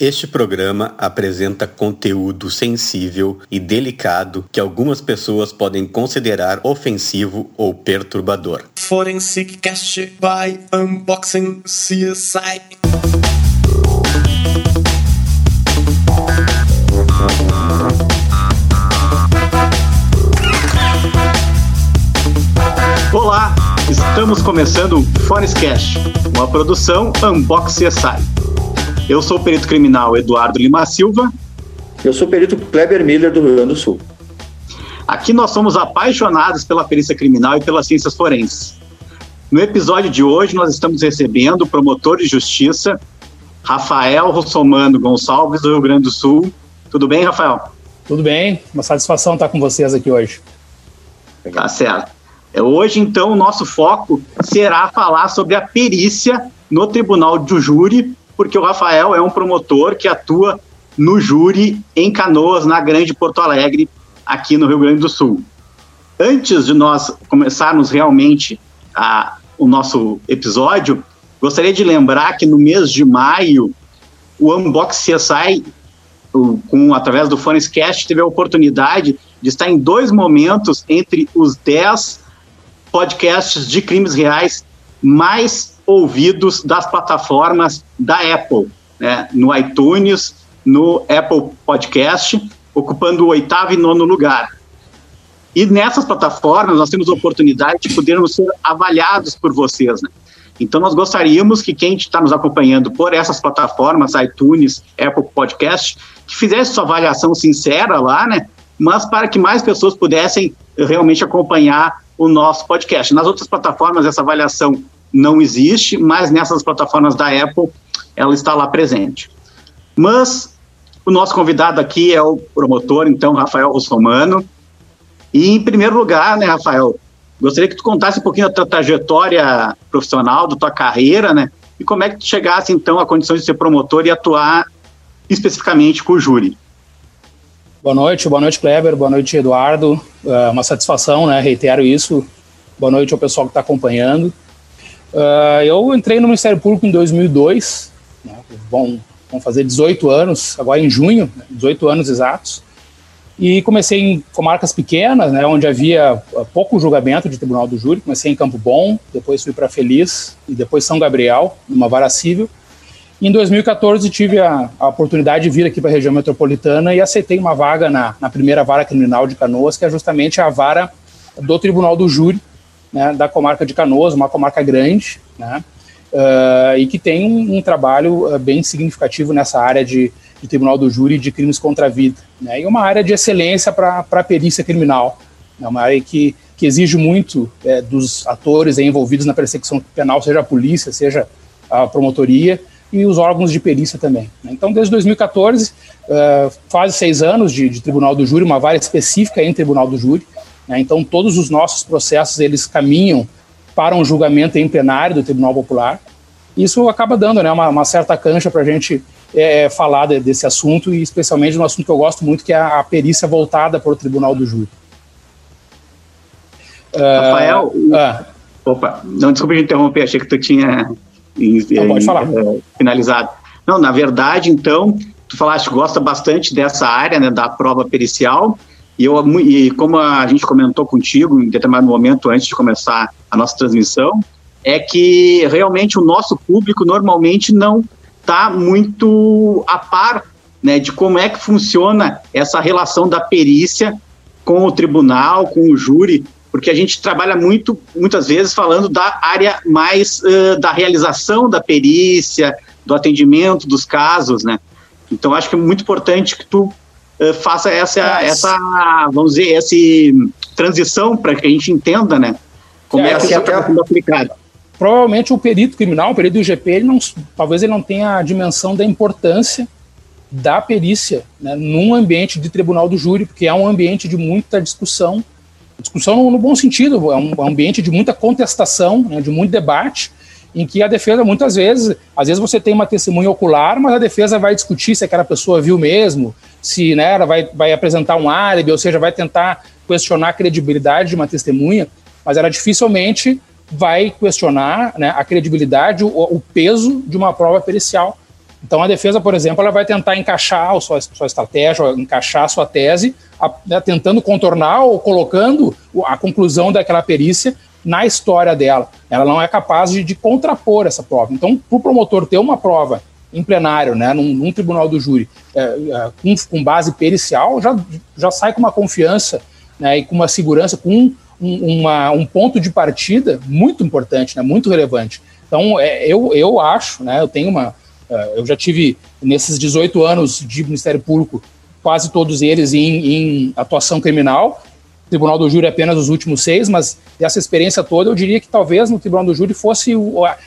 Este programa apresenta conteúdo sensível e delicado que algumas pessoas podem considerar ofensivo ou perturbador. Forensic Cast by Unboxing CSI. Olá, estamos começando o Fonescast, uma produção Unbox CSI. Eu sou o perito criminal Eduardo Lima Silva. Eu sou o perito Kleber Miller do Rio Grande do Sul. Aqui nós somos apaixonados pela perícia criminal e pelas ciências forenses. No episódio de hoje nós estamos recebendo o promotor de justiça Rafael Russomano Gonçalves do Rio Grande do Sul. Tudo bem, Rafael? Tudo bem, uma satisfação estar com vocês aqui hoje. Tá certo. É, hoje, então, o nosso foco será falar sobre a perícia no Tribunal do Júri porque o Rafael é um promotor que atua no júri em Canoas, na Grande Porto Alegre, aqui no Rio Grande do Sul. Antes de nós começarmos realmente a, o nosso episódio, gostaria de lembrar que no mês de maio, o Unbox CSI, o, com, através do Fonescast, teve a oportunidade de estar em dois momentos entre os dez podcasts de crimes reais mais ouvidos das plataformas da Apple, né, no iTunes, no Apple Podcast, ocupando o oitavo e nono lugar. E nessas plataformas nós temos a oportunidade de podermos ser avaliados por vocês. Né? Então nós gostaríamos que quem está nos acompanhando por essas plataformas, iTunes, Apple Podcast, que fizesse sua avaliação sincera lá, né? Mas para que mais pessoas pudessem realmente acompanhar o nosso podcast. Nas outras plataformas essa avaliação não existe, mas nessas plataformas da Apple ela está lá presente. Mas o nosso convidado aqui é o promotor, então, Rafael Russomano. E, em primeiro lugar, né, Rafael, gostaria que tu contasse um pouquinho da tua trajetória profissional, da tua carreira, né? E como é que tu chegasse, então, à condição de ser promotor e atuar especificamente com o júri. Boa noite, boa noite, Kleber, boa noite, Eduardo. É uma satisfação, né? Reitero isso. Boa noite ao pessoal que está acompanhando. Uh, eu entrei no Ministério Público em 2002, né, bom, vão fazer 18 anos, agora em junho, 18 anos exatos, e comecei em comarcas pequenas, né, onde havia ah, pouco julgamento de tribunal do júri. Comecei em Campo Bom, depois fui para Feliz e depois São Gabriel, numa vara civil. Em 2014 tive a, a oportunidade de vir aqui para a região metropolitana e aceitei uma vaga na, na primeira vara criminal de Canoas, que é justamente a vara do Tribunal do Júri, né, da comarca de Canoas, uma comarca grande, né, uh, e que tem um, um trabalho uh, bem significativo nessa área de, de, Tribunal do Júri de crimes contra a vida, né, e uma área de excelência para a perícia criminal, é uma área que, que exige muito é, dos atores envolvidos na persecução penal, seja a polícia, seja a promotoria, e os órgãos de perícia também. Né. Então, desde 2014, uh, quase seis anos de, de, Tribunal do Júri, uma vara específica em Tribunal do Júri, né? Então, todos os nossos processos eles caminham para um julgamento em plenário do Tribunal Popular. Isso acaba dando né, uma, uma certa cancha para a gente é, falar de, desse assunto, e especialmente de um assunto que eu gosto muito, que é a, a perícia voltada para o Tribunal do Júri. Rafael, uh, opa, não, desculpa me interromper, achei que tu tinha não, pode falar. É, finalizado. Não, na verdade, então, tu falaste que gosta bastante dessa área, né, da prova pericial, e, eu, e como a gente comentou contigo em determinado momento antes de começar a nossa transmissão, é que realmente o nosso público normalmente não está muito a par né, de como é que funciona essa relação da perícia com o tribunal, com o júri, porque a gente trabalha muito, muitas vezes, falando da área mais uh, da realização da perícia, do atendimento dos casos, né? Então, acho que é muito importante que tu faça essa, essa, vamos dizer, essa transição para que a gente entenda, né? Como é, é que isso está sendo aplicado. Provavelmente o perito criminal, o perito do IGP, ele não, talvez ele não tenha a dimensão da importância da perícia né, num ambiente de tribunal do júri, porque é um ambiente de muita discussão, discussão no, no bom sentido, é um, é um ambiente de muita contestação, né, de muito debate, em que a defesa, muitas vezes, às vezes você tem uma testemunha ocular, mas a defesa vai discutir se aquela pessoa viu mesmo, se né, ela vai, vai apresentar um álibi, ou seja, vai tentar questionar a credibilidade de uma testemunha, mas ela dificilmente vai questionar né, a credibilidade, o, o, peso de uma prova pericial. Então a defesa, por exemplo, ela vai tentar encaixar a sua, sua estratégia, encaixar a sua tese, a, né, tentando contornar ou colocando a conclusão daquela perícia na história dela. Ela não é capaz de, de contrapor essa prova. Então, para o promotor ter uma prova em plenário, né, num, num tribunal do júri, é, é, com, com, base pericial, já, já sai com uma confiança né, e com uma segurança, com um, uma, um ponto de partida muito importante, né, muito relevante. Então, é, eu, eu acho, né, eu tenho uma. Uh, eu já tive, nesses 18 anos de Ministério Público, quase todos eles em, em atuação criminal. Tribunal do Júri apenas os últimos seis, mas dessa experiência toda, eu diria que talvez no Tribunal do Júri fosse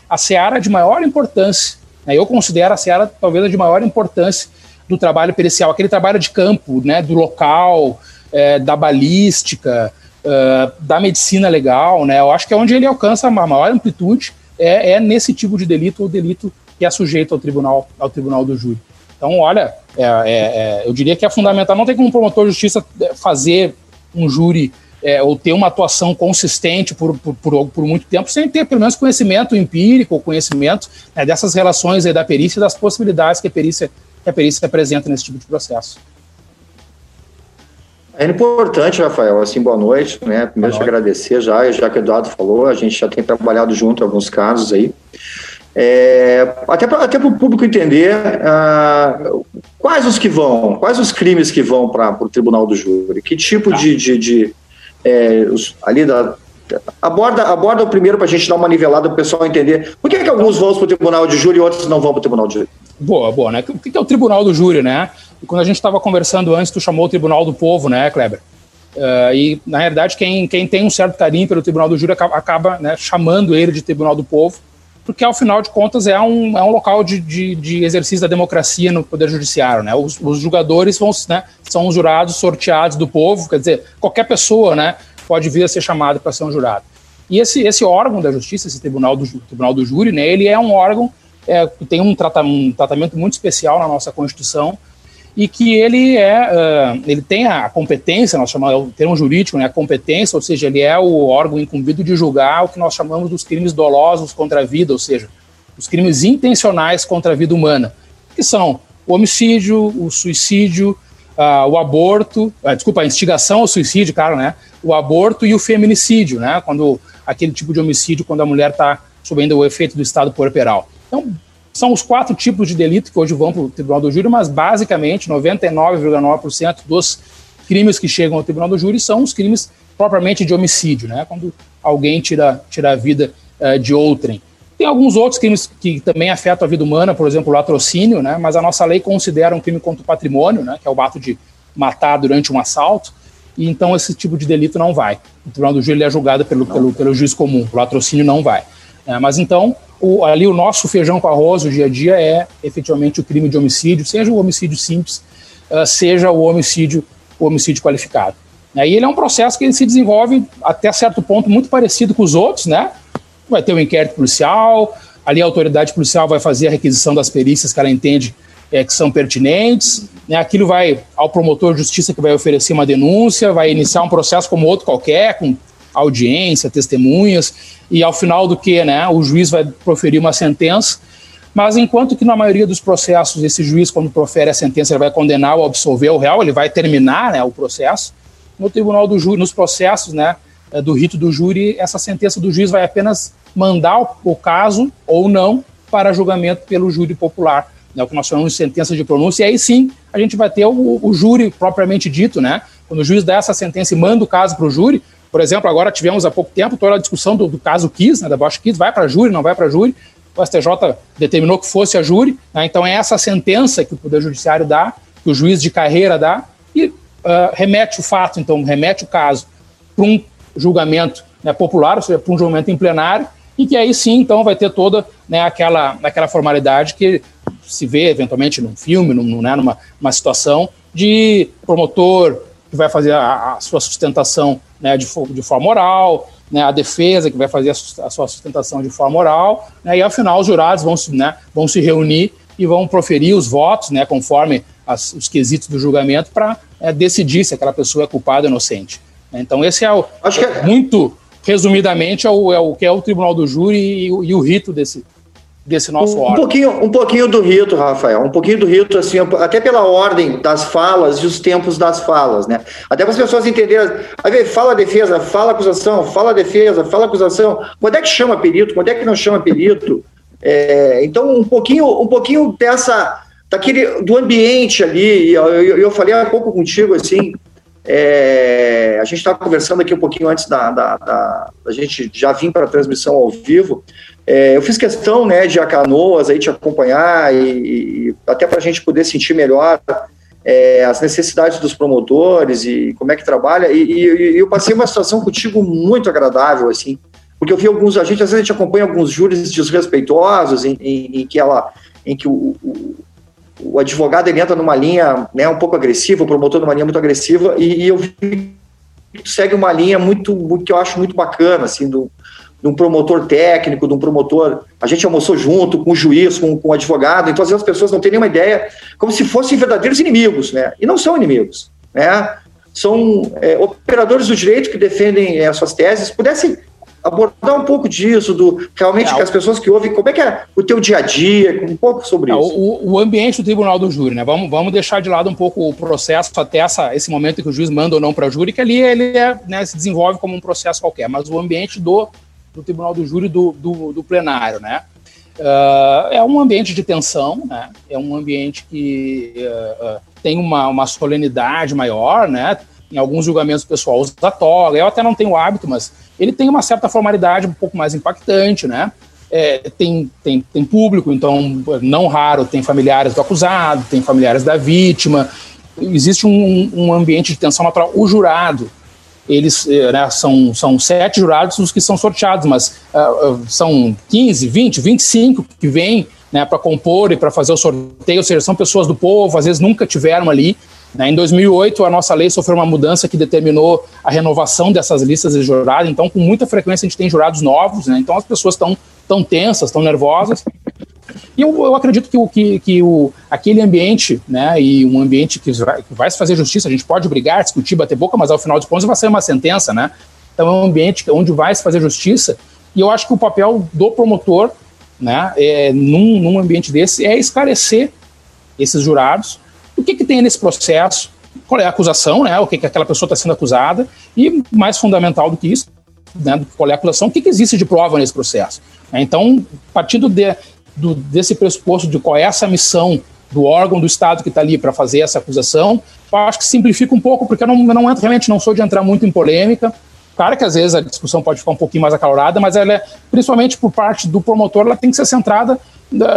a, seara de maior importância? Eu considero a Seara talvez a de maior importância do trabalho pericial, aquele trabalho de campo, né, do local, é, da balística, uh, da medicina legal, né? Eu acho que é onde ele alcança a maior amplitude é, é nesse tipo de delito ou delito que é sujeito ao tribunal, ao tribunal do júri. Então, olha, é, é, é, eu diria que é fundamental. Não tem como um promotor de justiça fazer um júri é, ou ter uma atuação consistente por, por, por, por, muito tempo, sem ter pelo menos conhecimento empírico, conhecimento né, dessas relações da perícia e das possibilidades que a perícia, que a perícia apresenta nesse tipo de processo. É importante, Rafael, assim, boa noite, né, primeiro te agradecer já, já que o Eduardo falou, a gente já tem trabalhado junto em alguns casos aí, é, até para até o público entender uh, quais os que vão, quais os crimes que vão para o tribunal do júri, que tipo tá. de, de, de, é, os, ali da, aborda, aborda o primeiro para a gente dar uma nivelada para o pessoal entender por que, que alguns vão para o tribunal de júri e outros não vão para o tribunal de júri. Boa, boa, né? O que é o tribunal do júri, né? E quando a gente estava conversando antes, tu chamou o tribunal do povo, né, Kleber? Uh, e, na realidade, quem, quem tem um certo carinho pelo tribunal do júri acaba, acaba né, chamando ele de tribunal do povo, porque, ao final de contas, é um, é um local de, de, de exercício da democracia no Poder Judiciário. Né? Os, os julgadores vão, né, são os jurados sorteados do povo, quer dizer, qualquer pessoa né, pode vir a ser chamado para ser um jurado. E esse, esse órgão da justiça, esse tribunal do, tribunal do júri, né, ele é um órgão é, que tem um, trata, um tratamento muito especial na nossa Constituição, e que ele é uh, ele tem a competência, nós chamamos o termo jurídico, né, a competência, ou seja, ele é o órgão incumbido de julgar o que nós chamamos dos crimes dolosos contra a vida, ou seja, os crimes intencionais contra a vida humana, que são o homicídio, o suicídio, uh, o aborto, uh, desculpa, a instigação ao suicídio, claro, né, o aborto e o feminicídio, né, quando aquele tipo de homicídio quando a mulher está sob ainda o efeito do estado puerperal. Então, são os quatro tipos de delito que hoje vão para o Tribunal do Júri, mas basicamente 99,9% dos crimes que chegam ao Tribunal do Júri são os crimes propriamente de homicídio, né? quando alguém tira, tira a vida uh, de outrem. Tem alguns outros crimes que também afetam a vida humana, por exemplo, o latrocínio, né? mas a nossa lei considera um crime contra o patrimônio, né? que é o ato de matar durante um assalto, e então esse tipo de delito não vai. O Tribunal do Júri é julgado pelo, pelo, pelo juiz comum, o latrocínio não vai. É, mas então, o, ali o nosso feijão com arroz, o dia a dia, é efetivamente o crime de homicídio, seja o homicídio simples, uh, seja o homicídio, o homicídio qualificado. É, e ele é um processo que ele se desenvolve até certo ponto muito parecido com os outros, né? Vai ter um inquérito policial, ali a autoridade policial vai fazer a requisição das perícias que ela entende é, que são pertinentes, né? aquilo vai ao promotor de justiça que vai oferecer uma denúncia, vai iniciar um processo como outro qualquer, com audiência, testemunhas, e ao final do que, né, o juiz vai proferir uma sentença, mas enquanto que na maioria dos processos esse juiz, quando profere a sentença, ele vai condenar ou absolver o réu, ele vai terminar né, o processo, no tribunal do júri, nos processos né, eh, do rito do júri, essa sentença do juiz vai apenas mandar o caso ou não para julgamento pelo júri popular, né, o que nós chamamos de sentença de pronúncia, e aí sim a gente vai ter o, o júri propriamente dito, né? Quando o juiz dá essa sentença e manda o caso para o júri, por exemplo, agora tivemos há pouco tempo toda a discussão do, do caso Kiss, né, da Bosch Kiss, vai para júri, não vai para júri. O STJ determinou que fosse a júri, né, então é essa sentença que o Poder Judiciário dá, que o juiz de carreira dá, e uh, remete o fato, então remete o caso para um julgamento né, popular, ou seja, para um julgamento em plenário, e que aí sim, então, vai ter toda né, aquela, aquela formalidade que se vê eventualmente num filme, num, né, numa, numa situação de promotor que vai fazer a, a sua sustentação né, de, de forma oral, né, a defesa que vai fazer a, a sua sustentação de forma oral, né, e ao final os jurados vão se, né, vão se reunir e vão proferir os votos, né, conforme as, os quesitos do julgamento, para é, decidir se aquela pessoa é culpada ou inocente. Então esse é o, Acho que é... muito resumidamente é o, é o que é o tribunal do júri e, e o rito desse, desse nosso um, órgão. Um pouquinho, um pouquinho do rito, Rafael, um pouquinho do rito, assim, até pela ordem das falas e os tempos das falas, né? Até para as pessoas entenderem, aí fala defesa, fala acusação, fala defesa, fala acusação, quando é que chama perito, quando é que não chama perito? É, então, um pouquinho, um pouquinho dessa, daquele, do ambiente ali, eu, eu, eu falei há pouco contigo, assim, é, a gente estava conversando aqui um pouquinho antes da, da, da, da gente já vir para a transmissão ao vivo. É, eu fiz questão né, de a Canoas aí te acompanhar e, e até para a gente poder sentir melhor é, as necessidades dos promotores e como é que trabalha. E, e, eu passei uma situação contigo muito agradável, assim, porque eu vi alguns, a gente às vezes a gente acompanha alguns júris desrespeitosos em, em, em que ela, em que o, o o advogado ele entra numa linha né, um pouco agressiva, o promotor numa linha muito agressiva, e, e eu vi segue uma linha muito, que eu acho muito bacana, assim, do, de um promotor técnico, de um promotor. A gente almoçou junto com o juiz, com, com o advogado, então às vezes as pessoas não têm nenhuma ideia, como se fossem verdadeiros inimigos, né? E não são inimigos, né? São é, operadores do direito que defendem é, as suas teses. Pudesse abordar um pouco disso, do realmente é, as pessoas que ouvem, como é que é o teu dia a dia, um pouco sobre é, isso. O, o, ambiente do tribunal do júri, né? Vamos, vamos deixar de lado um pouco o processo até essa, esse momento que o juiz manda ou não para o júri, que ali ele é, né, se desenvolve como um processo qualquer, mas o ambiente do, do tribunal do júri do, do, do plenário, né? Uh, é um ambiente de tensão, né? É um ambiente que uh, tem uma, uma solenidade maior, né? Em alguns julgamentos o pessoal usa toga. Eu até não tenho hábito, mas ele tem uma certa formalidade um pouco mais impactante, né? É, tem, tem, tem público, então, não raro, tem familiares do acusado, tem familiares da vítima. Existe um, um ambiente de tensão natural. O jurado, eles eh, né, são, são sete jurados os que são sorteados, mas uh, são 15, 20, 25 que vêm né, para compor e para fazer o sorteio, ou seja, são pessoas do povo, às vezes nunca tiveram ali, né? Em 2008, a nossa lei sofreu uma mudança que determinou a renovação dessas listas de jurados. Então, com muita frequência, a gente tem jurados novos. Né? Então, as pessoas estão tão tensas, estão nervosas. E eu, eu acredito que, o, que, que o, aquele ambiente, né, e um ambiente que vai, que vai se fazer justiça, a gente pode brigar, discutir, bater boca, mas ao final dos pontos vai ser uma sentença, né? Então é um ambiente onde vai se fazer justiça. E eu acho que o papel do promotor, né, é, num, num ambiente desse, é esclarecer esses jurados, o que, que tem nesse processo, qual é a acusação, né, o que, que aquela pessoa está sendo acusada, e mais fundamental do que isso, né, qual é a acusação, o que, que existe de prova nesse processo. Então, partindo de, do, desse pressuposto de qual é essa missão do órgão do Estado que está ali para fazer essa acusação, eu acho que simplifica um pouco, porque eu não, não realmente não sou de entrar muito em polêmica. Claro que às vezes a discussão pode ficar um pouquinho mais acalorada, mas ela é, principalmente por parte do promotor, ela tem que ser centrada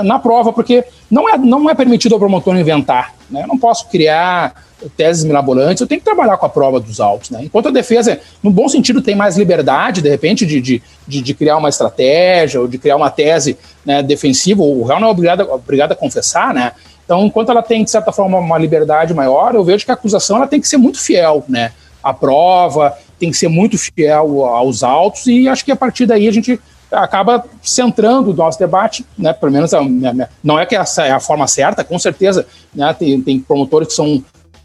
na prova, porque não é, não é permitido ao promotor inventar. Né? Eu não posso criar teses mirabolantes, eu tenho que trabalhar com a prova dos autos. Né? Enquanto a defesa, no bom sentido, tem mais liberdade, de repente, de, de, de, de criar uma estratégia ou de criar uma tese né, defensiva, o réu não é obrigado, obrigado a confessar, né? Então, enquanto ela tem, de certa forma, uma liberdade maior, eu vejo que a acusação ela tem que ser muito fiel né, à prova, tem que ser muito fiel aos autos, e acho que a partir daí a gente acaba centrando o nosso debate, né, pelo menos a, a, não é que essa é a forma certa, com certeza, né, tem, tem promotores que são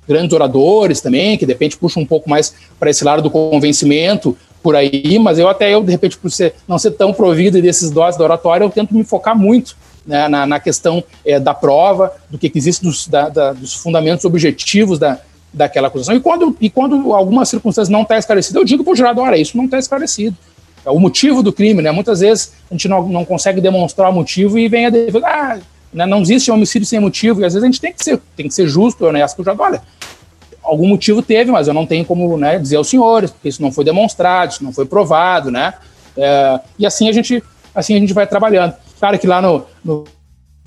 grandes oradores também, que de repente puxam um pouco mais para esse lado do convencimento por aí, mas eu até eu, de repente, por ser, não ser tão provido desses doses da oratória, eu tento me focar muito né, na, na, questão é, da prova, do que, que existe dos, da, da, dos fundamentos objetivos da, daquela acusação. E quando, e quando alguma circunstância não está esclarecida, eu digo para o jurado, olha, isso não está esclarecido o motivo do crime, né? Muitas vezes a gente não, não consegue demonstrar o motivo e vem a defesa, ah, né, não existe homicídio sem motivo, e às vezes a gente tem que ser, tem que ser justo, honesto com o jogador. Olha, algum motivo teve, mas eu não tenho como né, dizer aos senhores, porque isso não foi demonstrado, isso não foi provado, né? É, e assim a gente assim a gente vai trabalhando. Claro que lá no, no,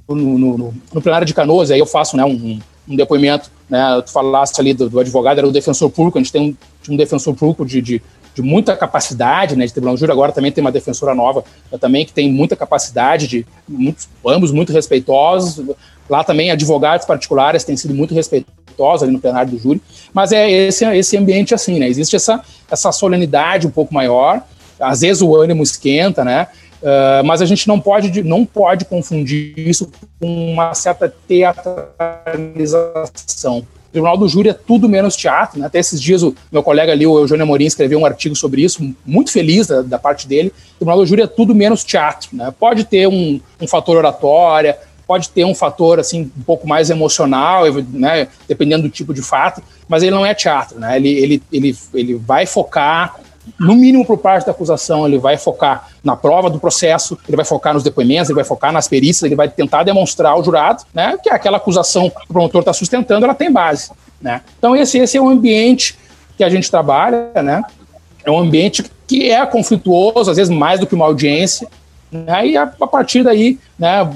no, no, no plenário de Canoas, aí eu faço né, um, um depoimento, né, tu falaste ali do, do, advogado, era o defensor público, a gente tem um, um defensor público de, de, de muita capacidade, né, de tribunal de júri. Agora também tem uma defensora nova também que tem muita capacidade, de muitos, ambos muito respeitosos. Lá também advogados particulares têm sido muito respeitosos ali no plenário do júri. Mas é esse, esse ambiente assim, né? Existe essa, essa solenidade um pouco maior. Às vezes o ânimo esquenta, né? Uh, mas a gente não pode, não pode confundir isso com uma certa teatralização. tribunal do júri é tudo menos teatro. Né? Até esses dias o meu colega ali, o Eugênio Amorim, escreveu um artigo sobre isso, muito feliz da, da parte dele. O tribunal do júri é tudo menos teatro. Né? Pode ter um, um fator oratória, pode ter um fator assim um pouco mais emocional, né, dependendo do tipo de fato, mas ele não é teatro, né? Ele, ele, ele, ele vai focar no mínimo por parte da acusação, ele vai focar na prova do processo, ele vai focar nos depoimentos, ele vai focar nas perícias, ele vai tentar demonstrar ao jurado né, que aquela acusação que o promotor está sustentando, ela tem base. Né? Então esse, esse é o ambiente que a gente trabalha, né? é um ambiente que é conflituoso, às vezes mais do que uma audiência, né? e a, a partir daí, né,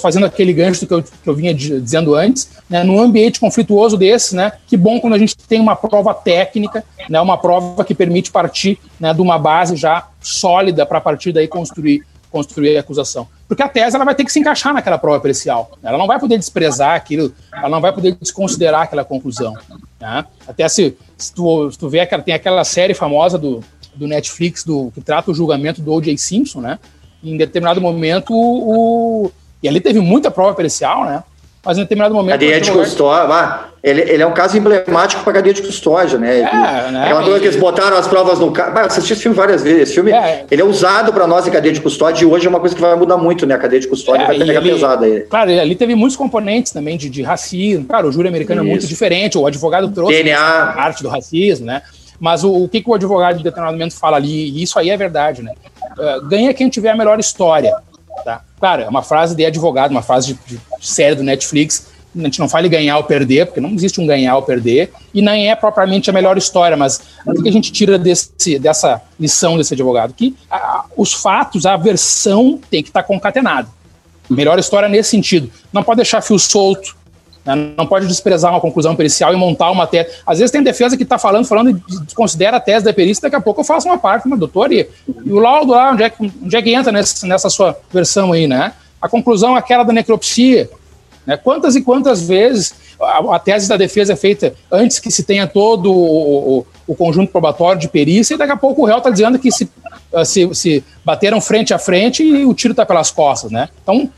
fazendo aquele gancho que eu, que eu vinha dizendo antes, né, num ambiente conflituoso desse, né, que bom quando a gente tem uma prova técnica, né, uma prova que permite partir né, de uma base já sólida para partir daí construir, construir a acusação. Porque a tese ela vai ter que se encaixar naquela prova pericial. Ela não vai poder desprezar aquilo, ela não vai poder desconsiderar aquela conclusão. Né? Até se, se, tu, se tu vê tem aquela série famosa do, do Netflix do, que trata o julgamento do O.J. Simpson, né? Em determinado momento, o, e ali teve muita prova pericial, né? Mas em determinado momento. Cadeia de custódia. Ah, ele, ele é um caso emblemático para cadeia de custódia, né? É, né? Aquela coisa que eles botaram as provas no carro. Eu assisti esse filme várias vezes. Esse filme é. ele é usado para nós em cadeia de custódia e hoje é uma coisa que vai mudar muito, né? A cadeia de custódia é, vai pegar pesada aí. Claro, ali teve muitos componentes também de, de racismo. Claro, o júri americano Isso. é muito diferente, o advogado trouxe DNA. a arte do racismo, né? Mas o, o que, que o advogado de determinado momento fala ali, e isso aí é verdade, né? Uh, ganha quem tiver a melhor história. Tá? Claro, é uma frase de advogado, uma frase de, de série do Netflix. A gente não fala em ganhar ou perder, porque não existe um ganhar ou perder, e nem é propriamente a melhor história, mas o que a gente tira desse, dessa lição desse advogado? Que a, os fatos, a versão tem que estar concatenada. Melhor história nesse sentido. Não pode deixar fio solto? Não pode desprezar uma conclusão pericial e montar uma tese. Às vezes tem defesa que está falando, falando e desconsidera a tese da perícia, daqui a pouco eu faço uma parte, mas doutor, e, e o laudo lá, onde é, que, onde é que entra nessa, nessa sua versão aí, né? A conclusão é aquela da necropsia. Né? Quantas e quantas vezes a, a, tese da defesa é feita antes que se tenha todo o, o, o conjunto probatório de perícia, e daqui a pouco o réu está dizendo que se, se, se bateram frente a frente e o tiro está pelas costas, né? Então,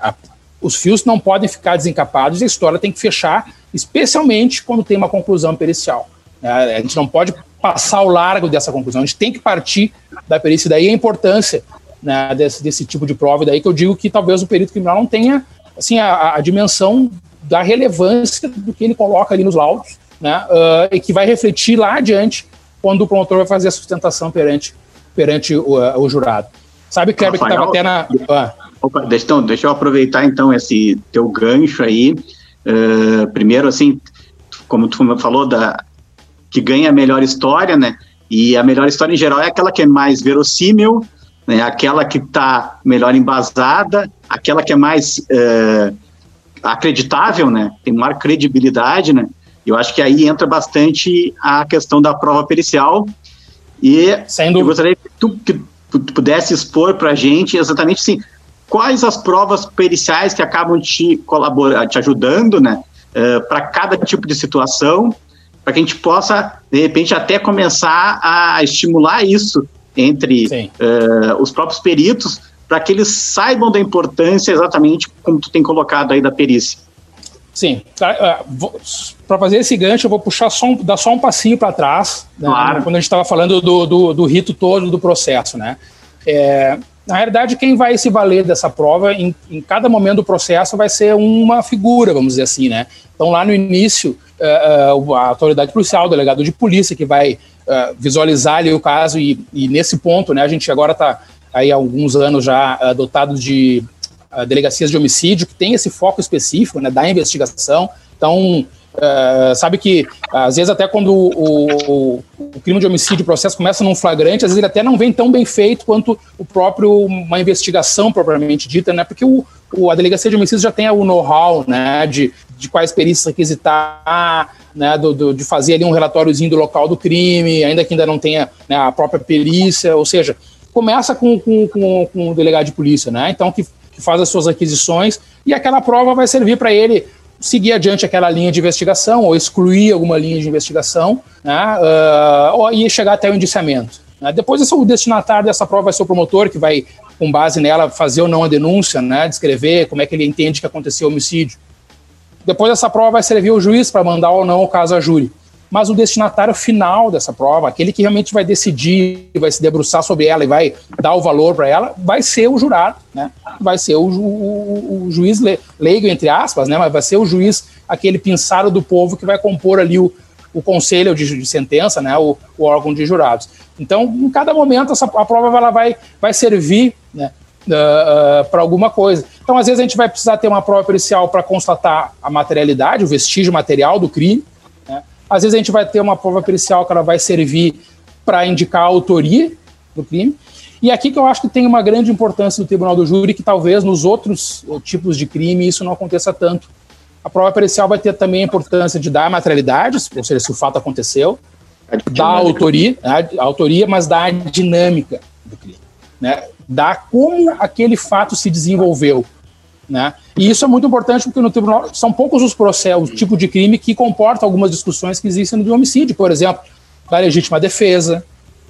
a, os fios não podem ficar desencapados e a história tem que fechar, especialmente quando tem uma conclusão pericial. É, a gente não pode passar ao largo dessa conclusão, a gente tem que partir da perícia. Daí a importância né, desse, desse tipo de prova, daí que eu digo que talvez o perito criminal não tenha assim, a, a dimensão da relevância do que ele coloca ali nos laudos, né, uh, e que vai refletir lá adiante quando o promotor vai fazer a sustentação perante, perante o, uh, o jurado. Sabe, Kleber, que estava até na. Uh, Opa, deixa, então, deixa eu aproveitar então esse teu gancho aí. Uh, primeiro, assim, como tu falou, da, que ganha a melhor história, né? E a melhor história em geral é aquela que é mais verossímil, né? aquela que está melhor embasada, aquela que é mais uh, acreditável, né? Tem maior credibilidade, né? Eu acho que aí entra bastante a questão da prova pericial. E eu gostaria que tu, que tu pudesse expor para a gente exatamente assim, quais as provas periciais que acabam te colaborando, te ajudando, né, uh, para cada tipo de situação, para que a gente possa, de repente, até começar a estimular isso entre uh, os próprios peritos, para que eles saibam da importância exatamente como tu tem colocado aí da perícia. Sim, tá, para fazer esse gancho, eu vou puxar só um, dar só um passinho para trás, né, claro. quando a gente estava falando do, do, do, rito todo do processo, né? É, na realidade, quem vai se valer dessa prova em, em, cada momento do processo vai ser uma figura, vamos dizer assim, né? Então, lá no início, uh, a autoridade policial, o delegado de polícia, que vai uh, visualizar ali o caso, e, e, nesse ponto, né, a gente agora está aí há alguns anos já dotado de delegacias de homicídio, que tem esse foco específico, né, da investigação. Então, Uh, sabe que, às vezes, até quando o, o, o, crime de homicídio, o processo começa num flagrante, às vezes ele até não vem tão bem feito quanto o próprio, uma investigação propriamente dita, né? Porque o, o a delegacia de homicídio já tem o know-how, né? De, de quais perícias requisitar, né? Do, do, de fazer ali um relatóriozinho do local do crime, ainda que ainda não tenha né, a própria perícia, ou seja, começa com, com, com, com o delegado de polícia, né? Então, que, que faz as suas aquisições e aquela prova vai servir para ele seguir adiante aquela linha de investigação ou excluir alguma linha de investigação né, uh, e chegar até o indiciamento. Né. Depois, o destinatário dessa prova vai ser o promotor, que vai, com base nela, fazer ou não a denúncia, né, descrever como é que ele entende que aconteceu o homicídio. depois essa prova vai servir o juiz para mandar ou não o caso a júri. Mas o destinatário final dessa prova, aquele que realmente vai decidir, vai se debruçar sobre ela e vai dar o valor para ela, vai ser o jurado, né? Vai ser o, o, o, juiz leigo, entre aspas, né? Mas vai ser o juiz, aquele pinçado do povo que vai compor ali o, o conselho de, de sentença, né? O, o, órgão de jurados. Então, em cada momento, essa, a prova ela vai, vai servir, né? uh, uh, para alguma coisa. Então, às vezes, a gente vai precisar ter uma prova pericial para constatar a materialidade, o vestígio material do crime. Né? Às vezes, a gente vai ter uma prova pericial que ela vai servir para indicar a autoria do crime. E aqui que eu acho que tem uma grande importância do tribunal do júri, que talvez nos outros tipos de crime isso não aconteça tanto. A prova pericial vai ter também a importância de dar a materialidade, ou seja, se o fato aconteceu, da autoria, a autoria, mas da dinâmica do crime. Né? da como aquele fato se desenvolveu. Né? E isso é muito importante porque no tribunal são poucos os processos, o tipo de crime que comporta algumas discussões que existem no homicídio, por exemplo, da legítima defesa,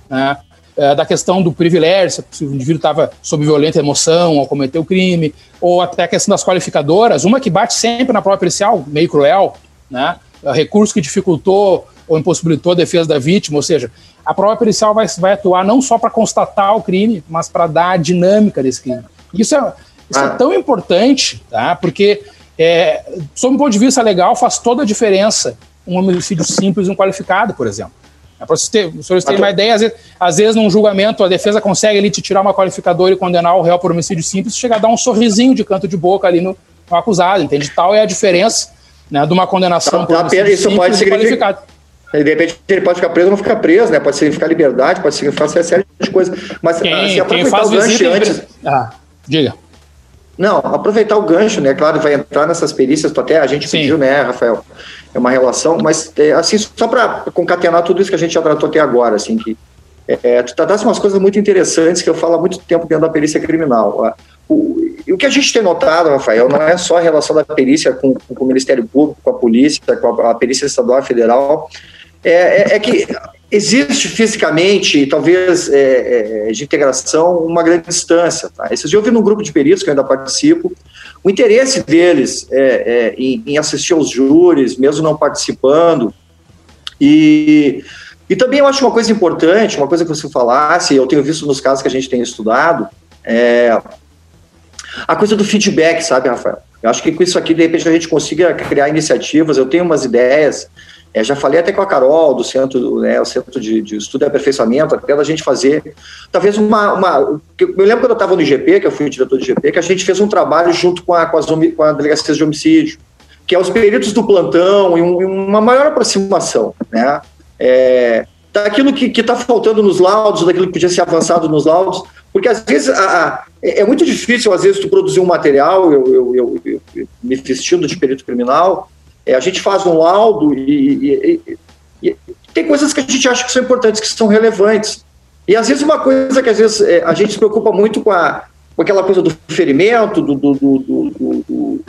né? é, da questão do privilégio, se o indivíduo estava sob violenta emoção ao cometer o crime, ou até a questão das qualificadoras, uma que bate sempre na prova pericial, meio cruel, né? recurso que dificultou ou impossibilitou a defesa da vítima, ou seja, a prova pericial vai, vai atuar não só para constatar o crime, mas para dar a dinâmica desse crime. Isso é, isso é ah. é tão importante, tá? porque, é, sob um ponto de vista legal, faz toda a diferença um homicídio simples e um qualificado, por exemplo. É para vocês terem, vocês terem uma ideia, às vezes, às vezes, num julgamento, a defesa consegue ali te tirar uma qualificadora e condenar o réu por homicídio simples, chega a dar um sorrisinho de canto de boca ali no, no acusado, entende? Tal é a diferença né, de uma condenação tá, por homicídio isso simples pode significar, qualificado. De repente ele pode ficar preso ou não ficar preso, né? Pode significar liberdade, pode significar uma série de coisas. Mas quem, assim, aproveitar o gancho antes. Ah, diga. Não, aproveitar o gancho, né? Claro, vai entrar nessas perícias, até a gente Sim. pediu, né, Rafael? É uma relação, mas é, assim, só para concatenar tudo isso que a gente já tratou até agora, assim, que é, tu tratasse umas coisas muito interessantes que eu falo há muito tempo dentro da perícia criminal. O, o que a gente tem notado, Rafael, não é só a relação da perícia com, com o Ministério Público, com a polícia, com a, a perícia estadual e federal, é, é, é que existe fisicamente, talvez é, é, de integração, uma grande distância. Tá? Esses dias eu vi num grupo de peritos que eu ainda participo, o interesse deles é, é, em, em, assistir aos júris, mesmo não participando. E, e também eu acho uma coisa importante, uma coisa que você falasse, eu tenho visto nos casos que a gente tem estudado, é a coisa do feedback, sabe, Rafael? Eu acho que com isso aqui, de repente, a gente consiga criar iniciativas. Eu tenho umas ideias é, já falei até com a Carol, do Centro, né, o Centro de, de Estudo e Aperfeiçoamento, até da gente fazer, talvez uma... uma eu me lembro quando eu estava no IGP, que eu fui diretor do IGP, que a gente fez um trabalho junto com a, com, as, com a Delegacia de Homicídio, que é os peritos do plantão e, um, e uma maior aproximação, né? É, daquilo que está faltando nos laudos, daquilo que podia ser avançado nos laudos, porque às vezes a, a, é, é muito difícil, às vezes, tu produzir um material, eu, eu, eu, eu me vestindo de perito criminal, é, a gente faz um laudo e, e, e, tem coisas que a gente acha que são importantes, que são relevantes. E às vezes uma coisa que às vezes é, a gente se preocupa muito com, a, com aquela coisa do ferimento, do, do, do, do,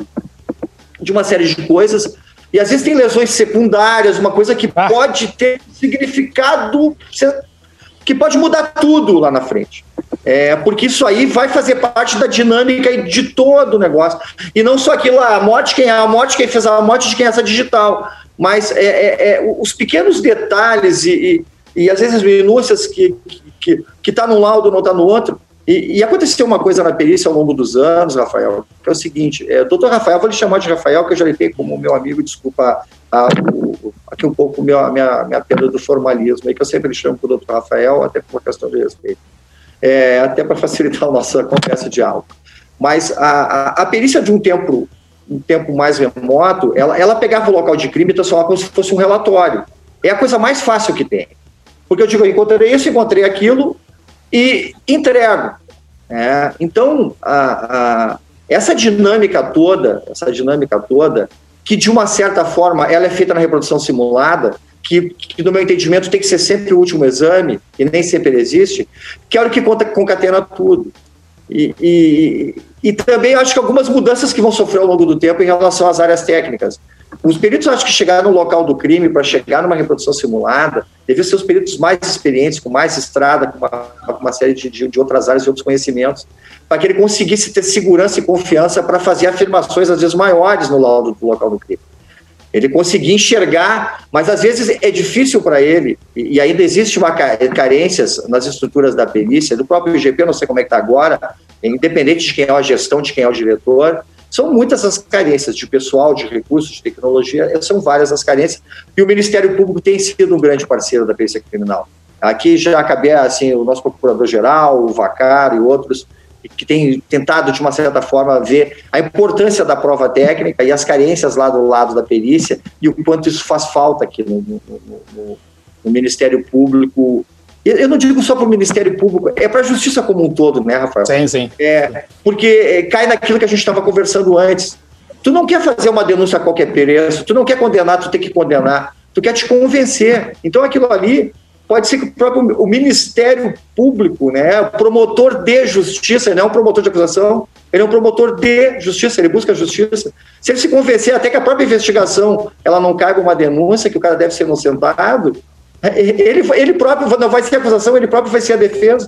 de uma série de coisas, e às vezes tem lesões secundárias, uma coisa que ah. pode ter significado, que pode mudar tudo lá na frente. É, porque isso aí vai fazer parte da dinâmica de todo o negócio. E não só aquilo, a morte quem é, a morte quem fez a morte de quem é essa digital. Mas é, é, é os pequenos detalhes e, e, e, às vezes as minúcias que está que, que tá num laudo não está no outro. E, e, aconteceu uma coisa na perícia ao longo dos anos, Rafael, que é o seguinte: é, doutor Rafael, vou lhe chamar de Rafael, que eu já lhe tenho como meu amigo, desculpa a, o, aqui um pouco a minha, minha perda do formalismo, aí, que eu sempre lhe chamo para o doutor Rafael, até por uma questão de respeito é, até para facilitar a nossa conversa de aula. Mas a, a, a, perícia de um tempo, um tempo mais remoto, ela, ela pegava o local de crime e transformava como se fosse um relatório. É a coisa mais fácil que tem. Porque eu digo, eu encontrei isso, encontrei aquilo e entrego. É, então, a, a, essa dinâmica toda, essa dinâmica toda, que de uma certa forma ela é feita na reprodução simulada, que, que, no meu entendimento, tem que ser sempre o último exame, e nem sempre ele existe, que é o que conta, concatena tudo. E, e, e também acho que algumas mudanças que vão sofrer ao longo do tempo em relação às áreas técnicas. Os peritos, acho que chegaram no local do crime para chegar numa reprodução simulada, deviam ser os peritos mais experientes, com mais estrada, com uma, uma série de, de, outras áreas e outros conhecimentos, para que ele conseguisse ter segurança e confiança para fazer afirmações, às vezes, maiores no laudo do local do crime. Ele conseguia enxergar, mas às vezes é difícil para ele, e ainda existe uma carências nas estruturas da perícia, do próprio IGP, não sei como é que está agora, independente de quem é a gestão, de quem é o diretor, são muitas as carências de pessoal, de recursos, de tecnologia, são várias as carências, e o Ministério Público tem sido um grande parceiro da perícia criminal. Aqui já acabei, assim, o nosso procurador-geral, o Vacar e outros, que têm tentado, de uma certa forma, ver a importância da prova técnica e as carências lá do lado da perícia e o quanto isso faz falta aqui no, no, no, no Ministério Público eu não digo só para o Ministério Público, é para a justiça como um todo, né, Rafael? Sim, sim. É, porque é, cai naquilo que a gente estava conversando antes. Tu não quer fazer uma denúncia a qualquer preço, tu não quer condenar, tu tem que condenar, tu quer te convencer. Então aquilo ali pode ser que o próprio o Ministério Público, né, o promotor de justiça, ele não é um promotor de acusação, ele é um promotor de justiça, ele busca justiça. Se ele se convencer até que a própria investigação ela não caiba uma denúncia, que o cara deve ser inocentado, ele, ele próprio não vai ser acusação, ele próprio vai ser a defesa.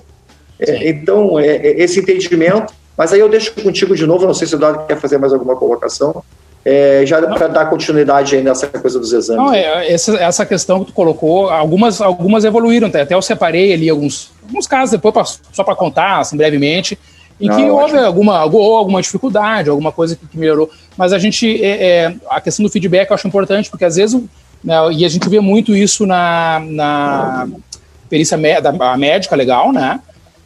É, então, é, é, esse entendimento. Mas aí eu deixo contigo de novo, não sei se o Eduardo quer fazer mais alguma colocação. É, já para dar continuidade aí nessa coisa dos exames. Não, é, essa, essa questão que tu colocou, algumas, algumas evoluíram, até eu separei ali alguns, alguns casos depois, pra, só para contar assim, brevemente, em não, que houve alguma, alguma dificuldade, alguma coisa que, que melhorou. Mas a gente, é, é, a questão do feedback eu acho importante, porque às vezes né, e a gente vê muito isso na, na perícia da, médica legal, né?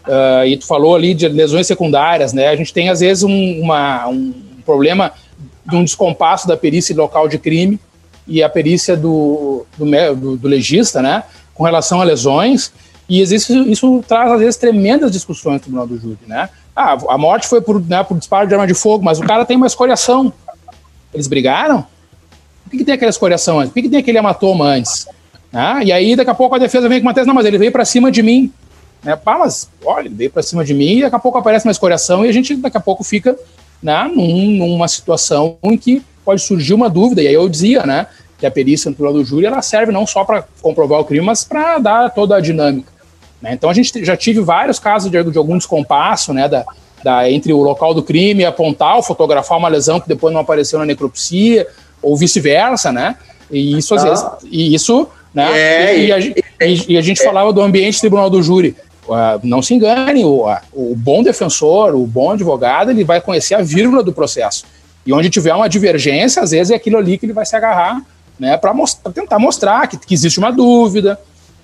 Uh, e tu falou ali de lesões secundárias, né? A gente tem às vezes um, uma, um problema de um descompasso da perícia local de crime e a perícia do, do, do, do legista, né? Com relação a lesões. E existe, isso traz às vezes tremendas discussões no tribunal do júri, né? Ah, a morte foi por, né, por disparo de arma de fogo, mas o cara tem uma escoriação. Eles brigaram? Por que, que tem aquela escoriação antes? Por que, que tem aquele hematoma antes? Ah, e aí, daqui a pouco, a defesa vem com uma tese, não, mas ele veio para cima de mim. Né? Pá, mas, olha, ele veio para cima de mim e daqui a pouco aparece uma escoriação e a gente, daqui a pouco, fica né, num, numa situação em que pode surgir uma dúvida. E aí eu dizia, né, que a perícia no do júri, ela serve não só para comprovar o crime, mas para dar toda a dinâmica. Né? Então, a gente já tive vários casos de, de algum descompasso, né, da, da, entre o local do crime apontar ou fotografar uma lesão que depois não apareceu na necropsia, ou vice-versa, né? E isso às ah. vezes, e isso, né? É, e, e, a, e, a, gente é. falava do ambiente tribunal do júri. Uh, não se engane, o, o bom defensor, o bom advogado, ele vai conhecer a vírgula do processo. E onde tiver uma divergência, às vezes é aquilo ali que ele vai se agarrar, né, para tentar mostrar que, que, existe uma dúvida.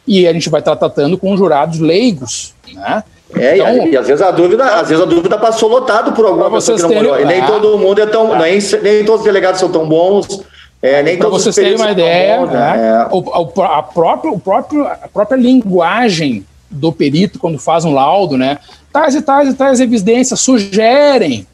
E a gente vai estar tratando com jurados leigos, né? É, então, e, às vezes a dúvida, às vezes a dúvida passou lotado por alguma pessoa que não. E nem todo mundo é tão. Nem, nem todos os delegados são tão bons. É, nem para vocês terem uma ideia, bons, né? É. o, a, própria, o próprio, a própria linguagem do perito, quando faz um laudo, né? Tais e tais e tais evidências sugerem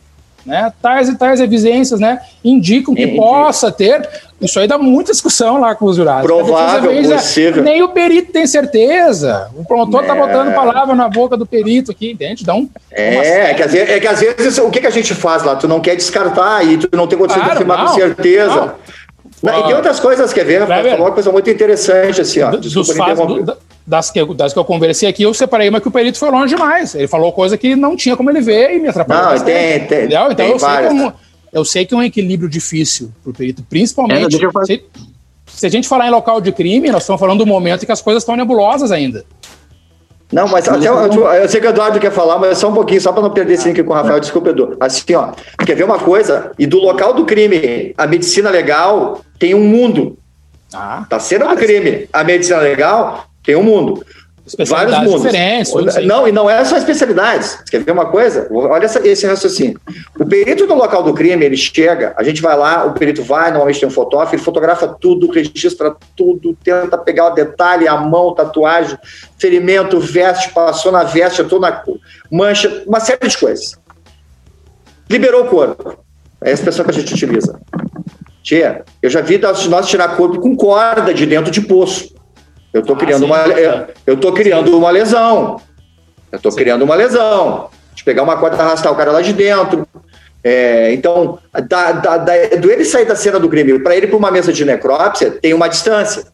né? Tais e tais evidências, né? Indicam que Entendi. possa ter. Isso aí dá muita discussão lá com os jurados. Provável, vezes, possível. Nem o perito tem certeza. O promotor está é. botando palavra na boca do perito aqui, entende? Então, é, é, que às vezes, é que às vezes o que, que a gente faz lá? Tu não quer descartar e tu não tem condição claro, de afirmar não, com certeza. Não. E tem outras coisas, quer ver? Rafael? Falou uma coisa muito interessante, assim, ó. Desculpa, do, das que, das que eu conversei aqui, eu separei uma que o perito foi longe demais. Ele falou coisa que não tinha como ele ver e me atrapalhou. Não, tem, tem, Então tem eu, sei como, eu sei que é um equilíbrio difícil para o perito, principalmente. É, se, se, a gente falar em local de crime, nós estamos falando do momento em que as coisas estão nebulosas ainda. Não, mas até, eu, sei que o Eduardo quer falar, mas só um pouquinho, só para não perder esse link com o Rafael, desculpa, Edu. Assim, ó, quer ver uma coisa? E do local do crime, a medicina legal tem um mundo. Ah, tá sendo do crime. A medicina legal tem um mundo. Vários mundos. diferentes. Não, e não é só especialidades. Você quer ver uma coisa? Olha essa, esse raciocínio. O perito no local do crime, ele chega, a gente vai lá, o perito vai, normalmente tem um fotógrafo, ele fotografa tudo, registra tudo, tenta pegar o detalhe, a mão, tatuagem, ferimento, veste, passou na veste, eu tô na mancha, uma série de coisas. Liberou o corpo. É a expressão que a gente utiliza. Tia, eu já vi nós tirar corpo com corda de dentro de poço. Eu estou ah, criando, uma, eu, tô criando uma lesão. Eu estou criando uma lesão. De pegar uma corda e arrastar o cara lá de dentro. É, então, da, da, da, do ele sair da cena do Grêmio para ele para uma mesa de necrópsia, tem uma distância.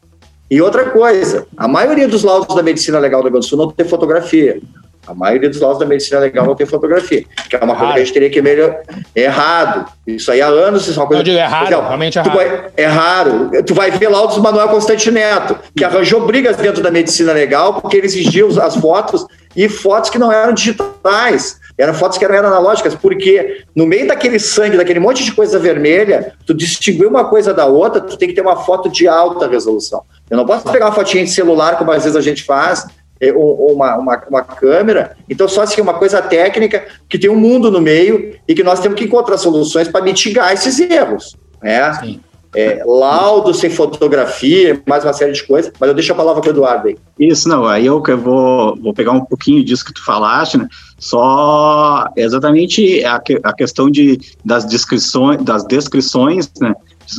E outra coisa, a maioria dos laudos da medicina legal do Rio Grande do Sul não tem fotografia. A maioria dos laudos da medicina legal não tem fotografia, que é uma coisa que a gente teria que melhorar. É errado. Isso aí há anos, isso é uma coisa. Eu digo, é raro, exemplo, realmente é raro. Vai, é raro. Tu vai ver laudos do Manuel Constante Neto, que arranjou brigas dentro da medicina legal porque ele exigiu as fotos e fotos que não eram digitais. Eram fotos que eram analógicas, porque no meio daquele sangue, daquele monte de coisa vermelha, tu distinguir uma coisa da outra, tu tem que ter uma foto de alta resolução. Eu não posso pegar uma fotinha de celular, como às vezes a gente faz, uma, uma, uma, câmera. Então, só assim, uma coisa técnica que tem um mundo no meio e que nós temos que encontrar soluções para mitigar esses erros. Né? É, laudo sem fotografia, mais uma série de coisas, mas eu deixo a palavra para o Eduardo aí. Isso, não, aí eu, eu vou, vou pegar um pouquinho disso que tu falaste, né? Só exatamente a, a questão de, das descrições, das descrições, né?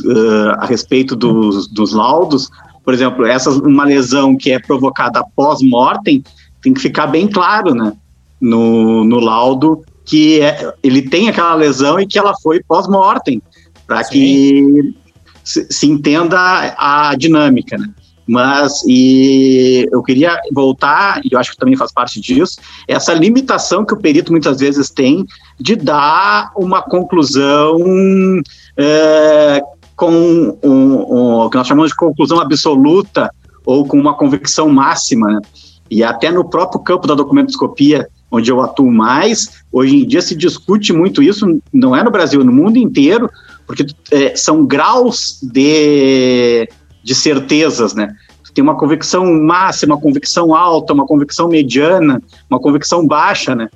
Uh, a respeito dos, dos laudos, por exemplo, essa uma lesão que é provocada pós-mortem, tem que ficar bem claro, né, no, no laudo que é, ele tem aquela lesão e que ela foi pós-mortem, para que se, se, entenda a dinâmica, né? Mas e eu queria voltar, e eu acho que também faz parte disso, essa limitação que o perito muitas vezes tem de dar uma conclusão é, com um, um, o que nós chamamos de conclusão absoluta ou com uma convicção máxima. Né? E até no próprio campo da documentoscopia, onde eu atuo mais, hoje em dia se discute muito isso, não é no Brasil, no mundo inteiro, porque é, são graus de, de certezas, né? Tem uma convicção máxima, uma convicção alta, uma convicção mediana, uma convicção baixa, né?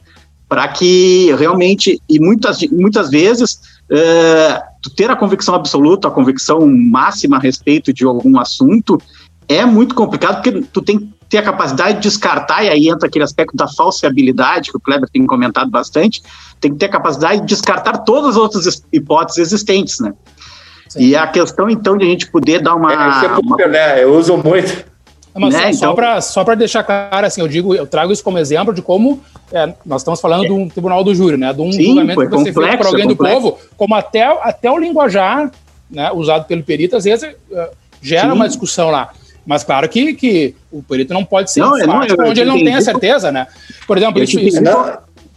Para que realmente, e muitas, muitas vezes, uh, tu ter a convicção absoluta, a convicção máxima a respeito de algum assunto é muito complicado porque tu tem que ter a capacidade de descartar, e aí entra aquele aspecto da falseabilidade que o Kleber tem comentado bastante, tem que ter a capacidade de descartar todas as outras hipóteses existentes, né? Sim. E a questão, então, de a gente poder dar uma... É, é uma... né? Eu uso muito mas né? só, então... só para deixar claro, assim, eu digo, eu trago isso como exemplo de como é, nós estamos falando é. de um tribunal do júri, né? De um Sim, julgamento que você fez para alguém do povo, como até, até o linguajar né, usado pelo perito, às vezes uh, gera Sim. uma discussão lá. Mas claro que, que o perito não pode ser não, enfático não, eu, onde eu ele não tem a certeza, né? Por exemplo, isso, isso,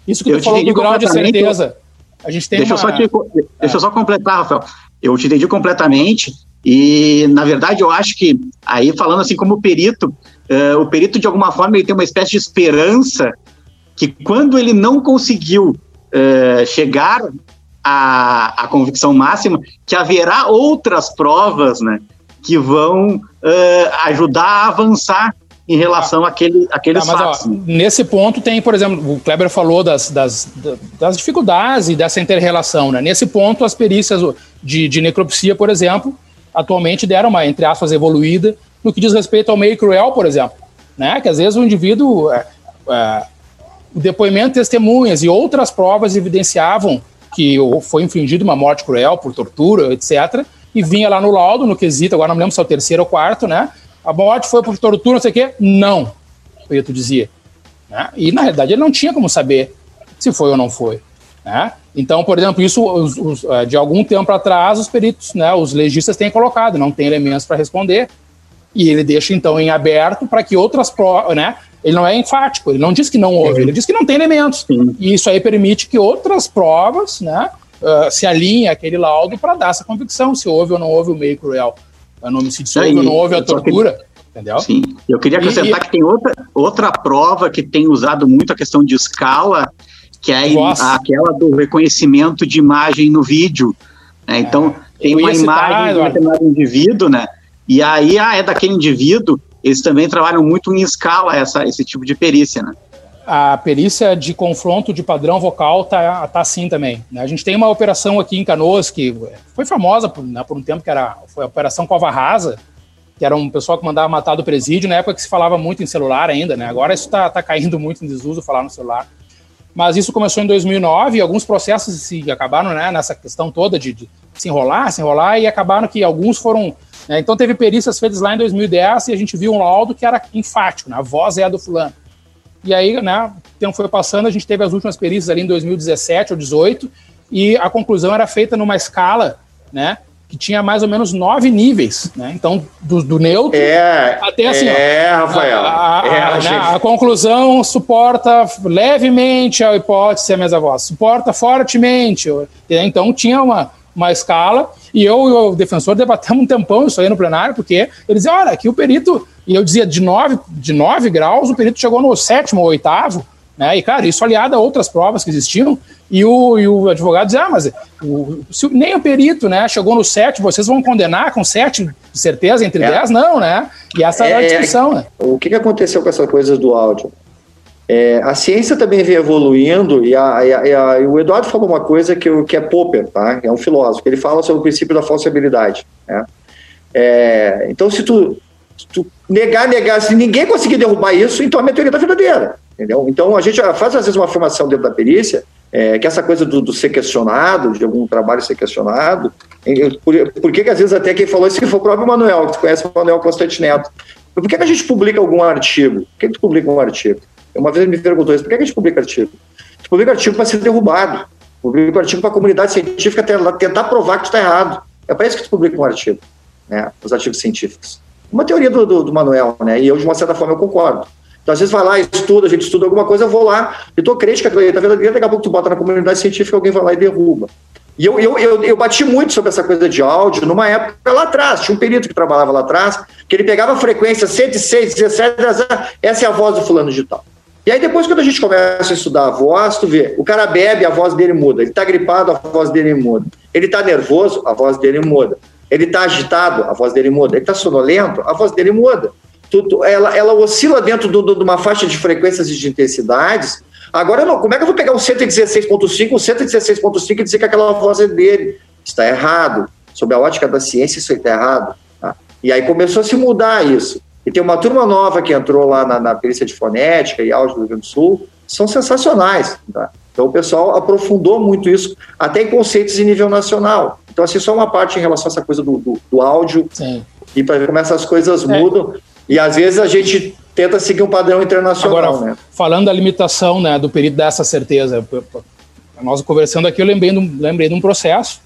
isso, que tu falou do grau de certeza. A gente tem deixa uma... Eu só te, deixa eu só completar, Rafael. Eu te entendi completamente. E, na verdade, eu acho que, aí falando assim como perito, uh, o perito, de alguma forma, ele tem uma espécie de esperança que quando ele não conseguiu uh, chegar à, à convicção máxima, que haverá outras provas, né, que vão uh, ajudar a avançar em relação àquele, àqueles tá, fatos. Ó, nesse ponto tem, por exemplo, o Kleber falou das, das, das dificuldades e dessa inter-relação. Né? Nesse ponto, as perícias de, de necropsia, por exemplo, atualmente deram uma, entre aspas, evoluída no que diz respeito ao meio cruel, por exemplo. Né? Que às vezes o indivíduo, é, é, o depoimento de testemunhas e outras provas evidenciavam que foi infligida uma morte cruel por tortura, etc. E vinha lá no laudo, no quesito, agora não me lembro se é o terceiro ou quarto, né? A morte foi por tortura, não sei o quê. Não, o perito dizia. Né? E na realidade ele não tinha como saber se foi ou não foi. Né? Então, por exemplo, isso os, os, é, de algum tempo atrás os peritos, né, os legistas têm colocado, não tem elementos para responder, e ele deixa então em aberto para que outras provas, né, ele não é enfático, ele não diz que não houve, ele diz que não tem elementos. Sim. E isso aí permite que outras provas, né, uh, se alinhem àquele laudo para dar essa convicção se houve ou não houve o meio cruel, no homicídio, se houve ou não houve a tortura. Entendeu? Sim, eu queria acrescentar e, que tem outra, outra prova que tem usado muito a questão de escala, que é aquela do reconhecimento de imagem no vídeo. Né? Então, é, tem uma imagem de um determinado indivíduo, né? E aí, ah, é daquele indivíduo, eles também trabalham muito em escala essa, esse tipo de perícia, né? A perícia de confronto de padrão vocal tá, tá assim também. Né? A gente tem uma operação aqui em Canoas que foi famosa por, né, por um tempo, que era foi a Operação Cova Rasa, que era um pessoal que mandava matar do presídio, na época que se falava muito em celular ainda, né? Agora isso está tá caindo muito em desuso falar no celular. Mas isso começou em 2009 e alguns processos se acabaram né, nessa questão toda de, de, se enrolar, se enrolar e acabaram que alguns foram. Né, então teve perícias feitas lá em 2010 e a gente viu um laudo que era enfático, né, a voz é a do fulano. E aí, né, o tempo foi passando, a gente teve as últimas perícias ali em 2017 ou 2018 e a conclusão era feita numa escala, né, que tinha mais ou menos nove níveis, né? Então, do, do neutro é, até assim. É, ó, Rafael. A, a, né, conclusão suporta levemente a hipótese a mesma voz, suporta fortemente. Então, tinha uma, uma escala, e eu e o defensor debatemos um tempão isso aí no plenário, porque ele dizia: olha, aqui o perito, e eu dizia de nove, de nove graus, o perito chegou no sétimo ou oitavo. Né? E, cara, isso aliado a outras provas que existiam, e o, e o advogado dizia, ah, mas o, se, nem o perito, né, chegou no 7, vocês vão condenar com 7 de certeza entre é. 10? Não, né? E essa é, é a discussão, né? O que, que aconteceu com essa coisa do áudio? É, a ciência também vem evoluindo e, a, e, a, e, a, e, o Eduardo falou uma coisa que, que é Popper, tá? é um filósofo, ele fala sobre o princípio da falsibilidade. Né? É, então, se tu, se tu, negar, negar, se ninguém conseguir derrubar isso, então a minha teoria está verdadeira. Entendeu? Então, a gente faz às vezes uma formação dentro da perícia, é, que essa coisa do, do, ser questionado, de algum trabalho ser questionado, por, por que, que às vezes até quem falou isso foi o próprio Manuel, que tu conhece o Manuel Constante Neto. Por que, que a gente publica algum artigo? Por que, que tu publica um artigo? Uma vez ele me perguntou isso, por que, que a gente publica artigo? Tu publica artigo para ser derrubado, publica artigo para a comunidade científica tentar provar que tu está errado. É para isso que tu publica um artigo, né, os artigos científicos. Uma teoria do, do, do Manuel, né, e eu, de uma certa forma, eu concordo. Então, às vezes vai lá, estuda, a gente estuda alguma coisa, eu vou lá, e estou crente que está verdadeira, daqui a pouco tu bota na comunidade científica, alguém vai lá e derruba. E eu, eu, eu, eu, bati muito sobre essa coisa de áudio numa época lá atrás. Tinha um perito que trabalhava lá atrás, que ele pegava a frequência 106, 17, essa é a voz do fulano digital. E aí depois, quando a gente começa a estudar a voz, tu vê, o cara bebe, a voz dele muda. Ele está gripado, a voz dele muda. Ele está nervoso, a voz dele muda. Ele está agitado, a voz dele muda. Ele está sonolento, a voz dele muda tudo, ela, ela oscila dentro do, do, de uma faixa de frequências e de intensidades. Agora, não, como é que eu vou pegar o 116.5, o 116.5 e dizer que aquela voz é dele? Está errado. Sob a ótica da ciência, isso está errado. Tá? E aí começou a se mudar isso. E tem uma turma nova que entrou lá na, na perícia de fonética e áudio do Rio Grande do Sul, são sensacionais. Tá? Então o pessoal aprofundou muito isso, até em conceitos em nível nacional. Então, assim, só uma parte em relação a essa coisa do, do, do áudio, Sim. e para ver como essas coisas é. mudam. E às vezes a gente tenta seguir um padrão internacional. Agora, né? falando da limitação né, do perito dessa certeza, nós conversando aqui, eu lembrei de um, lembrei de um processo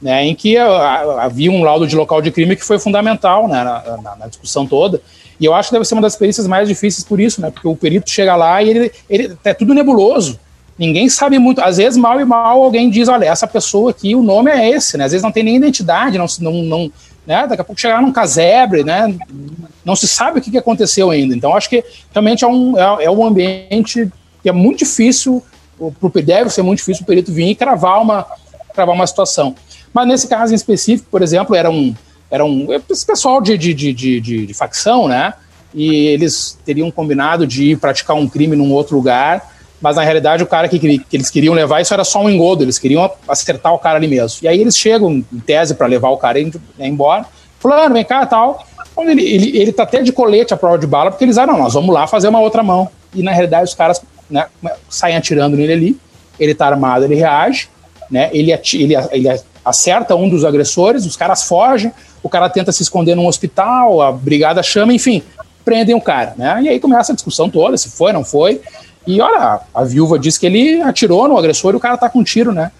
né, em que havia um laudo de local de crime que foi fundamental né, na, na, na, discussão toda. E eu acho que deve ser uma das perícias mais difíceis por isso, né, porque o perito chega lá e ele, ele é tudo nebuloso. Ninguém sabe muito. Às vezes, mal e mal, alguém diz: olha, essa pessoa aqui, o nome é esse, né? Às vezes não tem nem identidade, não, não, não, né? Daqui a pouco chegar num casebre, né? Não se sabe o que aconteceu ainda. Então, acho que realmente é um, é, é um ambiente que é muito difícil, pro, deve ser muito difícil o perito vir e cravar uma, cravar uma situação. Mas nesse caso em específico, por exemplo, era um, era um esse pessoal de, de, de, de, de facção, né? E eles teriam combinado de ir praticar um crime num outro lugar mas na realidade o cara que, que, eles queriam levar, isso era só um engodo, eles queriam acertar o cara ali mesmo. E aí eles chegam, em tese, para levar o cara embora, fulano, vem cá tal. Ele, ele, ele tá até de colete à prova de bala, porque eles, ah, não, nós vamos lá fazer uma outra mão. E na realidade os caras né, saem atirando nele ali, ele tá armado, ele reage, né, ele, ele, ele acerta um dos agressores, os caras fogem, o cara tenta se esconder num hospital, a brigada chama, enfim, prendem o cara, né? E aí começa a discussão toda, se foi, não foi. E olha, a viúva diz que ele atirou no agressor e o cara tá com tiro, né?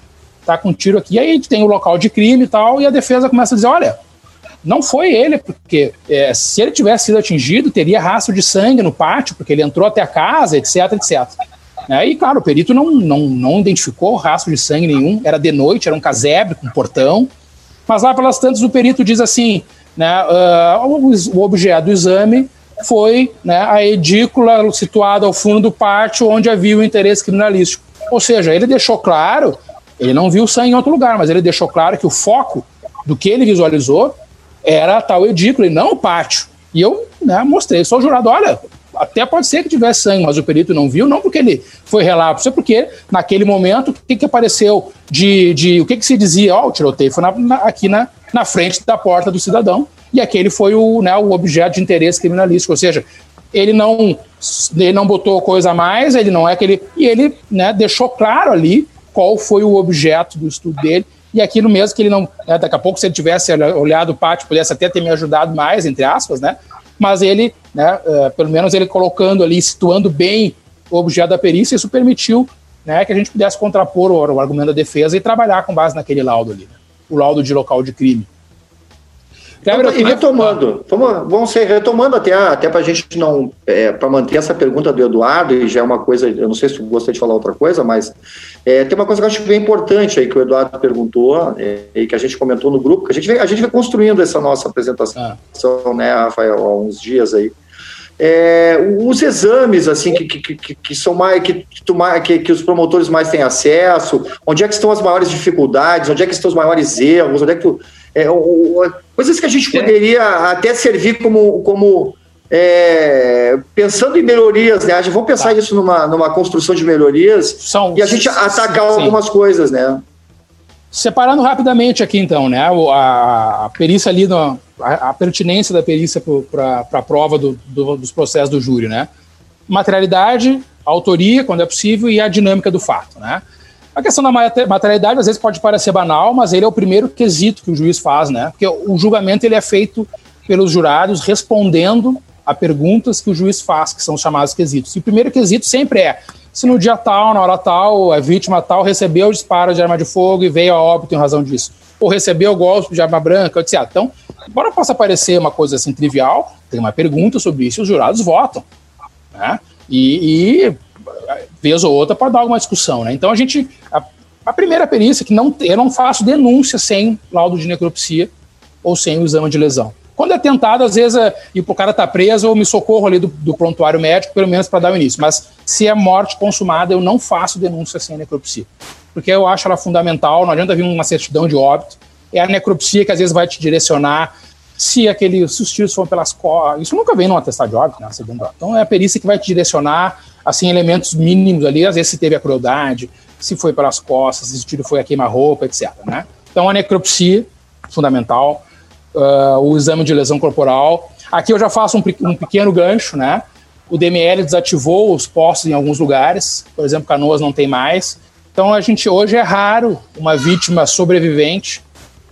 Tá com tiro aqui. E aí tem o local de crime e tal, e a defesa começa a dizer: olha, não foi ele, porque é, se ele tivesse sido atingido, teria rastro de sangue no pátio, porque ele entrou até a casa, etc, etc. É, e claro, o perito não, não, não identificou rastro de sangue nenhum, era de noite, era um casebre com portão. Mas lá pelas tantas, o perito diz assim: né, uh, o, o objeto do exame foi né, a edícula situada ao fundo do pátio onde havia o interesse criminalístico. Ou seja, ele deixou claro, ele não viu sangue em outro lugar, mas ele deixou claro que o foco do que ele visualizou era tal edícula e não o pátio. E eu né, mostrei, sou jurado, olha, até pode ser que tivesse sangue, mas o perito não viu, não porque ele foi relapso, é porque naquele momento o que, que apareceu de, de o que, que se dizia, ó, oh, o tiroteio foi na, na, aqui na, na frente da porta do cidadão, e aquele foi o, né, o objeto de interesse criminalístico, ou seja, ele não, ele não botou coisa a mais, ele não é aquele. E ele né, deixou claro ali qual foi o objeto do estudo dele. E aquilo mesmo que ele não. Né, daqui a pouco, se ele tivesse olhado o pátio, pudesse até ter me ajudado mais, entre aspas, né? Mas ele, né, uh, pelo menos ele colocando ali, situando bem o objeto da perícia, isso permitiu né, que a gente pudesse contrapor o, o argumento da defesa e trabalhar com base naquele laudo ali, né, o laudo de local de crime. E retomando, vamos, vamos ser retomando até, até para a gente não, é, para manter essa pergunta do Eduardo, e já é uma coisa, eu não sei se gostaria de falar outra coisa, mas é, tem uma coisa que eu acho bem importante aí que o Eduardo perguntou é, e que a gente comentou no grupo, que a gente vem, a gente vem construindo essa nossa apresentação, ah. né, Rafael, há uns dias aí. É, os exames assim que, que, que, que são mais que, que, que, os promotores mais têm acesso, onde é que estão as maiores dificuldades, onde é que estão os maiores erros, onde é que tu, é, o, coisas que a gente poderia até servir como, como é, pensando em melhorias, né? Vamos pensar tá. isso numa, numa construção de melhorias São, e a gente atacar sim. algumas coisas, né? Separando rapidamente aqui, então, né? A, a perícia ali, no, a, a, pertinência da perícia para a prova do, do, dos processos do júri, né? Materialidade, autoria, quando é possível, e a dinâmica do fato, né? A questão da materialidade às vezes pode parecer banal, mas ele é o primeiro quesito que o juiz faz, né? Porque o julgamento ele é feito pelos jurados respondendo a perguntas que o juiz faz, que são os chamados quesitos. E o primeiro quesito sempre é se no dia tal, na hora tal, a vítima tal recebeu o disparo de arma de fogo e veio a óbito em razão disso. Ou recebeu o golpe de arma branca, etc. Então, embora possa parecer uma coisa assim trivial, tem uma pergunta sobre isso e os jurados votam. Né? E, e vez ou outra pode dar alguma discussão, né? Então a gente a, a, primeira perícia que não eu não faço denúncia sem laudo de necropsia ou sem o exame de lesão. Quando é tentado, às vezes, é, e o cara tá preso, eu me socorro ali do, do prontuário médico, pelo menos para dar o início. Mas se é morte consumada, eu não faço denúncia sem necropsia. Porque eu acho ela fundamental, não adianta vir uma certidão de óbito. É a necropsia que às vezes vai te direcionar se aquele, se os tiros foram pelas costas. Isso nunca vem num atestado de óbito, né? Então é a perícia que vai te direcionar assim, elementos mínimos ali, às vezes se teve a crueldade, se foi pelas costas, se o tiro foi a queima-roupa, etc. Né? Então, a necropsia, fundamental, uh, o exame de lesão corporal. Aqui eu já faço um, um, pequeno gancho, né? O DML desativou os postos em alguns lugares, por exemplo, Canoas não tem mais. Então, a gente hoje é raro uma vítima sobrevivente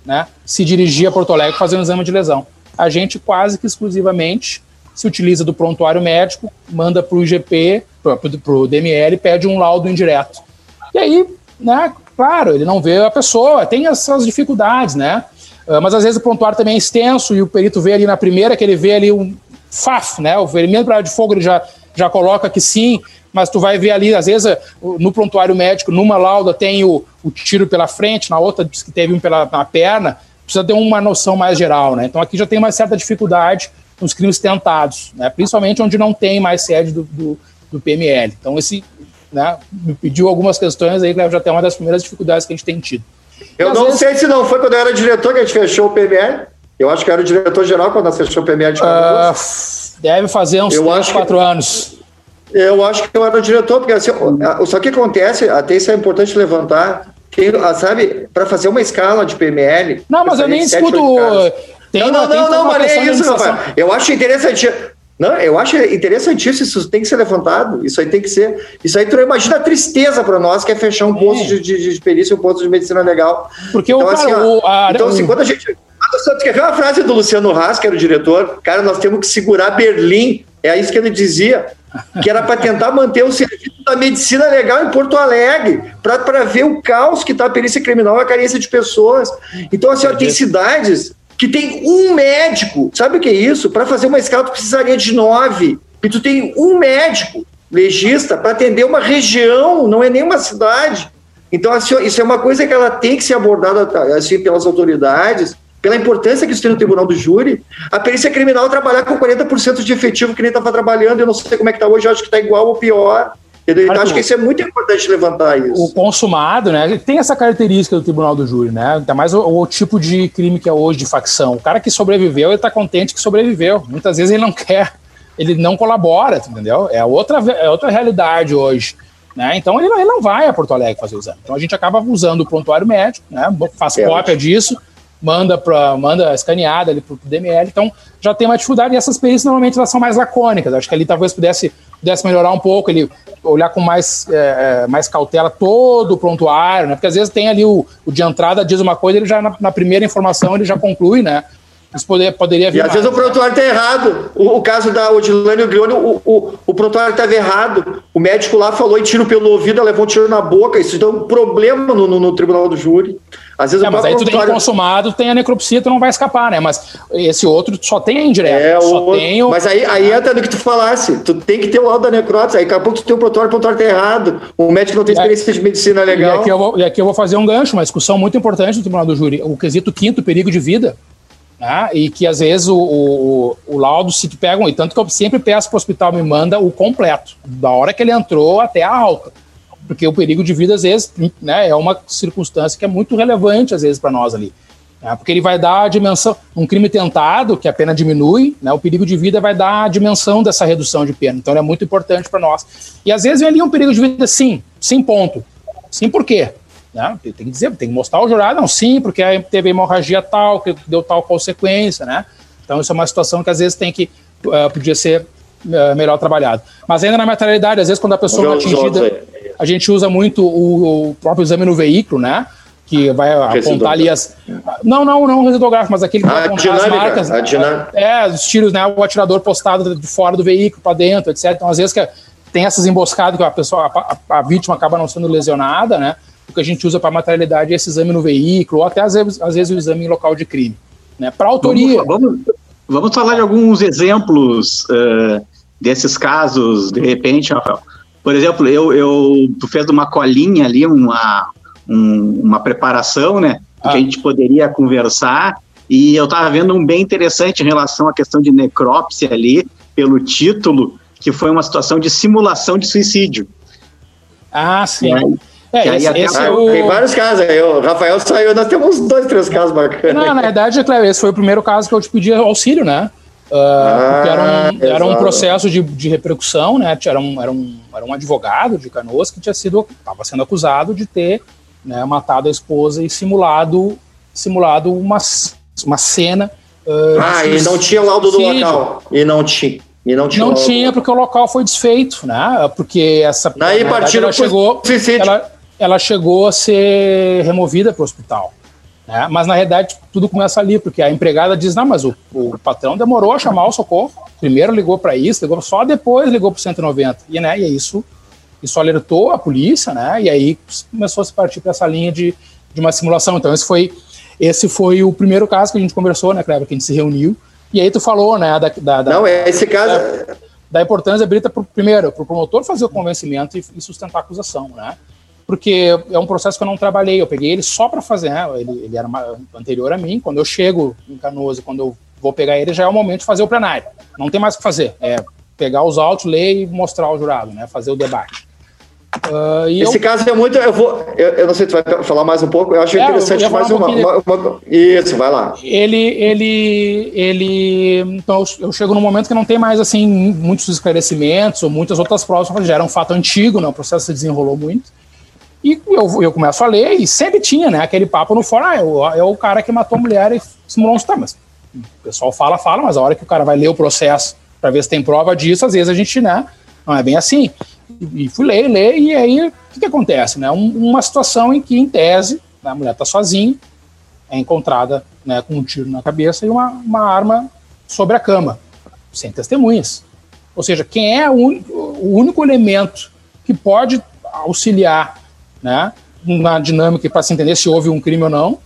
né, se dirigir a Porto Alegre fazer um exame de lesão. A gente quase que exclusivamente se utiliza do prontuário médico, manda para o IGP, para o DML, pede um laudo indireto. E aí, né, claro, ele não vê a pessoa, tem essas dificuldades, né? Uh, mas às vezes o prontuário também é extenso e o perito vê ali na primeira que ele vê ali um FAF, né? O ferimento para de fogo ele já, já coloca que sim, mas tu vai ver ali, às vezes, no prontuário médico, numa lauda tem o, o tiro pela frente, na outra diz que teve um pela na perna, precisa ter uma noção mais geral, né? Então aqui já tem uma certa dificuldade nos crimes tentados, né? principalmente onde não tem mais sede do, do, do PML. Então, esse né, me pediu algumas questões aí, que já tem uma das primeiras dificuldades que a gente tem tido. Eu não vezes... sei se não foi quando eu era diretor que a gente fechou o PML. Eu acho que era o diretor-geral quando nós fechou o PML de uh, Deve fazer uns 3, 4 que... anos. Eu acho que eu era o diretor, porque assim, só que acontece, até isso é importante levantar, quem, sabe, para fazer uma escala de PML. Não, mas eu nem discuto. Tem não, não, não, não, mas é isso, Rafael. Eu acho interessante. Não, eu acho interessantíssimo, isso tem que ser levantado, isso aí tem que ser. Isso aí tu imagina a tristeza para nós que é fechar um posto de, de, de, perícia, um posto de medicina legal. Porque então, o, assim, cara, o, a, então, assim, quando a gente. Tu quer ver uma frase do Luciano Haas, que era o diretor? Cara, nós temos que segurar Berlim. É isso que ele dizia. Que era para tentar manter o serviço da medicina legal em Porto Alegre, para ver o caos que está a perícia criminal, a carência de pessoas. Então, assim, ó, tem cidades que tem um médico. Sabe o que é isso? Para fazer uma escala, tu precisaria de nove. E tu tem um médico legista para atender uma região, não é nem uma cidade. Então, assim, isso é uma coisa que ela tem que ser abordada assim, pelas autoridades, pela importância que isso tem no tribunal do júri. A perícia criminal trabalhar com 40% de efetivo que nem estava trabalhando, eu não sei como é que está hoje, eu acho que está igual ou pior. Então, acho que isso é muito importante levantar isso. O consumado, né? Tem essa característica do tribunal do júri, né? Ainda mais o, o, tipo de crime que é hoje, de facção. O cara que sobreviveu, ele tá contente que sobreviveu. Muitas vezes ele não quer, ele não colabora, entendeu? É outra, é outra realidade hoje. Né? Então ele não, ele não vai a Porto Alegre fazer o exame. Então a gente acaba usando o prontuário médico, né? faz é. cópia disso, manda para manda escaneada ali para o DML. Então já tem uma dificuldade e essas perícias normalmente elas são mais lacônicas. Acho que ali talvez pudesse pudesse melhorar um pouco, ele olhar com mais, é, é, mais cautela todo o prontuário, né? Porque às vezes tem ali o, o de entrada diz uma coisa, ele já na, na, primeira informação ele já conclui, né? Isso poder, poderia vir. E às mais, vezes o prontuário está errado. O, o, caso da Odilane Glione, o, o, o prontuário estava errado. O médico lá falou e tiro pelo ouvido, ela levou um tiro na boca. Isso dá um problema no, no, no tribunal do júri. Às vezes é, mas aí tu tem consumado, tem a necropsia, tu não vai escapar, né? Mas esse outro só tem a indireta. É, só o... tem o... Mas aí, aí entra no que tu falasse. Tu tem que ter o laudo da necrópsia. Aí daqui a pouco tu tem o prontuário, o prontuário tá errado. O médico não tem experiência de medicina legal. E aqui, eu vou, e aqui eu vou fazer um gancho, uma discussão muito importante no tribunal do júri. O quesito quinto, perigo de vida. Né? E que às vezes o, o, o laudo se te pegam, e tanto que eu sempre peço para o hospital me manda o completo, da hora que ele entrou até a alta porque o perigo de vida, às vezes, né, é uma circunstância que é muito relevante, às vezes, para nós ali. Né, porque ele vai dar a dimensão. Um crime tentado, que a pena diminui, né, o perigo de vida vai dar a dimensão dessa redução de pena. Então, é muito importante para nós. E, às vezes, vem ali um perigo de vida, sim, sim, ponto. Sim, por quê? Né? Tem que dizer, tem que mostrar ao jurado, não, sim, porque teve hemorragia tal, que deu tal consequência, né? Então, isso é uma situação que, às vezes, tem que. Uh, podia ser uh, melhor trabalhado. Mas ainda na materialidade, às vezes, quando a pessoa é atingida a gente usa muito o, o próprio exame no veículo, né? que vai apontar ali as. Não, não, não o residográfico, mas aquele que vai apontar as marcas. A dinâmica. É, os tiros, né? O atirador postado de fora do veículo para dentro, etc. Então, às vezes que tem essas emboscadas que a pessoa, a, a, vítima acaba não sendo lesionada, né? O que a gente usa para materialidade é esse exame no veículo, ou até às vezes, às vezes o exame em local de crime. Né? Para autoria. Vamos, vamos, vamos, falar de alguns exemplos uh, desses casos, de repente, Rafael. Por exemplo, eu, eu tu fez uma colinha ali, uma, um, uma preparação, né? Ah. Que a gente poderia conversar. E eu estava vendo um bem interessante em relação à questão de necrópsia ali, pelo título, que foi uma situação de simulação de suicídio. Ah, sim. É, esse, esse é o... Tem vários casos. o Rafael saiu, nós temos dois, três casos bacanas. Não, na verdade, Cléber, esse foi o primeiro caso que eu te pedi auxílio, né? Uh, ah, era um, era um processo de, de repercussão, né? Era um, era, um, era um advogado de Canoas que tinha sido estava sendo acusado de ter né, matado a esposa e simulado simulado uma, uma cena. Uh, ah, e não tinha laudo do local. E não tinha. E não tinha, não tinha porque o local foi desfeito, né? Porque essa Daí ela chegou, ela, ela chegou a ser removida para o hospital. Né? Mas na realidade tudo começa ali, porque a empregada diz: não, mas o, o patrão demorou a chamar o socorro. Primeiro ligou para isso, ligou só depois ligou para o 190. E, né, e é isso, isso alertou a polícia, né? E aí começou a se partir para essa linha de, de uma simulação. Então, esse foi, esse foi o primeiro caso que a gente conversou, né, Cleber, que a gente se reuniu. E aí tu falou, né, da. da, da não, esse caso. Da, da importância, Brita, pro, primeiro, para o promotor fazer o convencimento e, e sustentar a acusação, né? Porque é um processo que eu não trabalhei. Eu peguei ele só para fazer, né? ele, ele era anterior a mim. Quando eu chego em Canoas e quando eu vou pegar ele, já é o momento de fazer o plenário. Não tem mais o que fazer. É pegar os autos, ler e mostrar ao jurado, né? Fazer o debate. Uh, Esse eu... caso é muito. Eu, vou, eu, eu, não sei se tu vai falar mais um pouco. Eu acho é, interessante eu mais um uma, uma, uma, Isso, vai lá. Ele, ele, ele. Então eu chego num momento que não tem mais assim muitos esclarecimentos ou muitas outras provas. Já era um fato antigo, né? O processo se desenrolou muito. E eu, eu começo a ler e sempre tinha, né? Aquele papo no fórum, ah, é, é o cara que matou a mulher e simulou um tá, mas o pessoal fala, fala, mas a hora que o cara vai ler o processo para ver se tem prova disso, às vezes a gente, né? Não é bem assim. E, e fui ler, ler, e aí o que, que acontece, né? Um, uma situação em que, em tese, né, a mulher tá sozinha, é encontrada né, com um tiro na cabeça e uma, uma arma sobre a cama, sem testemunhas. Ou seja, quem é o, o único elemento que pode auxiliar né, na dinâmica para se entender se houve um crime ou não,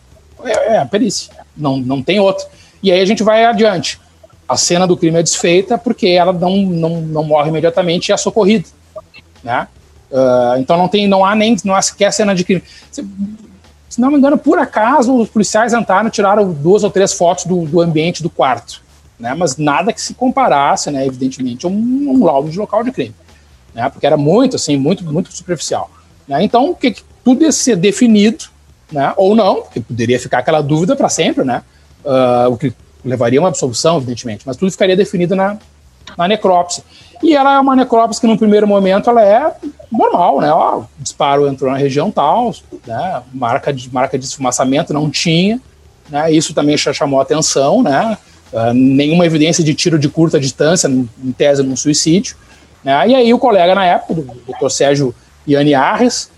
é, é a perícia. Não, não tem outra. E aí a gente vai adiante. A cena do crime é desfeita porque ela não, não, não morre imediatamente e é socorrida. Né? Uh, então não tem, não há nem não há sequer cena de crime. Se, se, não me engano, por acaso os policiais entraram tiraram duas ou três fotos do, do ambiente do quarto, né? Mas nada que se comparasse, né? Evidentemente, a um, um laudo de local de crime, né? Porque era muito assim, muito muito superficial. Né? Então, que, que tudo ia ser definido, né? ou não, porque poderia ficar aquela dúvida para sempre, né? Uh, o que levaria a uma absolução, evidentemente, mas tudo ficaria definido na, na necrópsia. E ela é uma necrópsia que, no primeiro momento, ela é normal, né? Ó, o disparo entrou na região tal, né? marca, de, marca de esfumaçamento não tinha, né? Isso também chamou atenção, né? Uh, nenhuma evidência de tiro de curta distância, em tese, num suicídio. Né? E aí o colega na época, o doutor Sérgio Iane Arres,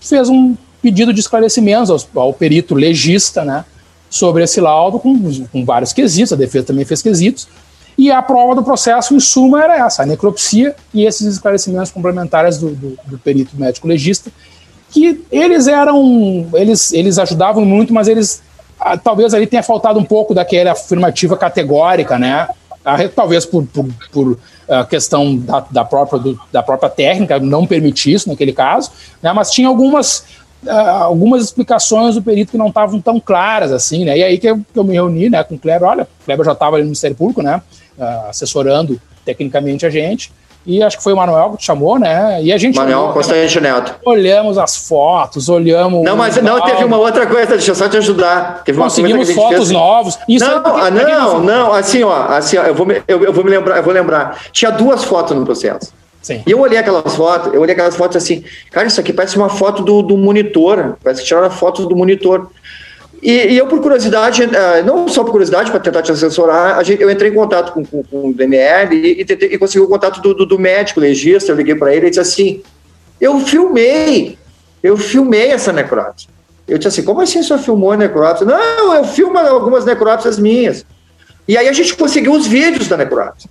fez um pedido de esclarecimentos ao, ao perito legista, né, sobre esse laudo com, com vários quesitos, a defesa também fez quesitos, e a prova do processo, em suma, era essa, a necropsia e esses esclarecimentos complementares do, do, do perito médico legista, que eles eram, eles, eles ajudavam muito, mas eles, ah, talvez ali tenha faltado um pouco daquela afirmativa categórica, né, talvez por, por, por uh, questão da, da, própria, do, da própria técnica, não permitir isso naquele caso, né, mas tinha algumas, uh, algumas explicações do perito que não estavam tão claras assim, né, e aí que eu, que eu me reuni né, com o Kleber, olha, o Kleber já estava ali no Ministério Público, né, uh, assessorando tecnicamente a gente, e acho que foi o Manuel que te chamou, né? E a gente. Manuel olhou, Constante Neto. Olhamos as fotos, olhamos. Não, mas não, teve uma outra coisa, deixa eu só te ajudar. Teve Conseguimos fotos fez... novos. Isso não, ah, não, não, assim, ó, assim, ó, eu vou, me, eu, eu, vou me lembrar, eu vou lembrar. Tinha duas fotos no processo. Sim. E eu olhei aquelas fotos, eu olhei aquelas fotos assim, cara, isso aqui parece uma foto do, do monitor, parece que tiraram a foto do monitor. E, e, eu, por curiosidade, eh, não só por curiosidade, para tentar te assessorar, gente, eu entrei em contato com, com, com o DML e, e, e consegui o contato do, do, do médico legista. Eu liguei para ele e disse assim: Eu filmei, eu filmei essa necrópsia. Eu disse assim: Como assim o senhor filmou a necrópsia? Não, eu filmo algumas necrópsias minhas. E aí a gente conseguiu os vídeos da necrópsia.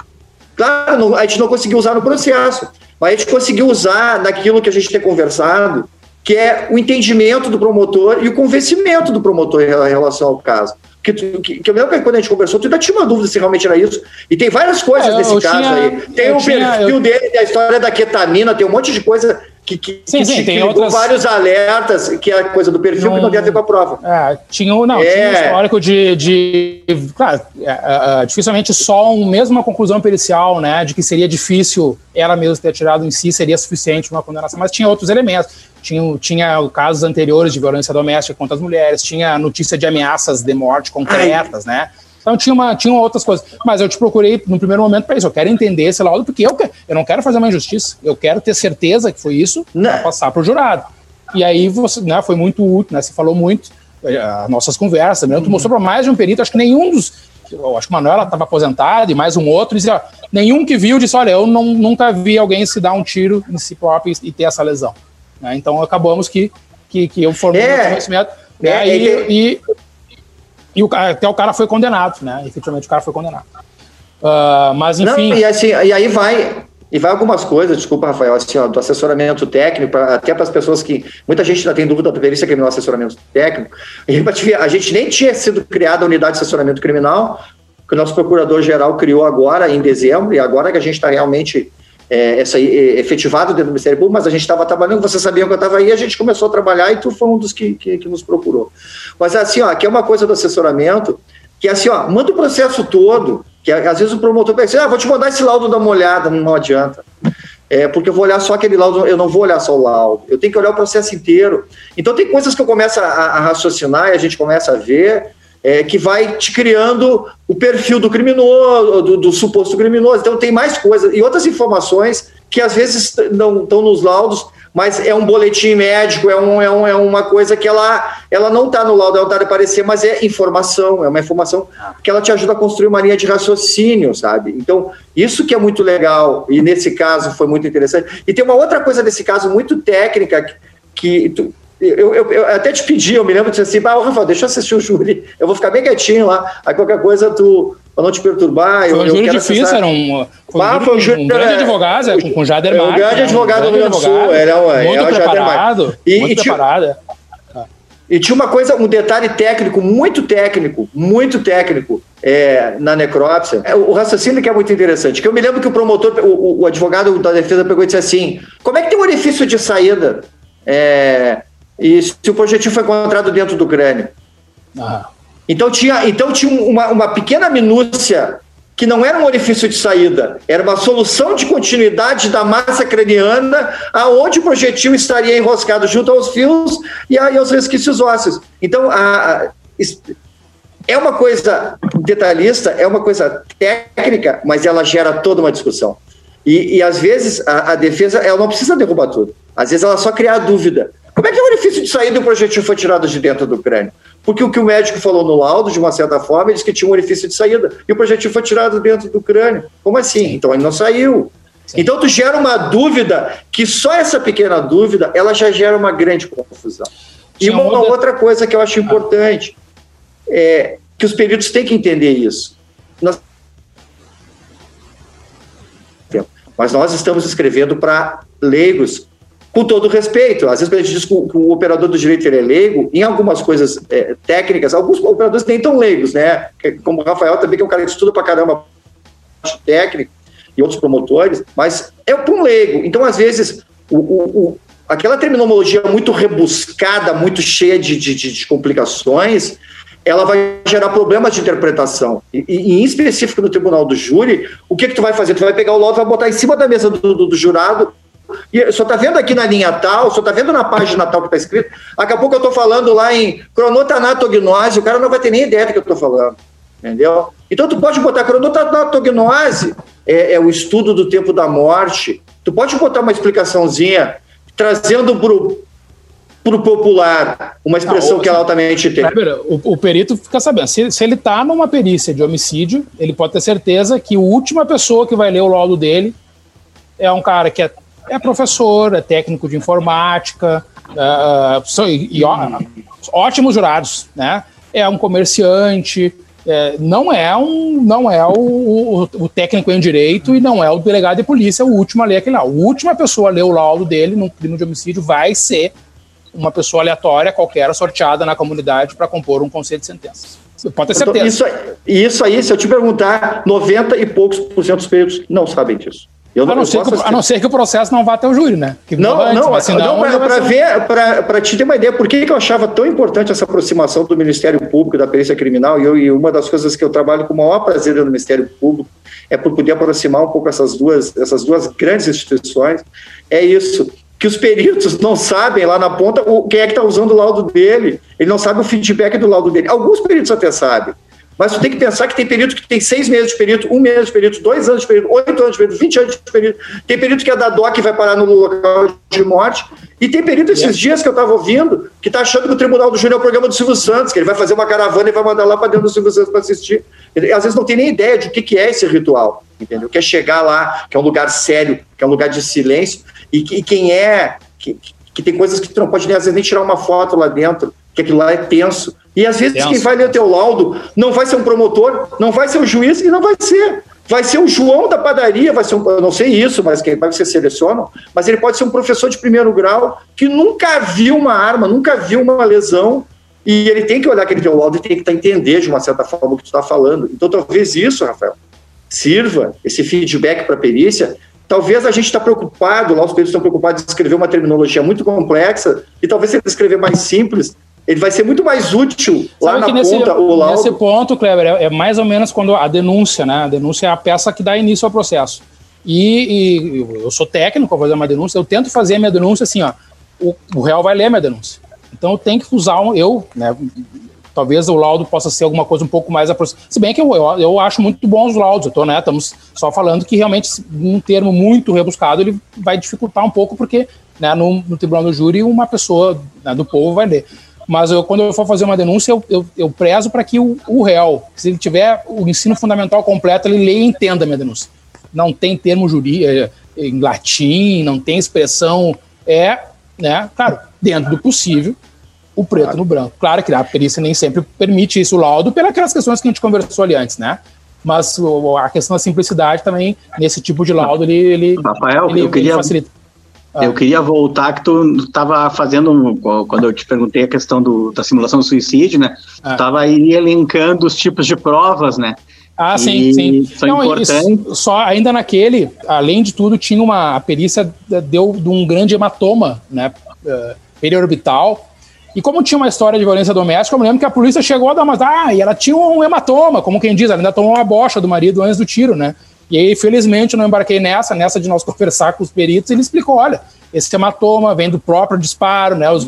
Claro, a gente não conseguiu usar no processo, mas a gente conseguiu usar naquilo que a gente tem conversado que é o entendimento do promotor e o convencimento do promotor em relação ao caso. Que, que, que eu lembro que quando a gente conversou, tu ainda tinha uma dúvida se realmente era isso. E tem várias coisas é, nesse caso tinha, aí. Tem o tinha, perfil eu... dele, a história da ketamina, tem um monte de coisa que, que, sim, que, sim, tem outras... vários alertas, que é a coisa do perfil não, que não tem a ver com a prova. É, tinha, não, é. tinha um histórico de. de claro, é, é, é, dificilmente só um, mesmo uma conclusão pericial, né, de que seria difícil ela mesma ter tirado em si, seria suficiente uma condenação, mas tinha outros elementos. Tinha, tinha casos anteriores de violência doméstica contra as mulheres, tinha notícia de ameaças de morte concretas, Ai. né? Então tinha, uma, tinha outras coisas. Mas eu te procurei no primeiro momento para isso. Eu quero entender esse laudo, porque eu, eu não quero fazer uma injustiça. Eu quero ter certeza que foi isso para passar para o jurado. E aí você, né, foi muito útil, né? Você falou muito, eh, as nossas conversas, né? Tu uhum. mostrou para mais de um perito, acho que nenhum dos. Eu acho que o Manuela estava aposentado e mais um outro, dizia, nenhum que viu disse: olha, eu não, nunca vi alguém se dar um tiro em si próprio e ter essa lesão. Né? Então acabamos que, que, que eu formei é, conhecimento. Né? É, e, é, e, e o, até o cara foi condenado, né? Efetivamente o cara foi condenado. Uh, mas enfim. Não, e, assim, e aí vai. E vai algumas coisas, desculpa, Rafael, assim, ó, do assessoramento técnico, pra, até para as pessoas que. Muita gente ainda tem dúvida da perícia criminal assessoramento técnico. A gente nem tinha sido criada a unidade de assessoramento criminal, que o nosso procurador-geral criou agora, em dezembro, e agora que a gente está realmente é, essa, é, efetivado dentro do Ministério Público, mas a gente estava trabalhando, você sabia que eu estava aí, a gente começou a trabalhar e tu foi um dos que, que, que, nos procurou. Mas assim, ó, aqui é uma coisa do assessoramento, que é assim, ó, manda o processo todo, que às vezes o promotor pensa, ah, vou te mandar esse laudo dar uma olhada, não adianta. É, porque eu vou olhar só aquele laudo, eu não vou olhar só o laudo, eu tenho que olhar o processo inteiro. Então tem coisas que eu começo a, a raciocinar e a gente começa a ver, é, que vai te criando o perfil do criminoso, do, do, suposto criminoso. Então tem mais coisas e outras informações que às vezes não estão nos laudos, mas é um boletim médico, é, um, é, um, é uma coisa que ela, ela não está no laudo, ela está a aparecer, mas é informação, é uma informação que ela te ajuda a construir uma linha de raciocínio, sabe? Então, isso que é muito legal, e nesse caso foi muito interessante. E tem uma outra coisa desse caso muito técnica que, que eu, eu, eu, até te pedi, eu me lembro de assim, ah, Rafael, deixa eu assistir o júri, eu vou ficar bem quietinho lá, aí qualquer coisa tu, pra não te perturbar. Foi eu, um júri difícil, acessar. era um, foi ah, um, foi um, júri, um grande advogado, é, com, com Jader Marques. Um grande advogado do Rio Grande do Sul, ele é, um, muito é preparado, e, muito e preparado. Tinha, e tinha uma coisa, um detalhe técnico, muito técnico, muito técnico, é, na necrópsia. É, o raciocínio que é muito interessante, que eu me lembro que o promotor, o, o advogado da defesa pegou e disse assim, como é que tem um orifício de saída? É, e se o projetivo foi encontrado dentro do crânio. Ah. Então tinha, então tinha uma, uma pequena minúcia que não era um orifício de saída, era uma solução de continuidade da massa craniana, aonde o projetil estaria enroscado junto aos fios e aí aos resquícios ósseos. Então, a, a, é uma coisa detalhista, é uma coisa técnica, mas ela gera toda uma discussão. E, e às vezes a, a, defesa ela não precisa derrubar tudo. Às vezes ela só cria a dúvida. Como é que é o orifício de saída do projetil foi tirado de dentro do crânio? Porque o que o médico falou no laudo, de uma certa forma, ele disse que tinha um orifício de saída e o projetil foi tirado dentro do crânio. Como assim? Então ele não saiu. Sim. Então tu gera uma dúvida que só essa pequena dúvida ela já gera uma grande confusão. E uma outra... outra coisa que eu acho importante é, que os peritos têm que entender isso. Nós... Mas nós estamos escrevendo para leigos, com todo respeito. Às vezes a gente diz que o, operador do direito ele é leigo, em algumas coisas é, técnicas, alguns operadores nem tão leigos, né? Como o Rafael também, que é um cara que estuda para caramba técnico, e outros promotores, mas é para um leigo. Então, às vezes, o, o, o, aquela terminologia muito rebuscada, muito cheia de, de, de, complicações, ela vai gerar problemas de interpretação. E, e, em específico no tribunal do júri, o que, que tu vai fazer? Tu vai pegar o laudo, vai botar em cima da mesa do, do, do jurado, e só está vendo aqui na linha tal, só está vendo na página tal que está escrito. Daqui a pouco eu estou falando lá em cronotanatognose, o cara não vai ter nem ideia do que eu estou falando. Entendeu? Então tu pode botar cronotanatognose, é, é o estudo do tempo da morte. Tu pode botar uma explicaçãozinha, trazendo para o popular uma expressão não, que é altamente tem. O, o, perito fica sabendo. Se, se ele está numa perícia de homicídio, ele pode ter certeza que a última pessoa que vai ler o laudo dele é um cara que é, é professor, é técnico de informática, uh, e, e, ó, ótimos jurados, né? É um comerciante, é, não é um não é o, o, o, técnico em direito e não é o delegado de polícia o último a ler aquele lá. A última pessoa a ler o laudo dele num crime de homicídio vai ser uma pessoa aleatória qualquer sorteada na comunidade para compor um conselho de sentenças. Pode ter certeza. Isso, isso aí, se eu te perguntar, 90 e poucos por cento dos peritos não sabem disso. Eu não, a, não ser que, a não ser que o processo não vá até o júri, né? Que não, antes, não, não para ver, para te ter uma ideia, por que, que eu achava tão importante essa aproximação do Ministério Público, da perícia criminal, e, eu, e uma das coisas que eu trabalho com o maior prazer no Ministério Público é por poder aproximar um pouco essas duas, essas duas grandes instituições, é isso, que os peritos não sabem lá na ponta o, quem é que está usando o laudo dele, ele não sabe o feedback do laudo dele. Alguns peritos até sabem, mas tu tem que pensar que tem período que tem seis meses de período, um mês de período, dois anos de período, oito anos de período, vinte anos de período. Tem período que é da DOC e vai parar no local de morte. E tem período esses dias que eu estava ouvindo que está achando que o Tribunal do Júri é o programa do Silvio Santos, que ele vai fazer uma caravana e vai mandar lá para dentro do Silvio Santos para assistir. Ele, às vezes não tem nem ideia de o que, que é esse ritual, entendeu? Que é chegar lá, que é um lugar sério, que é um lugar de silêncio, e, e quem é, que, que tem coisas que tu não pode nem, às vezes nem tirar uma foto lá dentro, que aquilo lá é tenso. E às vezes quem vai ler o teu laudo não vai ser um promotor, não vai ser o um juiz e não vai ser. Vai ser o João da padaria, vai ser um, eu não sei isso, mas quem vai ser selecionam, mas ele pode ser um professor de primeiro grau que nunca viu uma arma, nunca viu uma lesão, e ele tem que olhar aquele teu laudo e tem que tá, entender de uma certa forma o que tu está falando. Então talvez isso, Rafael, sirva esse feedback para a perícia Talvez a gente está preocupado, lá os peritos estão preocupados em escrever uma terminologia muito complexa, e talvez se ele escrever mais simples, ele vai ser muito mais útil lá Sabe na nesse, ponta, o laudo. Nesse ponto, Kleber, é, é, mais ou menos quando a denúncia, né? A denúncia é a peça que dá início ao processo. E, e eu sou técnico, vou fazer uma denúncia, eu tento fazer a minha denúncia assim, ó, o, o réu vai ler a minha denúncia. Então eu tenho que usar, um, eu, né, talvez o laudo possa ser alguma coisa um pouco mais aproximada. Se bem que eu, eu, eu, acho muito bons os laudos, eu tô, né, estamos só falando que realmente um termo muito rebuscado ele vai dificultar um pouco, porque né, no, no tribunal do júri uma pessoa né, do povo vai ler. Mas eu, quando eu for fazer uma denúncia, eu, eu, eu prezo para que o, o réu, se ele tiver o ensino fundamental completo, ele leia e entenda a minha denúncia. Não tem termo jurídico é, em latim, não tem expressão. É, né, claro, dentro do possível, o preto claro. no branco. Claro que a perícia nem sempre permite isso, o laudo, pelas questões que a gente conversou ali antes, né? Mas a questão da simplicidade também, nesse tipo de laudo, ele, ele, Rafael, ele, eu queria, facilita. Ah. Eu queria voltar que tu estava fazendo, quando eu te perguntei a questão do, da simulação do suicídio, né? Ah. Tu estava aí elencando os tipos de provas, né? Ah, sim, sim. São Não, importantes. Só ainda naquele, além de tudo, tinha uma a perícia deu de um grande hematoma, né? Uh, periorbital. E como tinha uma história de violência doméstica, eu me lembro que a polícia chegou a dar umas. Ah, e ela tinha um hematoma, como quem diz, ela ainda tomou uma bocha do marido antes do tiro, né? E aí, felizmente, eu não embarquei nessa, nessa de nós conversar com os peritos, ele explicou, olha, esse hematoma vem do próprio disparo, né? Os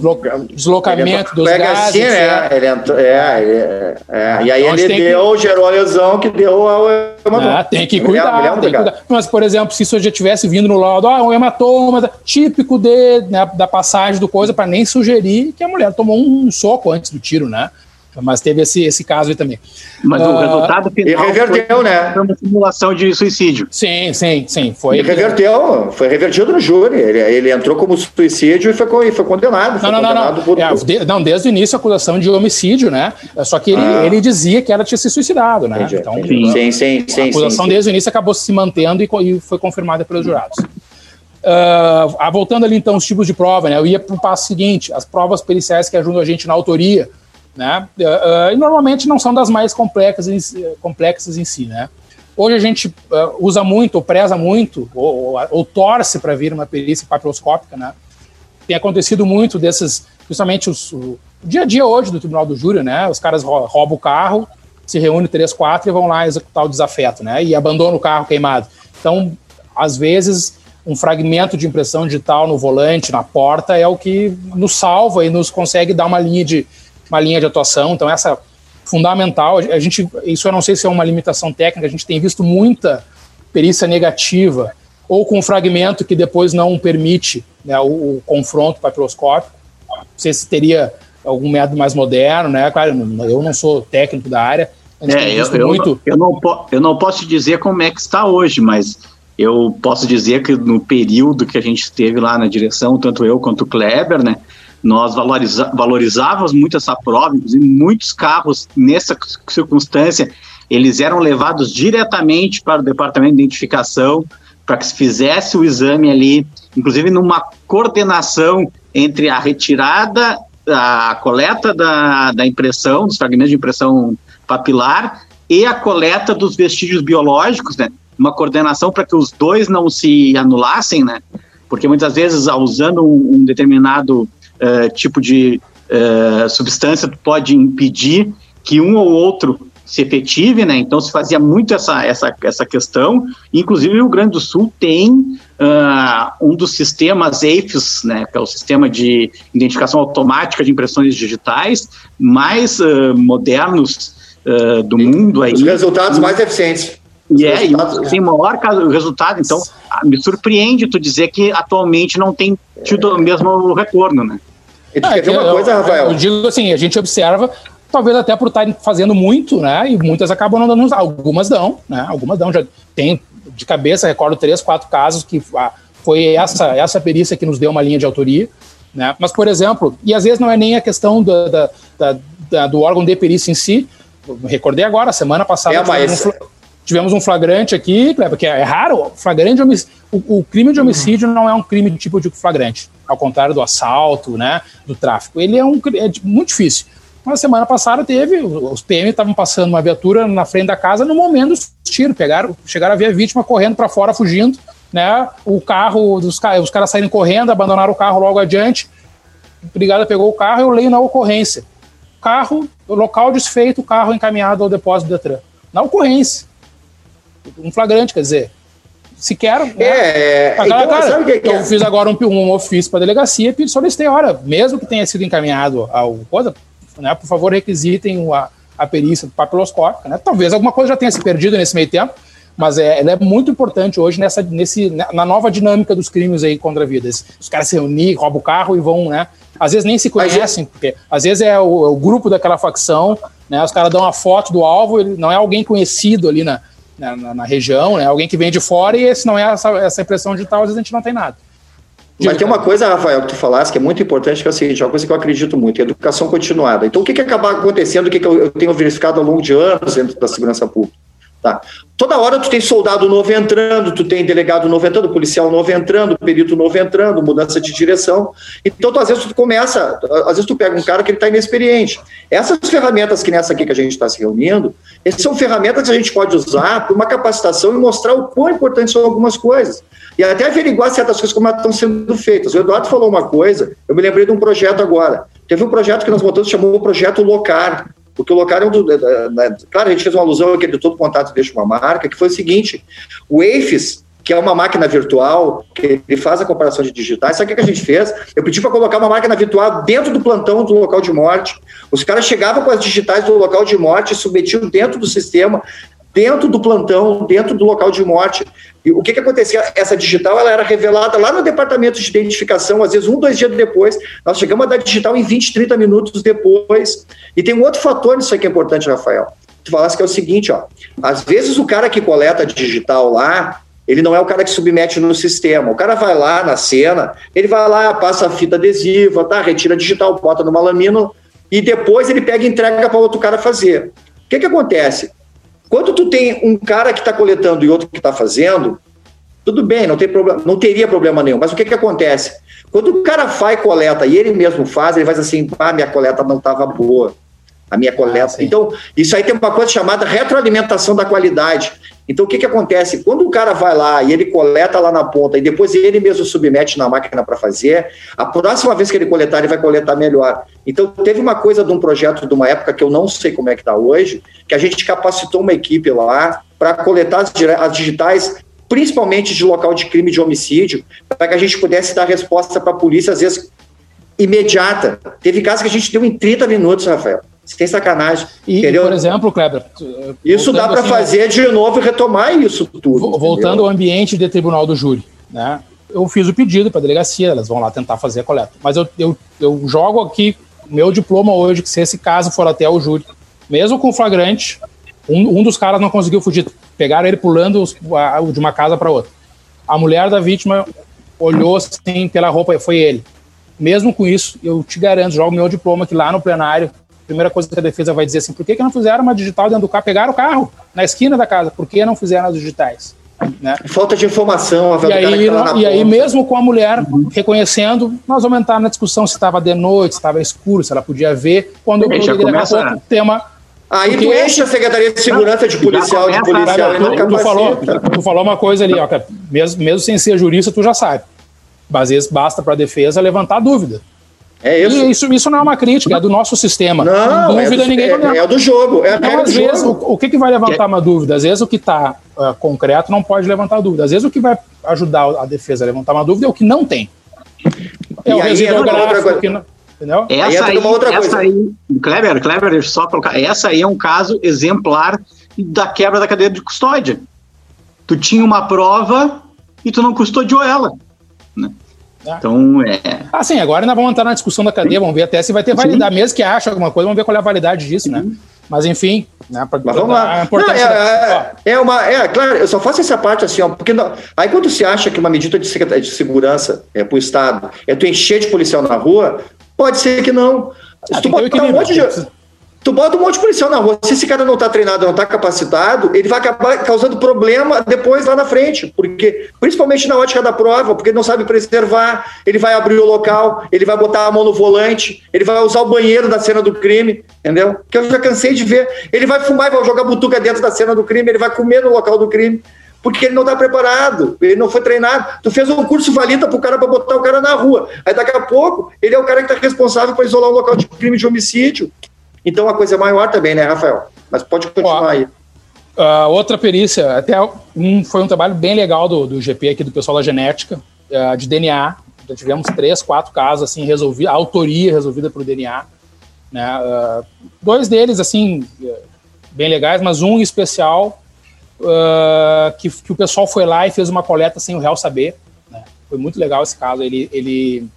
deslocamentos dos gases. Assim, né? Ele entrou, é, é, é, E aí então, ele deu, que... gerou a lesão que deu ao hematoma. É, tem que cuidar, tem que cuidar. Mas, por exemplo, se isso já tivesse vindo no laudo, ah, um hematoma típico de, né, da passagem do coisa, para nem sugerir que a mulher tomou um soco antes do tiro, né? Mas teve esse, esse caso aí também. Mas uh, o resultado final. E reverteu, né? Foi uma simulação de suicídio. Sim, sim, sim. Foi. E reverteu, foi revertido no júri. Ele, ele entrou como suicídio e foi, foi condenado. Foi não, não, não. Não. Por... É, de, não, desde o início a acusação de homicídio, né? Só que ele, ah. ele dizia que ela tinha se suicidado, né? Entendi, então, sim, sim, sim, sim. A acusação sim, desde o início acabou se mantendo e, e foi confirmada pelos jurados. Uh, voltando ali então os tipos de prova, né? Eu ia para o passo seguinte: as provas periciais que ajudam a gente na autoria, né? Uh, uh, e normalmente não são das mais complexas, em, complexas em si, né? Hoje a gente usa muito, ou preza muito, ou, ou, ou torce para vir uma perícia papiloscópica, né? Tem acontecido muito desses, principalmente os, o dia a dia hoje do Tribunal do Júri, né? Os caras roubam o carro, se reúnem três, quatro e vão lá executar o desafeto, né? E abandonam o carro queimado. Então, às vezes um fragmento de impressão digital no volante, na porta, é o que nos salva e nos consegue dar uma linha de, uma linha de atuação. Então, essa fundamental. A gente, isso eu não sei se é uma limitação técnica, a gente tem visto muita perícia negativa, ou com um fragmento que depois não permite né, o, o, confronto papiloscópico. Não sei se teria algum método mais moderno, né? Claro, eu não sou técnico da área. É, eu, eu, muito... eu, não, eu não posso dizer como é que está hoje, mas eu posso dizer que no período que a gente esteve lá na direção, tanto eu quanto o Kleber, né, nós valoriza valorizávamos muito essa prova, inclusive muitos carros nessa circunstância, eles eram levados diretamente para o departamento de identificação para que se fizesse o exame ali, inclusive numa coordenação entre a retirada, a coleta da, da impressão, dos fragmentos de impressão papilar e a coleta dos vestígios biológicos, né? uma coordenação para que os dois não se anulassem, né? Porque muitas vezes, usando um, um determinado uh, tipo de uh, substância, pode impedir que um ou outro se efetive, né? Então se fazia muito essa, essa, essa questão. Inclusive o Rio Grande do Sul tem uh, um dos sistemas AFIS, né? Que é o sistema de identificação automática de impressões digitais mais uh, modernos uh, do mundo aí. Os resultados mais eficientes. E é, e tem maior resultado, então me surpreende tu dizer que atualmente não tem tido o mesmo retorno, né? E tu ah, quer uma coisa, Rafael? Eu digo assim, a gente observa, talvez até por estarem fazendo muito, né? E muitas acabam não dando, algumas dão, né? Algumas dão, já tem de cabeça, recordo três, quatro casos que ah, foi essa, essa perícia que nos deu uma linha de autoria, né? Mas, por exemplo, e às vezes não é nem a questão da, da, da, da do órgão de perícia em si, recordei agora, semana passada. É, mas... Um Tivemos um flagrante aqui, porque é raro, flagrante o, o, crime de homicídio não é um crime de tipo de flagrante, ao contrário do assalto, né, do tráfico. Ele é, um, é muito difícil. Na semana passada teve, os PM estavam passando uma viatura na frente da casa no momento dos tiros, pegaram, chegaram a ver a vítima correndo para fora, fugindo, né, o carro, dos, os caras saíram correndo, abandonaram o carro logo adiante, a brigada pegou o carro, eu leio na ocorrência. Carro, local desfeito, carro encaminhado ao depósito do Detran. Na ocorrência um flagrante, quer dizer, sequer. Né? É, agora, então, cara, que que é? eu fiz agora um, um ofício para a delegacia e solicitei, olha, mesmo que tenha sido encaminhado ao coisa, né, por favor, requisitem a, a perícia papiloscópica, né? Talvez alguma coisa já tenha se perdido nesse meio tempo, mas é, ela é muito importante hoje nessa, nesse, na nova dinâmica dos crimes aí contra a vida. Os caras se reunir, roubam o carro e vão, né? Às vezes nem se conhecem, porque às vezes é o, é o grupo daquela facção, né? Os caras dão uma foto do alvo, ele não é alguém conhecido ali na, na, na, na, região, né? Alguém que vem de fora e esse não é essa, essa impressão digital, às vezes a gente não tem nada. Mas tem uma coisa, Rafael, que tu falaste que é muito importante, que é o seguinte, é uma coisa que eu acredito muito, educação continuada. Então, o que, que acaba acontecendo, o que, que eu tenho verificado ao longo de anos dentro da segurança pública? Tá. Toda hora tu tem soldado novo entrando, tu tem delegado novo entrando, policial novo entrando, perito novo entrando, mudança de direção. Então, tu, às vezes tu começa, às vezes tu pega um cara que ele está inexperiente. Essas ferramentas que nessa aqui que a gente está se reunindo, essas são ferramentas que a gente pode usar para uma capacitação e mostrar o quão importantes são algumas coisas. E até averiguar certas coisas como estão sendo feitas. O Eduardo falou uma coisa, eu me lembrei de um projeto agora. Teve um projeto que nós montamos, chamou o Projeto Locar, porque o Locar é um do, Claro, a gente fez uma alusão aqui de todo contato deixa uma marca, que foi o seguinte: o AFIS, que é uma máquina virtual, que ele faz a comparação de digitais. Sabe o que a gente fez? Eu pedi para colocar uma máquina virtual dentro do plantão do local de morte. Os caras chegavam com as digitais do local de morte, submetiam dentro do sistema, dentro do plantão, dentro do local de morte. E o que, que acontecia? Essa digital ela era revelada lá no departamento de identificação, às vezes um, dois dias depois. Nós chegamos a dar digital em 20, 30 minutos depois. E tem um outro fator nisso aí que é importante, Rafael. Tu falasse que é o seguinte, ó. Às vezes o cara que coleta digital lá, ele não é o cara que submete no sistema. O cara vai lá na cena, ele vai lá, passa a fita adesiva, tá? retira digital, bota numa lamina e depois ele pega e entrega para outro cara fazer. O que, que acontece? Quando tu tem um cara que está coletando e outro que está fazendo, tudo bem, não, tem problema, não teria problema nenhum. Mas o que, que acontece? Quando o cara faz coleta e ele mesmo faz, ele faz assim, ah, minha coleta não estava boa a minha coleta. Ah, então, isso aí tem uma coisa chamada retroalimentação da qualidade. Então, o que, que acontece? Quando o cara vai lá e ele coleta lá na ponta e depois ele mesmo submete na máquina para fazer, a próxima vez que ele coletar, ele vai coletar melhor. Então, teve uma coisa de um projeto de uma época que eu não sei como é que está hoje, que a gente capacitou uma equipe lá para coletar as, as digitais principalmente de local de crime de homicídio, para que a gente pudesse dar resposta para a polícia, às vezes imediata. Teve casos que a gente deu em 30 minutos, Rafael. Tem sacanagem. E, entendeu? por exemplo, Kleber. Isso dá para assim, fazer de novo e retomar isso tudo. Voltando entendeu? ao ambiente de tribunal do júri, né? Eu fiz o pedido para a delegacia, elas vão lá tentar fazer a coleta. Mas eu, eu, eu jogo aqui meu diploma hoje, que se esse caso for até o júri, mesmo com flagrante, um, um dos caras não conseguiu fugir. Pegaram ele pulando de uma casa para outra. A mulher da vítima olhou assim pela roupa, foi ele. Mesmo com isso, eu te garanto, jogo meu diploma que lá no plenário primeira coisa que a defesa vai dizer assim, por que, que não fizeram uma digital dentro do carro? Pegaram o carro na esquina da casa, por que não fizeram as digitais? Né? Falta de informação. e aí, tá e aí mesmo com a mulher uhum. reconhecendo, nós vamos entrar na discussão se estava de noite, se estava escuro, se ela podia ver. Quando eu daqui a pouco tema Aí Porque... tu enche a Secretaria de Segurança de policial, de policial. tu, tu, falou, tu falou uma coisa ali, ó, mesmo, mesmo sem ser jurista, tu já sabe. Às vezes basta para a defesa levantar dúvida. É isso. E isso, isso não é uma crítica, é do nosso sistema. Não, Sem dúvida, é do, ninguém é, é do jogo. É então, às vezes, o, o, que, que vai levantar uma dúvida? Às vezes, o que está uh, é, concreto não pode levantar dúvida. Às vezes, o que vai ajudar a defesa a levantar uma dúvida é o que não tem. É e o residual gráfico que não. Entendeu? Essa aí, uma outra essa aí, Kleber, Kleber, deixa eu só colocar. Essa aí é um caso exemplar da quebra da cadeia de custódia. Tu tinha uma prova e tu não custodiou ela. Né? Tá. Então, é. Ah, sim, agora nós vamos entrar na discussão da cadeia, vamos ver até se vai ter validade, mesmo que acha alguma coisa, vamos ver qual é a validade disso, né? Mas enfim, né? Pra, Mas vamos lá. Não, é, é, é, uma. É, claro, eu só faço essa parte assim, ó, porque não, aí quando se acha que uma medida de, de segurança é para o Estado é tu encher de policial na rua, pode ser que não. Se ah, tu botar um monte de. Tu bota um monte de policial na rua. Se esse cara não está treinado, não está capacitado, ele vai acabar causando problema depois lá na frente. Porque, principalmente na ótica da prova, porque ele não sabe preservar, ele vai abrir o local, ele vai botar a mão no volante, ele vai usar o banheiro da cena do crime, entendeu? Que eu já cansei de ver. Ele vai fumar e vai jogar butuca dentro da cena do crime, ele vai comer no local do crime. Porque ele não está preparado, ele não foi treinado. Tu fez um curso valida para o cara para botar o cara na rua. Aí daqui a pouco ele é o cara que está responsável para isolar o local de crime de homicídio. Então a coisa é maior também, né, Rafael? Mas pode continuar Ó, aí. Uh, outra perícia, até um, foi um trabalho bem legal do, do GP aqui, do pessoal da genética, uh, de DNA. Já tivemos três, quatro casos, assim, resolvidos, a autoria resolvida por DNA. Né? Uh, dois deles, assim, bem legais, mas um especial, que, que o pessoal foi lá e fez uma coleta sem o réu saber. Né? Foi muito legal esse caso. Ele, ele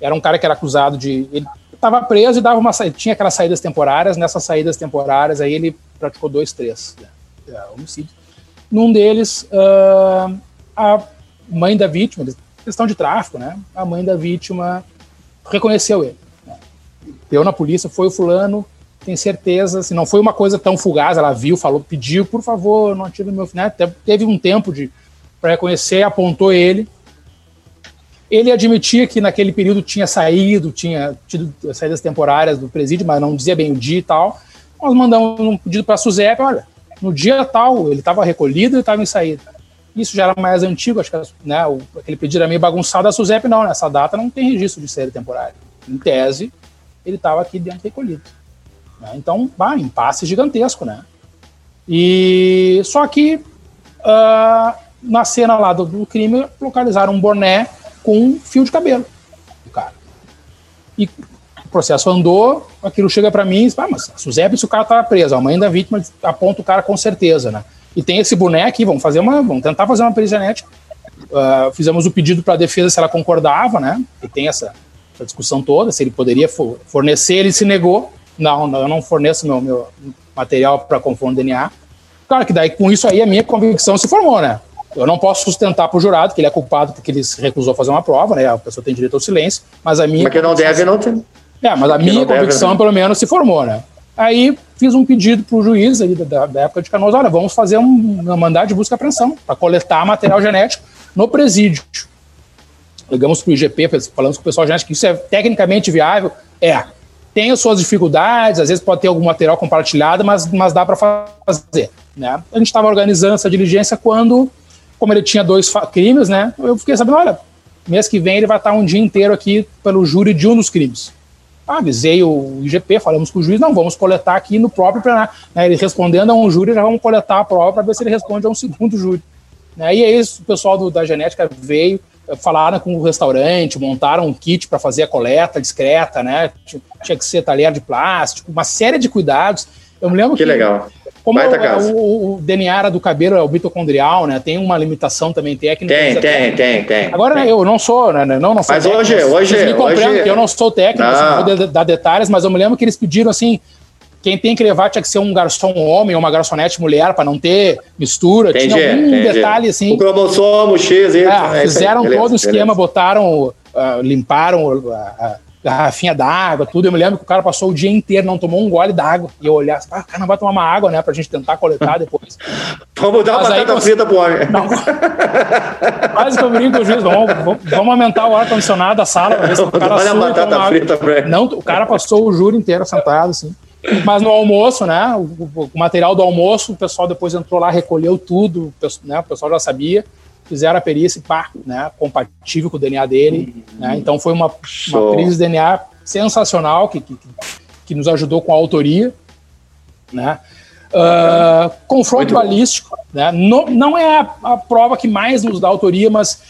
era um cara que era acusado de. Ele estava preso e dava uma tinha aquelas saídas temporárias. Nessas saídas temporárias, aí ele praticou dois, três né, é, homicídios. Num deles, uh, a mãe da vítima, questão de tráfico, né? A mãe da vítima reconheceu ele. Né? Deu na polícia, foi o fulano, tem certeza, se não foi uma coisa tão fugaz, ela viu, falou, pediu, por favor, não ative meu final. Né? Teve um tempo de para reconhecer, apontou ele, ele admitia que naquele período tinha saído, tinha tido saídas temporárias do presídio, mas não dizia bem o dia e tal. Nós mandamos um pedido para a SUSEP, olha, no dia tal ele estava recolhido e estava em saída. Isso já era mais antigo, acho que né, o, aquele pedido era meio bagunçado, a SUSEP não, nessa data não tem registro de saída temporária. Em tese, ele estava aqui dentro recolhido. Né? Então, bah, impasse gigantesco, né? E só que uh, na cena lá do, do crime localizaram um boné com um fio de cabelo do cara. E o processo andou, aquilo chega para mim e diz, ah, mas Suzep, se o cara tá preso, a mãe da vítima aponta o cara com certeza, né? E tem esse boneco aqui, vamos fazer uma, vamos tentar fazer uma perícia genética. Uh, fizemos o pedido para a defesa se ela concordava, né? E tem essa, essa, discussão toda, se ele poderia fornecer, ele se negou. Não, não eu não forneço meu, meu material para confronto DNA. Claro que daí com isso aí a minha convicção se formou, né? Eu não posso sustentar para o jurado que ele é culpado porque ele se recusou a fazer uma prova, né? A pessoa tem direito ao silêncio, mas a minha. Mas que não deve, não tem. É, mas a minha convicção, deve, pelo menos, se formou, né? Aí fiz um pedido para o juiz aí da, da, época de Canoas, olha, vamos fazer um, uma mandado de busca e apreensão para coletar material genético no presídio. Ligamos para o IGP, falamos com o pessoal genético que isso é tecnicamente viável. É, tem as suas dificuldades, às vezes pode ter algum material compartilhado, mas, mas dá para fazer. Né? A gente estava organizando essa diligência quando, como ele tinha dois crimes, né, eu fiquei sabendo, olha, mês que vem ele vai estar um dia inteiro aqui pelo júri de um dos crimes. avisei o IGP, falamos com o juiz, não, vamos coletar aqui no próprio plenário. Né, ele respondendo a um júri, já vamos coletar a prova para ver se ele responde a um segundo júri. Né, e aí o pessoal do, da genética veio, falaram com o restaurante, montaram um kit para fazer a coleta discreta, né? Tinha que ser talher de plástico, uma série de cuidados. Eu me lembro que, que legal. Como o, o, DNA era do cabelo é o mitocondrial, né? Tem uma limitação também técnica. Tem, tem, tem, tem. Agora tem. eu não sou, né? Não, não sou mas técnico, hoje, hoje, hoje... eu não sou técnico, não. não vou dar detalhes, mas eu me lembro que eles pediram assim, quem tem que levar tinha que ser um garçom homem ou uma garçonete mulher para não ter mistura. Entendi, tinha algum entendi. detalhe assim. O cromossomo X. É, é fizeram todo o esquema, botaram, uh, limparam uh, a garrafinha d'água, tudo. Eu me lembro que o cara passou o dia inteiro, não tomou um gole d'água. E eu olhar, ah, o cara não vai tomar uma água, né? Pra gente tentar coletar depois. vamos dar uma batata frita pro homem. quase que eu brinco com o juiz, vamos, vamos, aumentar o ar-condicionado da sala pra ver se o cara Olha a batata frita pra Não, o cara passou o juro inteiro sentado, assim. Mas no almoço, né? O, o, material do almoço, o pessoal depois entrou lá, recolheu tudo, né, o pessoal já sabia, fizeram a perícia e pá, né? Compatível com o DNA dele. Uhum. Né, então foi uma, uma crise de DNA sensacional que, que, que, nos ajudou com a autoria. Né? Uh, confronto balístico, né? não, não é a, a, prova que mais nos dá autoria, mas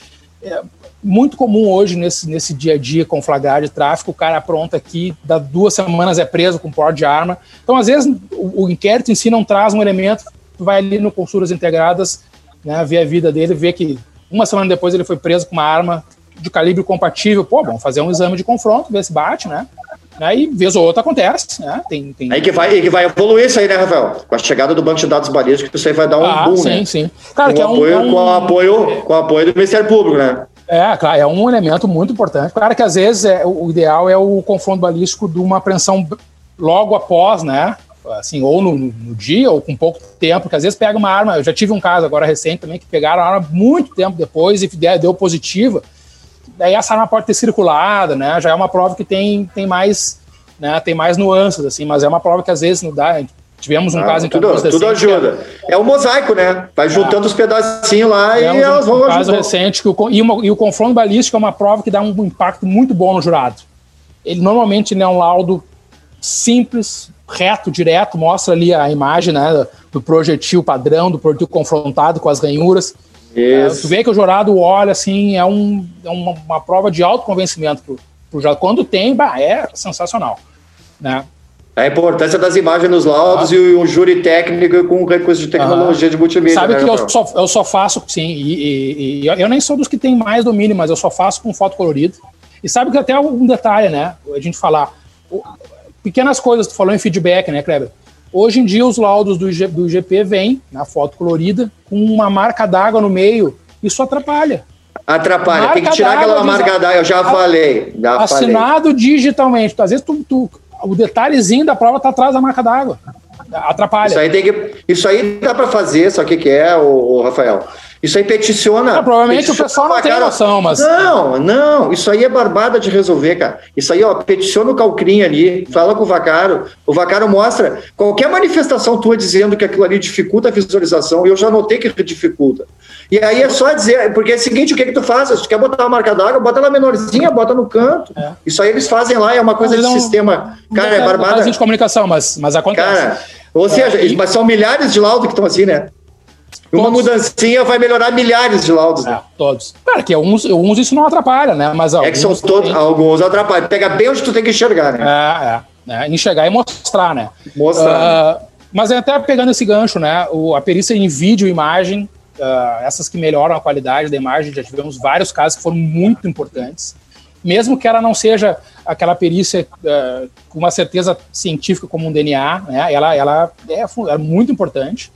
é, muito comum hoje nesse, nesse dia a dia com flagrado de tráfico, o cara apronta aqui, dá duas semanas é preso com porte de arma. Então, às vezes, o, o inquérito em si não traz um elemento, vai ali no Consultas Integradas, né, ver a vida dele, ver que uma semana depois ele foi preso com uma arma de calibre compatível. Pô, vamos fazer um exame de confronto, ver se bate, né? Né, e vez ou outra acontece, né? Tem, tem... Aí que vai, que vai evoluir isso aí, né, Rafael? Com a chegada do banco de dados balísticos, isso aí vai dar um ah, boom, sim, né? Sim, Cara, com, é apoio, é um... com, apoio, com apoio do Ministério Público, né? É, claro, é um elemento muito importante. Claro que às vezes é, o ideal é o confronto balístico de uma apreensão logo após, né? Assim, ou no, no, dia, ou com pouco tempo, porque às vezes pega uma arma. Eu já tive um caso agora recente também que pegaram a arma muito tempo depois e deu positiva. Daí essa arma pode ter circulado, né? Já é uma prova que tem, tem mais, né? Tem mais nuances, assim, mas é uma prova que às vezes não dá. Tivemos um ah, caso em tudo, tudo ajuda. É o um mosaico, né? Vai juntando é. os pedacinhos lá e elas vão um ajudando. caso recente que o, e, uma, e, o confronto balístico é uma prova que dá um impacto muito bom no jurado. Ele normalmente é um laudo simples, reto, direto, mostra ali a imagem né, do projetil padrão, do projetil confrontado com as ranhuras. É, tu vê que o jurado olha assim, é, um, é uma, uma prova de autoconvencimento pro, pro jurado. Quando tem, bah, é sensacional. Né? A importância das imagens nos laudos ah. e um júri técnico com recurso de tecnologia ah. de multimídia. Sabe né, que eu só, eu só faço, sim, e, e, e, eu nem sou dos que tem mais domínio, mas eu só faço com foto colorida. E sabe que até um detalhe, né? A gente falar. Pequenas coisas, tu falou em feedback, né, Kleber? Hoje em dia, os laudos do, G, do GP vêm na foto colorida com uma marca d'água no meio. Isso atrapalha. Atrapalha, tem que tirar aquela marca d'água, eu já falei. Já assinado falei. digitalmente. Às vezes tu, tu o detalhezinho da prova está atrás da marca d'água. Atrapalha. Isso aí, tem que, isso aí dá para fazer, só que que é, o, Rafael? Isso aí peticiona. Não, provavelmente peticiona, o pessoal não tem noção, mas. Não, não, isso aí é barbada de resolver, cara. Isso aí, ó, peticiona o Calcrim ali, fala com o Vacaro. O Vacaro mostra qualquer manifestação tua dizendo que aquilo ali dificulta a visualização, eu já notei que dificulta. E aí é só dizer, porque é o seguinte, o que que tu faz? Se tu quer botar uma marca d'água, bota ela menorzinha, bota no canto. É. Isso aí eles fazem lá, é uma coisa de não, sistema. Cara, é barbada. de comunicação, mas, mas acontece. Cara, ou seja, é, e... mas são milhares de laudos que estão assim, né? Uma mudancinha vai melhorar milhares de laudos. Né? É, todos. Cara, que alguns, alguns isso não atrapalha, né? Mas é que são todos, alguns atrapalham. Pega bem onde tu tem que enxergar, né? É, é. é enxergar e mostrar, né? Mostrar. Uh, mas é até pegando esse gancho, né? O, a perícia em vídeo e imagem, uh, essas que melhoram a qualidade da imagem, já tivemos vários casos que foram muito importantes. Mesmo que ela não seja aquela perícia uh, com uma certeza científica como um DNA, né? Ela, ela é, é muito importante.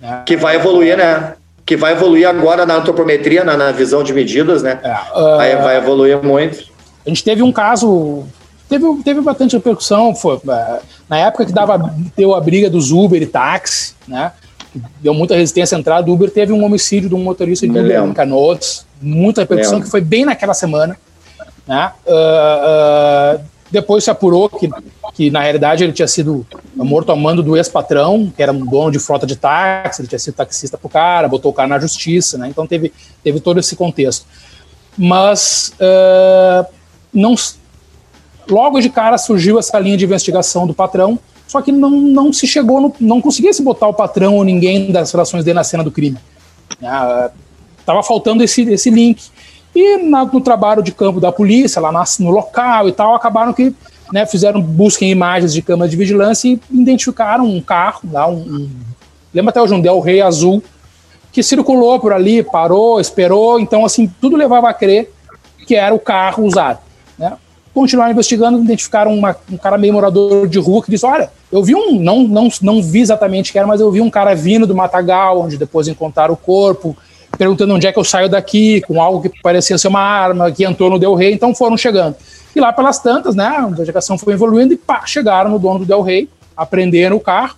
Né? Que vai evoluir, né? Que vai evoluir agora na antropometria, na, na visão de medidas, né? É, uh, vai, vai evoluir muito. A gente teve um caso teve, teve bastante repercussão. Foi, é, na época que dava, deu a briga dos Uber e táxi, né? Deu muita resistência à entrada do Uber. Teve um homicídio de um motorista de Uber em Canoas. Muita repercussão, que foi bem naquela semana. Né? Uh, uh, depois se apurou que, que, na realidade, ele tinha sido morto a mando do ex-patrão, que era um dono de frota de táxi, ele tinha sido taxista pro cara, botou o cara na justiça, né? Então teve, teve todo esse contexto. Mas uh, não, logo de cara surgiu essa linha de investigação do patrão, só que não, não se chegou, no, não conseguia se botar o patrão ou ninguém das relações dele na cena do crime. Estava faltando esse, esse link. E na, no trabalho de campo da polícia, lá no local e tal, acabaram que né, fizeram busca em imagens de câmera de vigilância e identificaram um carro, lá, um, um lembra até hoje um Del Rey azul, que circulou por ali, parou, esperou, então assim, tudo levava a crer que era o carro usado. Né? Continuaram investigando, identificaram uma, um cara meio morador de rua que disse, olha, eu vi um, não, não, não vi exatamente que era, mas eu vi um cara vindo do Matagal, onde depois encontraram o corpo, perguntando onde é que eu saio daqui, com algo que parecia ser uma arma, que entrou no Del Rey, então foram chegando. E lá pelas tantas, né, a investigação foi evoluindo e pá, chegaram no dono do Del Rey, apreenderam o carro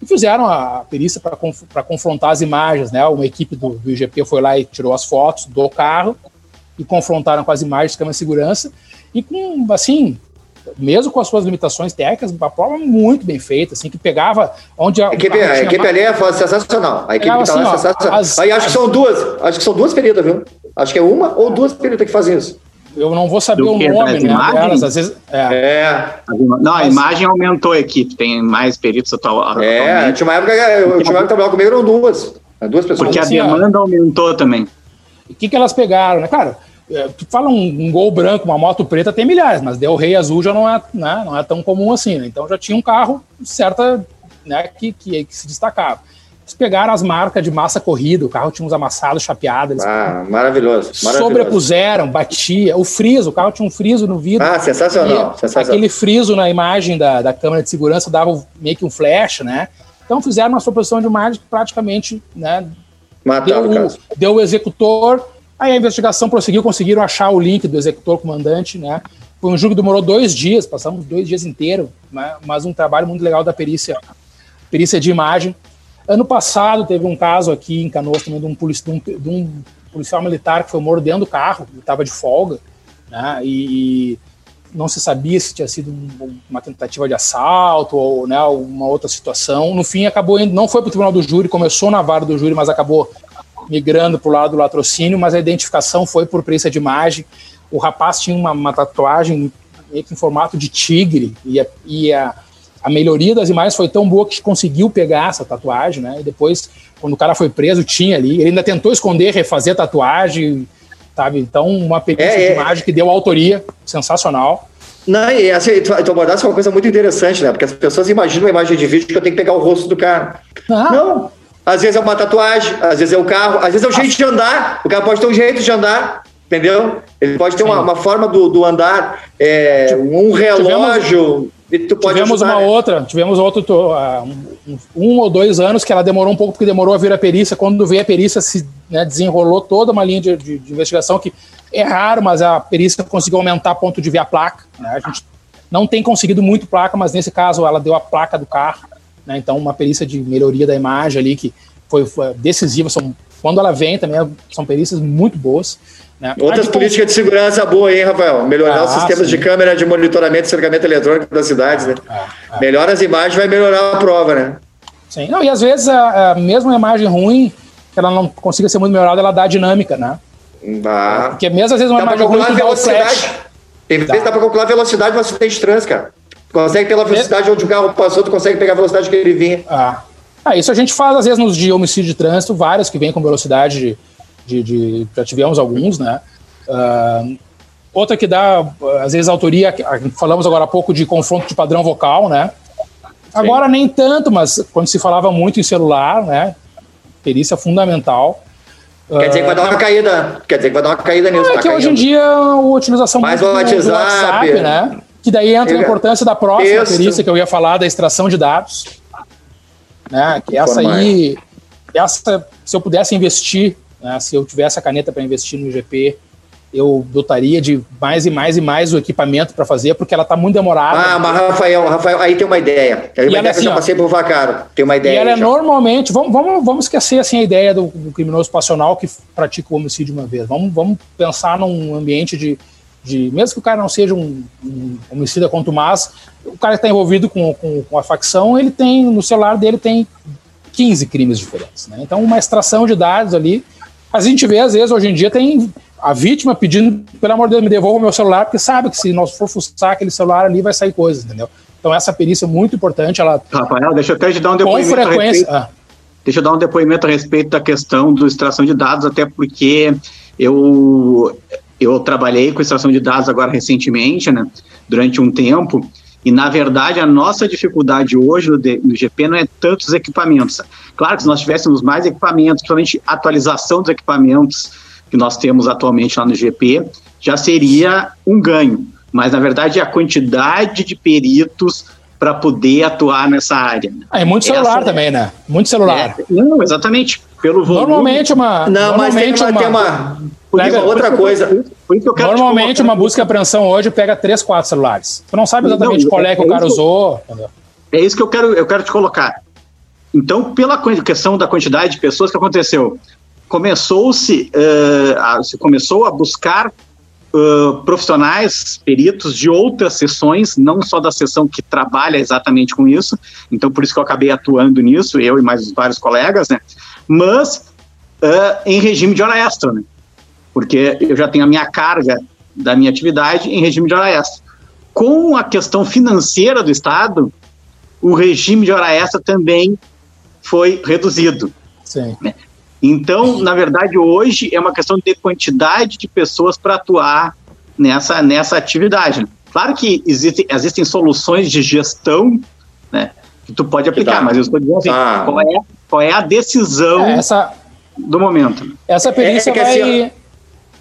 e fizeram a perícia para conf confrontar as imagens, né, uma equipe do, do IGP foi lá e tirou as fotos do carro e confrontaram com as imagens de câmera de segurança e com, assim, mesmo com as suas limitações técnicas, uma prova muito bem feita, assim, que pegava onde a, a equipe, a equipe ali é sensacional. A equipe tá assim, lá é sensacional. As, Aí acho que são duas, acho que são duas peritas, viu? Acho que é uma ou duas peritas que fazem isso. Eu não vou saber o nome, né? Delas, às vezes, é. é. Não, a imagem aumentou a equipe, tem mais peritos atual. É, tinha uma época, eu tinha uma época que trabalhava comigo, eram duas. Duas pessoas. Porque assim, a demanda ó, aumentou também. O que, que elas pegaram, né? Cara, é, tu fala um, um, gol branco, uma moto preta, tem milhares, mas Del Rey azul já não é, né, não é tão comum assim. Né? Então já tinha um carro certa né, que, que, que, se destacava. Eles pegaram as marcas de massa corrida, o carro tinha uns amassados, chapeados. Ah, maravilhoso, maravilhoso. Sobrepuseram, batia. O friso, o carro tinha um friso no vidro. Ah, sensacional, sensacional. Aquele friso na imagem da, da câmera de segurança dava meio que um flash, né? Então fizeram uma supressão de imagem que praticamente né, Mataram deu, o, deu o executor Aí a investigação prosseguiu, conseguiram achar o link do executor comandante, né? Foi um jogo que demorou dois dias, passamos dois dias inteiros, né? mas um trabalho muito legal da perícia, perícia de imagem. Ano passado teve um caso aqui em Canoas também de um, polici de um, de um policial militar que foi morto dentro do carro, estava de folga, né? E, não se sabia se tinha sido um, uma tentativa de assalto ou né, uma outra situação. No fim, acabou indo, não foi para o tribunal do júri, começou na vara do júri, mas acabou migrando para o lado do latrocínio, mas a identificação foi por perícia de imagem. O rapaz tinha uma, uma tatuagem meio que em formato de tigre e, a, e a, a, melhoria das imagens foi tão boa que conseguiu pegar essa tatuagem, né? E depois, quando o cara foi preso, tinha ali. Ele ainda tentou esconder, refazer a tatuagem, sabe? Então, uma perícia é, de é, imagem que deu autoria, sensacional. Não, e assim, tu, tu abordasse uma coisa muito interessante, né? Porque as pessoas imaginam uma imagem de vídeo que eu tenho que pegar o rosto do cara. Ah. Não, às vezes é uma tatuagem, às vezes é o carro, às vezes é o jeito de andar. O cara pode ter um jeito de andar, entendeu? Ele pode ter uma, uma, forma do, do andar, é, um relógio. Tivemos, tivemos ajudar, uma né? outra, tivemos outro uh, um, um, ou dois anos que ela demorou um pouco porque demorou a vir a perícia. Quando veio a perícia, se né, desenrolou toda uma linha de, de, de, investigação que é raro, mas a perícia conseguiu aumentar ponto de ver a placa. Né? A gente não tem conseguido muito placa, mas nesse caso ela deu a placa do carro. Né? Então, uma perícia de melhoria da imagem ali que foi, foi decisiva. São, quando ela vem também, são perícias muito boas. Né? Outras políticas de segurança boa, hein, Rafael? Melhorar ah, os sistemas sim. de câmera de monitoramento e cercamento eletrônico das cidades, né? Ah, ah, Melhora as imagens, vai melhorar a prova, né? Sim, não, e às vezes, a, a, mesmo a imagem ruim, que ela não consiga ser muito melhorada, ela dá dinâmica, né? Dá. Porque mesmo às vezes uma dá imagem ruim, velocidade. Tem vezes dá, dá para calcular a velocidade do acidente de trânsito, cara. Consegue pela velocidade onde o carro passou, tu consegue pegar a velocidade que ele vinha. Ah. Ah, isso a gente faz às vezes nos de homicídio de trânsito, vários que vêm com velocidade de, de, de já tivemos alguns, né? Uh, outra que dá, às vezes, autoria, falamos agora há pouco de confronto de padrão vocal, né? Agora nem tanto, mas quando se falava muito em celular, né? Perícia fundamental. Quer dizer que vai dar uma ah, caída. Quer dizer que vai dar uma caída nisso. É tá que caindo. hoje em dia a utilização Mais do, WhatsApp, do WhatsApp, né? Que daí entra a importância da próxima Isso. perícia que eu ia falar, da extração de dados. Né? Que essa aí, essa, se eu pudesse investir, né? se eu tivesse a caneta para investir no IGP, eu dotaria de mais e mais e mais o equipamento para fazer, porque ela está muito demorada. Ah, mas Rafael, Rafael, aí tem uma ideia. Tem uma ideia assim, eu já passei por Vacaro. Tem uma ideia. E ela é normalmente, vamos, vamos, vamos esquecer assim, a ideia do, do, criminoso passional que pratica o homicídio uma vez. Vamos, vamos pensar num ambiente de, de. Mesmo que o cara não seja um, um homicida contumaz, o cara que está envolvido com, com, com a facção, ele tem, no celular dele tem 15 crimes diferentes. Né? Então, uma extração de dados ali. A gente vê, às vezes, hoje em dia, tem a vítima pedindo, pelo amor de Deus, me devolva o meu celular, porque sabe que se nós for fuçar aquele celular ali, vai sair coisas, entendeu? Então essa perícia é muito importante. Ela Rafael, deixa eu até te dar um depoimento. Com frequência. Ah. Deixa eu dar um depoimento a respeito da questão do extração de dados, até porque eu, eu trabalhei com extração de dados agora recentemente, né, durante um tempo, e na verdade a nossa dificuldade hoje no, no GP não é tanto os equipamentos. Claro que se nós tivéssemos mais equipamentos, principalmente atualização dos equipamentos, que nós temos atualmente lá no GP, já seria um ganho. Mas, na verdade, é a quantidade de peritos para poder atuar nessa área. Ah, e muito celular Essa, também, né? Muito celular. É, não, exatamente. Pelo volume. Normalmente uma. Não, normalmente mas tem uma. uma, pega, outra coisa. normalmente uma busca e apreensão hoje pega três, quatro celulares. Tu não sabe exatamente não, qual é que é o cara usou. É isso que eu quero, eu quero te colocar. Então, pela questão da quantidade de pessoas que aconteceu, começou-se uh, se começou a buscar uh, profissionais, peritos de outras sessões, não só da sessão que trabalha exatamente com isso. Então, por isso que eu acabei atuando nisso, eu e mais vários colegas, né? Mas uh, em regime de hora extra, né? Porque eu já tenho a minha carga da minha atividade em regime de hora extra. Com a questão financeira do Estado, o regime de hora extra também foi reduzido. Sim. Né? Então, na verdade, hoje é uma questão de quantidade de pessoas para atuar nessa, nessa atividade. Claro que existem, existem soluções de gestão né, que tu pode aplicar, mas eu estou dizendo assim, ah. qual, é, qual é a decisão é, essa, do momento. Essa perícia é, é que, assim, vai... Assim,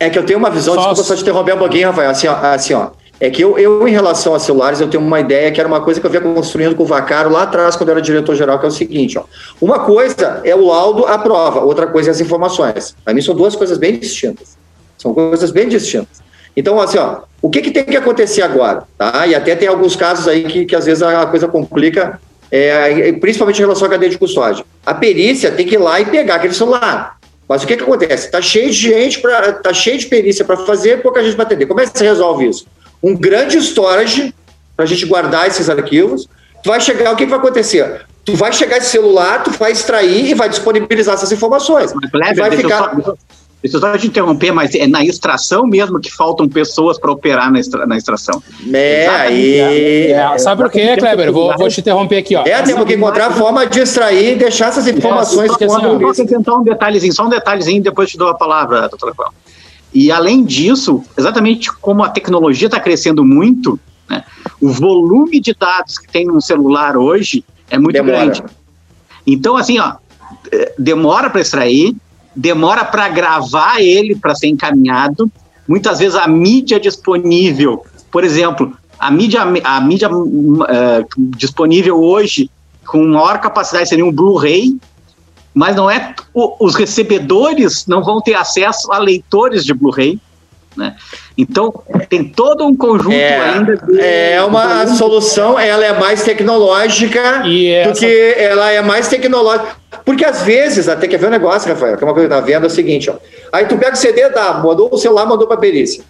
é que eu tenho uma visão, Só desculpa só te interromper um pouquinho, Rafael, assim, ó, assim, ó é que eu, eu, em relação a celulares, eu tenho uma ideia que era uma coisa que eu vinha construindo com o Vacaro lá atrás, quando eu era diretor-geral, que é o seguinte, ó. Uma coisa é o laudo, a prova, outra coisa é as informações. Para mim são duas coisas bem distintas. São coisas bem distintas. Então, assim, ó, o que, que tem que acontecer agora? Tá? E até tem alguns casos aí que, que às vezes a coisa complica, é, principalmente em relação à cadeia de custódia. A perícia tem que ir lá e pegar aquele celular. Mas o que, que acontece? Está cheio de gente, pra, tá cheio de perícia para fazer, pouca gente para atender. Como é que você resolve isso? um grande storage para a gente guardar esses arquivos. Tu vai chegar, o que, que vai acontecer? Tu vai chegar esse celular, tu vai extrair e vai disponibilizar essas informações. Mas, Kleber, vai ficar. Só, eu só te interromper, mas é na extração mesmo que faltam pessoas para operar na, extra, na extração. É, aí. É, é, sabe por quê, Kleber? Vou, vou te interromper aqui. Ó. É, temos que encontrar a forma de extrair e deixar essas informações. É, eu vou acrescentar um detalhezinho, só um detalhezinho, depois te dou a palavra, doutora Cláudia. E além disso, exatamente como a tecnologia está crescendo muito, né, o volume de dados que tem no celular hoje é muito demora. grande. Então, assim, ó, é, demora para extrair, demora para gravar ele para ser encaminhado. Muitas vezes a mídia disponível, por exemplo, a mídia, a mídia uh, disponível hoje com maior capacidade seria um Blu-ray, mas não é os recebedores não vão ter acesso a leitores de Blu-ray. Né? Então tem todo um conjunto é, ainda. De, é uma de... solução, ela é mais tecnológica e essa... do que ela é mais tecnológica. Porque às vezes, até quer ver um negócio, Rafael, que é uma coisa que tá vendo, é o seguinte, ó. Aí tu pega o CD, dá, mandou o celular, mandou para a perícia.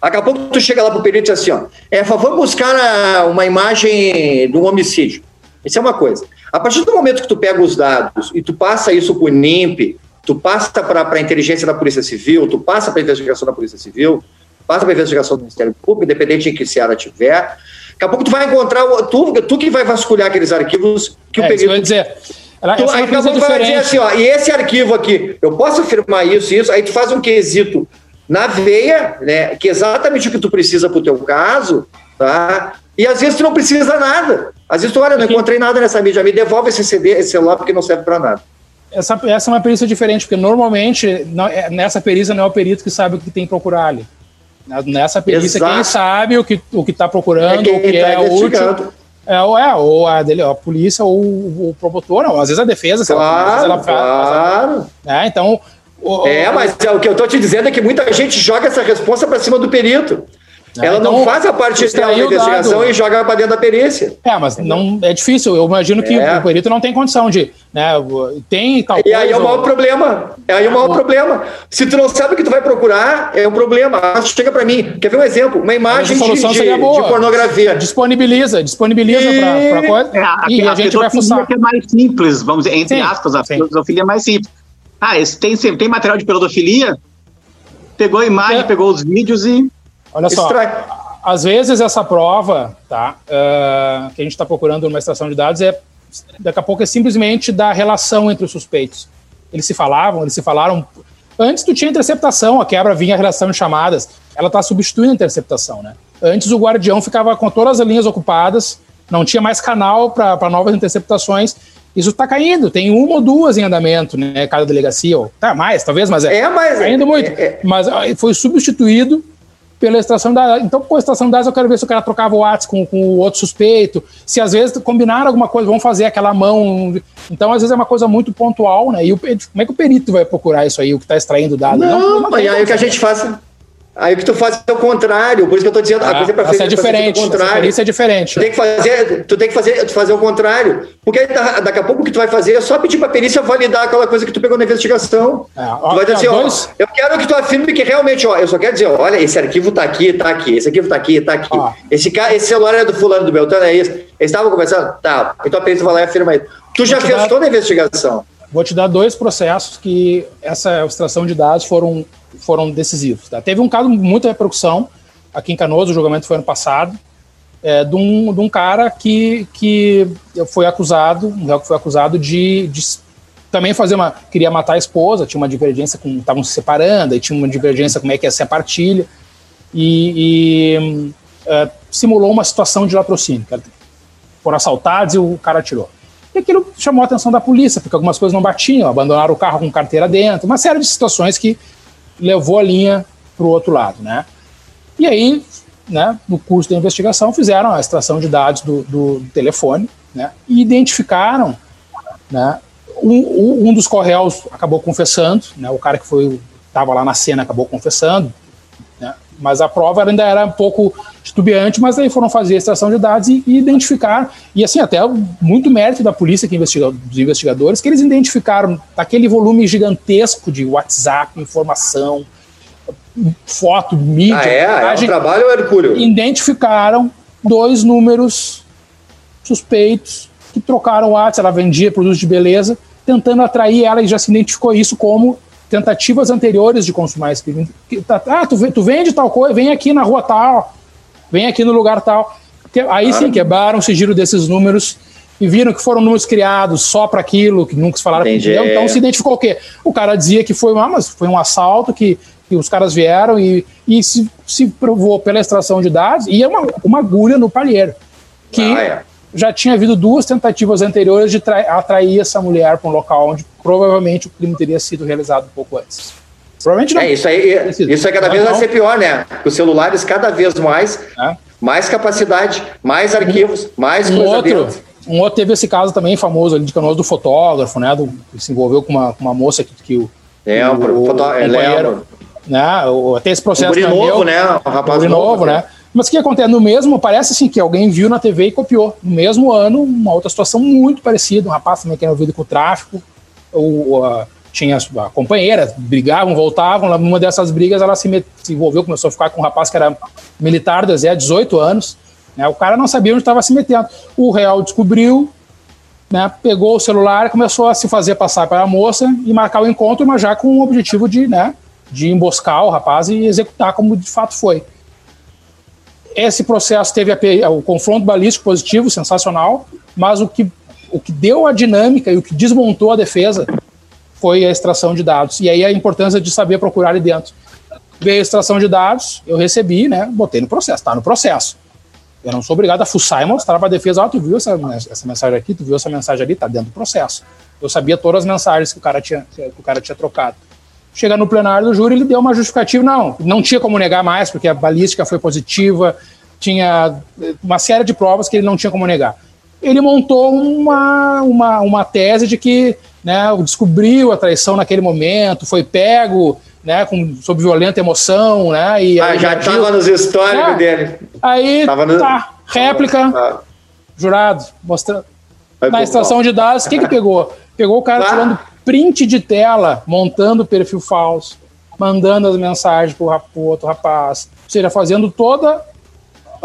Daqui a pouco tu chega lá para o perito e diz assim, ó, é, vamos buscar a, uma imagem de um homicídio. Isso é uma coisa. A partir do momento que tu pega os dados e tu passa isso para o NIMP, tu passa para a inteligência da Polícia Civil, tu passa para a investigação da Polícia Civil, passa para a investigação do Ministério Público, independente de que se ela tiver. Daqui a pouco tu vai encontrar, tu, tu que vai vasculhar aqueles arquivos que é, o perito... dizer, Ela, tu, é aí uma perícia tu vai dizer assim, ó, e esse arquivo aqui, eu posso afirmar isso e isso, aí tu faz um quesito na veia, né, que é exatamente o que tu precisa pro teu caso, tá? E às vezes tu não precisa nada. Às vezes tu, olha, não encontrei nada nessa mídia, me devolve esse CD, esse celular, porque não serve para nada. Essa, essa é uma perícia diferente, porque normalmente não, é- nessa perícia não é o perito que sabe o que tem que procurar ali. Nessa perícia, Exato. quem sabe o que o está procurando, É o que tá é útil, é, ou é, ou a, dele, a polícia, ou o, promotor, não, às vezes a defesa, se ela- às Claro, ela claro. né, então... o- É, mas é, o que eu tô te dizendo é que muita gente joga essa resposta para cima do perito. É, Ela não então, faz a parte dela da investigação dado. e joga para dentro da perícia. É, mas não é difícil. Eu imagino que É. o perito não tem condição de, né? Tem tal E aí é o maior problema. É aí o maior Ah, problema. Se tu não sabe o que tu vai procurar, é um problema. Mas chega para mim. Quer ver um exemplo? Uma imagem a de, solução de- seria boa. de pornografia. Disponibiliza, disponibiliza E- para coisa. É, a, e a, a gente vai fuçar. que é mais simples, vamos dizer, entre Sim, aspas, a sim. pedofilia é mais simples. Ah, esse tem, sempre- tem material de pedofilia? Pegou a imagem, É. pegou os vídeos e. Olha só, Extrai. às vezes essa prova, tá, ah, que a gente está procurando numa extração de dados é daqui a pouco é simplesmente da relação entre os suspeitos. Eles se falavam, eles se falaram. Antes tu tinha interceptação, a quebra vinha a relação de chamadas. Ela está substituindo a interceptação, né? Antes o guardião ficava com todas as linhas ocupadas, não tinha mais canal para novas interceptações. Isso está caindo, tem uma ou duas em andamento, né? Cada delegacia, ou tá mais, talvez, mas é, É, mas- caindo muito. é- é- Mas ah, foi substituído pela extração de dados. Então, com a extração de dados, eu quero ver se o cara trocava o WhatsApp com, com o outro suspeito, se às vezes combinaram alguma coisa, vão fazer aquela mão. Então, às vezes é uma coisa muito pontual, né? E o, como é que o perito vai procurar isso aí, o que está extraindo o dado? Não, tem mas aí o que a gente faz. Aí o que tu faz é o contrário. Por isso que eu tô dizendo, a Ah, coisa é pra frente. é diferente, o essa contrário. perícia é diferente. Tu tem que fazer, tu tem que fazer, fazer o contrário. Porque daqui a pouco o que tu vai fazer é só pedir pra perícia validar aquela coisa que tu pegou na investigação. É, ó, tu vai dizer assim, ó, ó, dois- eu quero que tu afirme que realmente, ó, eu só quero dizer, ó, olha, esse arquivo tá aqui, tá aqui, esse arquivo tá aqui, tá aqui. Ó. Esse, esse celular é do fulano, do Beltrano, é esse. Eles estavam conversando? Tá. Então a perícia vai lá e afirma isso. Tu já fez dar- toda a investigação. Vou te dar dois processos que essa extração de dados foram, foram decisivos. tá? Teve um caso de muita repercussão aqui em Canoas, o julgamento foi ano passado, é, de, um, de um cara que, que foi acusado, um réu que foi acusado de, de também fazer uma. queria matar a esposa, tinha uma divergência com. estavam se separando, aí tinha uma divergência como é que ia ser a partilha, e, e, é, simulou uma situação de latrocínio. Foram assaltados e o cara atirou. E aquilo chamou a atenção da polícia, porque algumas coisas não batiam, abandonaram o carro com carteira dentro, uma série de situações que levou a linha para o outro lado, né? E aí, né, no curso da investigação, fizeram a extração de dados do, do telefone, né? E identificaram, né? Um, um- dos correios acabou confessando, né? O cara que foi estava lá na cena acabou confessando, né? Mas a prova ainda era um pouco titubeante, mas aí foram fazer a extração de dados e, e identificaram. E assim, até muito mérito da polícia, que investiga, dos investigadores, que eles identificaram aquele volume gigantesco de WhatsApp, informação, foto, mídia, Ah, é? É um trabalho, Hercúleo? identificaram dois números suspeitos que trocaram o WhatsApp, ela vendia produtos de beleza, tentando atrair ela e já se identificou isso como tentativas anteriores de consumar esse crime. Tá- Ah, tu, tu vende tal coisa, vem aqui na rua tal, vem aqui no lugar tal. Que- Aí sim quebraram o sigilo desses números e viram que foram números criados só para aquilo, que nunca se falaram. Então se identificou o quê? O cara dizia que foi, ah, mas foi um assalto, que, que os caras vieram e, e se, se provou pela extração de dados e é uma, uma agulha no palheiro. Que Ah, é. já tinha havido duas tentativas anteriores de tra- atrair essa mulher para um local onde provavelmente o crime teria sido realizado um pouco antes. Provavelmente não. É, isso aí, isso aí cada vez vai ser pior, né? Os celulares cada vez mais, É. mais capacidade, mais arquivos, mais Um coisa outro, dentro. um outro teve esse caso também famoso ali de Canoas do fotógrafo, né? Do, que se envolveu com uma, com uma moça que, que o. Lembro, o, é, lembro. Né, o- até esse Um processo não é novo, meu, né? Um rapaz guri novo, novo, né? Mas o que acontece? No mesmo, parece assim que alguém viu na TV e copiou. No mesmo ano, uma outra situação muito parecida, um rapaz também que era envolvido com o tráfico, o, a- tinha a companheira, brigavam, voltavam, numa dessas brigas ela se, met- se envolveu, começou a ficar com um rapaz que era militar do exército, 18 anos, né? o cara não sabia onde estava se metendo. O real descobriu, né, pegou o celular, começou a se fazer passar pela moça e marcar o encontro, mas já com o objetivo de, né, de emboscar o rapaz e executar como de fato foi. Esse processo teve a o confronto balístico positivo, sensacional, mas o que o que deu a dinâmica e o que desmontou a defesa foi a extração de dados. E aí a importância de saber procurar ali dentro. Veio a extração de dados, eu recebi, né? Botei no processo, está no processo. Eu não sou obrigado a fuçar e mostrar para a defesa, ah, tu viu essa, essa mensagem aqui, tu viu essa mensagem ali, tá dentro do processo. Eu sabia todas as mensagens que o cara tinha, que o cara tinha trocado. Chega no plenário do júri, ele deu uma justificativa, não, não tinha como negar mais, porque a balística foi positiva, tinha uma série de provas que ele não tinha como negar. Ele montou uma, uma, uma tese de que né, descobriu a traição naquele momento, foi pego, né, com, sob violenta emoção, né? E ah, já estava nos históricos é, dele. Aí, no... tá, réplica, ah. jurado, mostrando. Na extração de dados, o que que pegou? Pegou o cara ah. tirando print de tela, montando o perfil falso, mandando as mensagens pro, pro outro rapaz. Ou seja, fazendo toda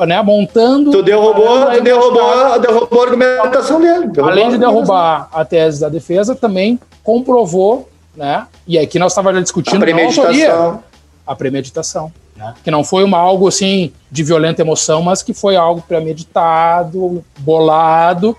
né, montando. Tu derrubou, tu derrubou, derrubou a argumentação dele. Derrubou Além de derrubar a tese da defesa, também comprovou né? E aqui nós estávamos discutindo a premeditação. a premeditação, né? Que não foi uma algo assim de violenta emoção, mas que foi algo premeditado, bolado.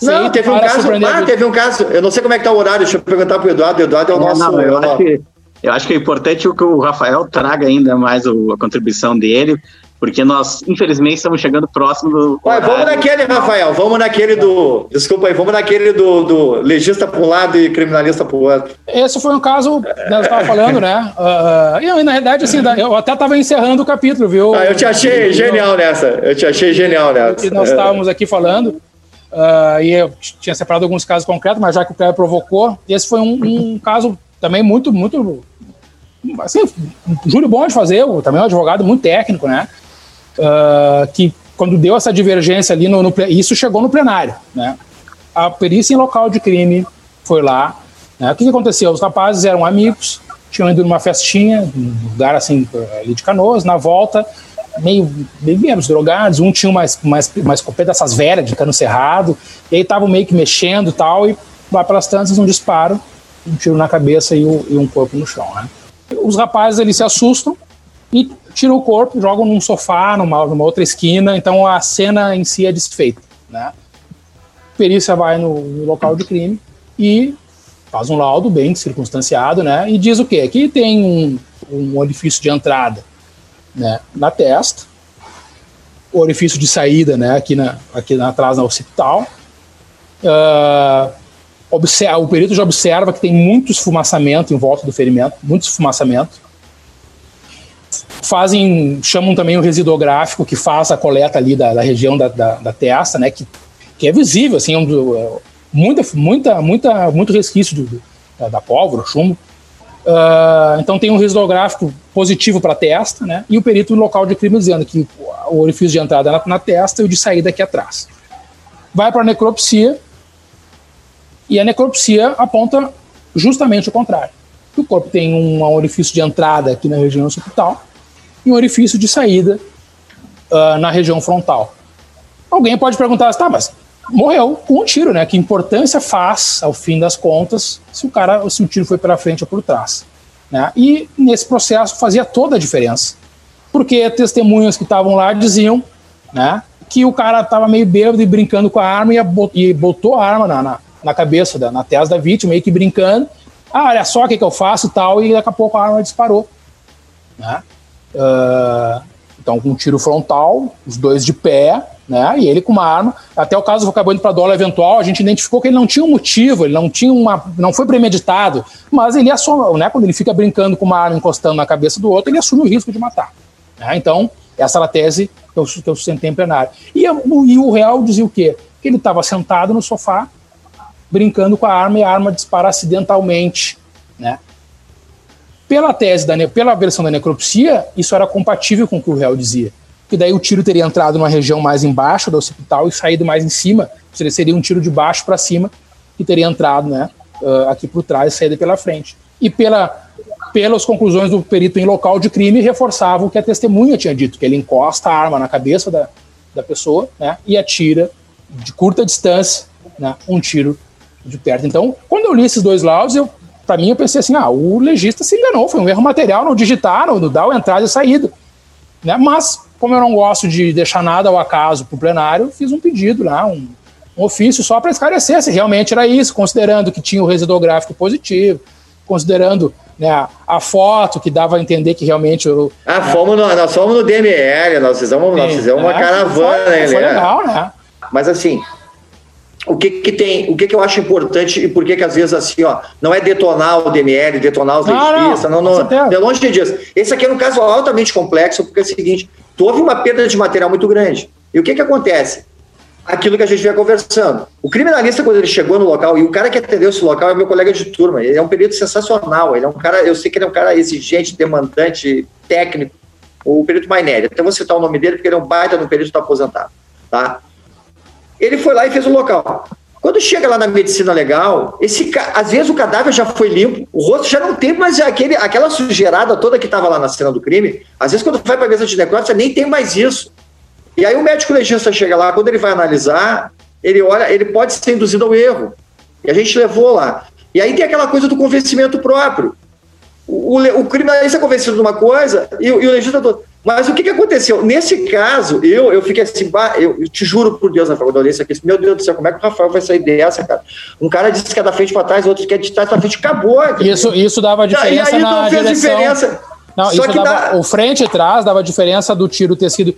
Não, teve um caso. Ah, teve um caso. Eu não sei como é que tá o horário. Deixa eu perguntar pro Eduardo. O Eduardo é o nosso. Não, eu, acho que, eu acho que é importante que o Rafael traga ainda mais o, a contribuição dele, porque nós, infelizmente, estamos chegando próximo do. Ué, vamos naquele, Rafael, vamos naquele do. Desculpa aí, vamos naquele do, do legista para um lado e criminalista para o outro. Esse foi um caso, né, eu estava falando, né? Uh, e, na verdade, assim, eu até estava encerrando o capítulo, viu? Ah, eu te achei eu, genial nessa. Eu te achei genial nessa. E nós estávamos aqui falando. Uh, e eu tinha separado alguns casos concretos, mas já que o Cléber provocou, esse foi um, um caso também muito, muito assim, um júri bom de fazer, também é um advogado muito técnico, né? Uh, que quando deu essa divergência ali, no, no, isso chegou no plenário, né? A perícia em local de crime foi lá. Né? O que, que aconteceu? Os rapazes eram amigos, tinham ido numa festinha, num lugar assim, ali de Canoas, na volta, meio bebemos drogados, um tinha mais mais mais escopeta dessas velhas de cano cerrado, e aí estavam meio que mexendo e tal, e lá pelas tantas um disparo, um tiro na cabeça e, o, e um corpo no chão, né? Os rapazes eles se assustam e tiram o corpo, jogam num sofá, numa, numa outra esquina, então a cena em si é desfeita, né? Perícia vai no, no local de crime e faz um laudo bem circunstanciado, né? E diz o quê? Que tem um, um orifício de entrada, né? Na testa, o orifício de saída, né? Aqui na, aqui na, atrás na occipital. Uh, observa, o perito já observa que tem muito esfumaçamento em volta do ferimento, muito esfumaçamento fazem, chamam também o residuográfico, que faz a coleta ali da, da região da, da, da, testa, né, que, que é visível, assim, um, é, muita, muita, muita, muito resquício do, do, da, da pólvora, chumbo. Uh, então tem um residuográfico positivo para a testa, né, e o perito local de crime dizendo que o orifício de entrada é na, na testa e o de saída aqui atrás. Vai para a necropsia, e a necropsia aponta justamente o contrário. O corpo tem um orifício de entrada aqui na região occipital e um orifício de saída uh, na região frontal. Alguém pode perguntar, tá, mas morreu com um tiro, né? Que importância faz, ao fim das contas, se o cara, se o tiro foi para frente ou por trás? Né? E nesse processo fazia toda a diferença, porque testemunhas que estavam lá diziam, né, que o cara estava meio bêbado e brincando com a arma e botou a arma na, na, na cabeça, da, na testa da vítima, meio que brincando. Ah, olha só o que, que eu faço e tal, e daqui a pouco a arma disparou. Né? Uh, então, com um tiro frontal, os dois de pé, né? E ele com uma arma. Até o caso acabou indo para dólar eventual, a gente identificou que ele não tinha um motivo, ele não tinha uma. não foi premeditado, mas ele assume, né? Quando ele fica brincando com uma arma encostando na cabeça do outro, ele assume o risco de matar. Né? Então, essa era a tese que eu, que eu sustentei em plenário. E, e o real dizia o quê? Que ele estava sentado no sofá, brincando com a arma e a arma dispara acidentalmente, né? Pela tese, da, pela versão da necropsia, isso era compatível com o que o réu dizia. Que daí o tiro teria entrado numa região mais embaixo do hospital e saído mais em cima. Seria, um tiro de baixo para cima que teria entrado né, aqui por trás e saído pela frente. E pela, pelas conclusões do perito em local de crime, reforçavam o que a testemunha tinha dito, que ele encosta a arma na cabeça da, da pessoa né, e atira de curta distância né, um tiro de perto. Então, quando eu li esses dois laudos, eu para mim, eu pensei assim: ah, o legista se enganou, foi um erro material no digitar, no, no dar o entrada e saída. Né? Mas, como eu não gosto de deixar nada ao acaso para o plenário, fiz um pedido lá, um, um ofício só para esclarecer se realmente era isso, considerando que tinha o residográfico positivo, considerando né, a, a, foto que dava a entender que realmente o. Ah, fomos no, nós fomos no DML, nós fizemos, nós fizemos uma é, caravana, foi, foi legal, né? Mas assim, o que, que tem, o que, que eu acho importante e por que que às vezes assim, ó, não é detonar o DML, detonar os legistas, não, não, não é longe disso. Esse aqui é um caso altamente complexo, porque é o seguinte, houve uma perda de material muito grande. E o que que acontece? Aquilo que a gente vinha conversando. O criminalista, quando ele chegou no local, e o cara que atendeu esse local é meu colega de turma, ele é um período sensacional, ele é um cara, eu sei que ele é um cara exigente, demandante, técnico, o perito Mainelli, até vou citar o nome dele, porque ele é um baita no período está aposentado, tá? Ele foi lá e fez o local. Quando chega lá na medicina legal, esse às vezes o cadáver já foi limpo, o rosto já não tem mais aquele, aquela sujeirada toda que estava lá na cena do crime. Às vezes, quando vai para a mesa de necrópsia, nem tem mais isso. E aí o médico legista chega lá, quando ele vai analisar, ele olha, ele pode ser induzido ao erro. E a gente levou lá. E aí tem aquela coisa do convencimento próprio. O, o, o criminalista é convencido de uma coisa e, e o legislador. Mas o que, que aconteceu? Nesse caso, eu, eu fiquei assim, bah, eu, eu te juro por Deus, Rafael, quando eu olhei isso aqui, meu Deus do céu, como é que o Rafael vai sair dessa, cara? Um cara disse que é da frente para trás, outro que é de trás para frente, acabou. Isso, isso dava diferença e aí, na direção. Diferença. Não, Só que dava, o frente e trás dava diferença do tiro ter sido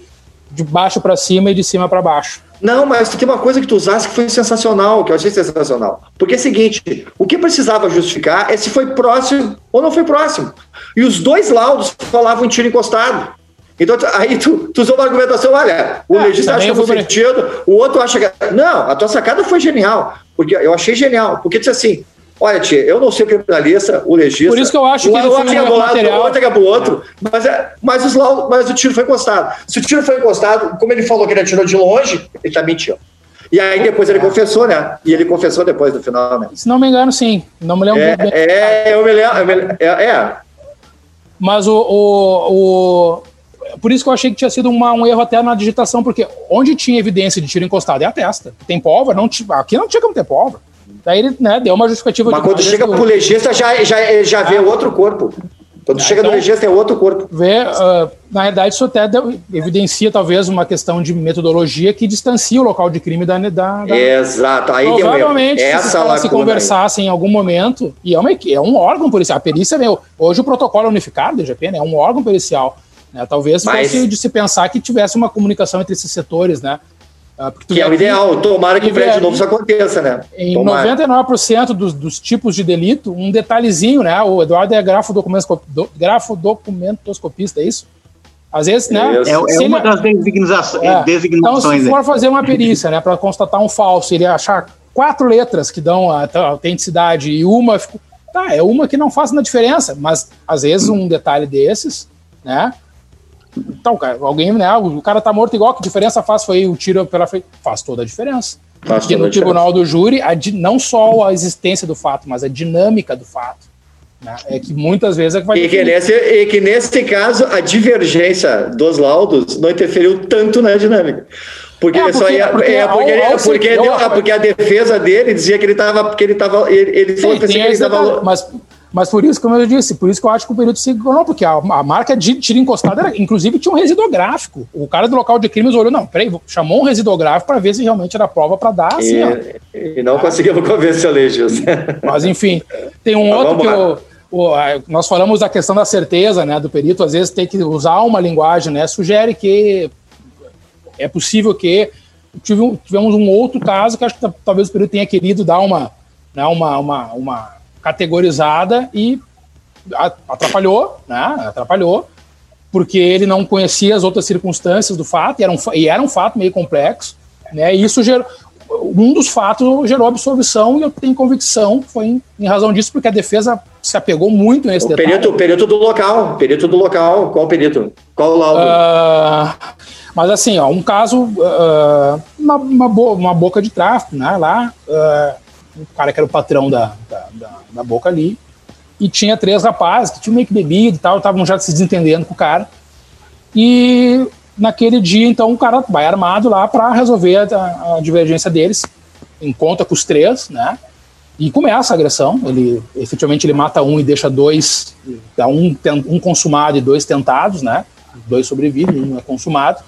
de baixo para cima e de cima para baixo. Não, mas tem uma coisa que tu usaste que foi sensacional, que eu achei sensacional. Porque é o seguinte, o que precisava justificar é se foi próximo ou não foi próximo. E os dois laudos falavam em tiro encostado. Então, aí tu, tu usou uma argumentação, olha, o é, legista acha que foi sentido, o outro acha que. Não, a tua sacada foi genial. Porque eu achei genial. Porque disse assim: olha, tia, eu não sei o criminalista, o legista. Por isso que eu acho que ele foi um lado, material. o outro é pro outro, mas, é, mas, os, mas o tiro foi encostado. Se o tiro foi encostado, como ele falou que ele atirou de longe, ele tá mentindo. E aí depois ele confessou, né? E ele confessou depois no final, né? Se não me engano, sim. Não me lembro. É, bem. é eu me lembro. Eu me, é, é. Mas o, o, o por isso que eu achei que tinha sido uma, um erro até na digitação, porque onde tinha evidência de tiro encostado é a testa. Tem pólvora, não, aqui não tinha como ter pólvora. Daí ele né, deu uma justificativa. Mas quando chega pro legista, já, já, já vê ah. outro corpo. Quando é, chega então, no legista, é outro corpo. Vê, uh, na realidade, isso até deu, evidencia talvez uma questão de metodologia que distancia o local de crime da. da, da... Exato, aí Provavelmente, deu Essa se, se conversassem em algum momento, e é, uma, é um órgão policial, a perícia, meu, hoje o protocolo é unificado da GP, né, é um órgão policial. Né? Talvez Mas... fosse de se pensar que tivesse uma comunicação entre esses setores, né? Ah, que é o ideal, tomara que o prédio novo isso aconteça, né? Em tomara. 99% dos, dos tipos de delito, um detalhezinho, né? O Eduardo é grafo, do, grafo documentoscopista, é isso? Às vezes, né? É, é uma ele, das designações. É, designações então, se for fazer uma perícia, né, para constatar um falso, ele achar quatro letras que dão a, a autenticidade e uma. Tá, é uma que não faz na diferença, mas às vezes um detalhe desses, né? Então, cara, alguém, né? O cara tá morto igual, que diferença faz? Foi o tiro pela frente. Faz toda a diferença. Faz Porque no tribunal do júri, a, não só a existência do fato, mas a dinâmica do fato. Né? É que muitas vezes é que vai. E que, nesse, e que nesse caso, a divergência dos laudos não interferiu tanto na dinâmica. Porque, é, porque, ia, porque, é, porque, ao, ao porque, porque, a defesa dele dizia que ele estava. Ele tava, ele, ele falou que ele estava. Mas mas por isso, como eu disse, por isso que eu acho que o período se não, porque a, a marca de tiro encostado era, inclusive tinha um residográfico. O cara do local de crimes olhou, não, peraí, chamou um residográfico para ver se realmente era prova para dar. Assim, e, e, não conseguimos convencer o Legios. Mas enfim, tem um outro que eu, o, nós falamos da questão da certeza, né, do perito, às vezes tem que usar uma linguagem, né, sugere que é possível que tivemos um outro caso que acho que talvez o perito tenha querido dar uma, né, uma, uma, uma categorizada e atrapalhou, né? Atrapalhou, porque ele não conhecia as outras circunstâncias do fato, e era um, e era um fato meio complexo, né? E isso gerou. Um dos fatos gerou absolvição e eu tenho convicção que foi em, em razão disso, porque a defesa se apegou muito nesse o detalhe. Perito, perito do local, perito do local, qual perito? Qual o laudo? Uh, mas assim, ó, um caso, uh, uma, uma, bo uma, boca de tráfico, né, lá, uh, o cara que era o patrão da, da, da, da boca ali, e tinha três rapazes que tinham meio que bebido e tal, estavam já se desentendendo com o cara. E naquele dia, então, o cara vai armado lá para resolver a, a, divergência deles, encontra com os três, né? E começa a agressão. Ele efetivamente ele mata um e deixa dois, dá um, um consumado e dois tentados, né? Dois sobrevivem, um é consumado.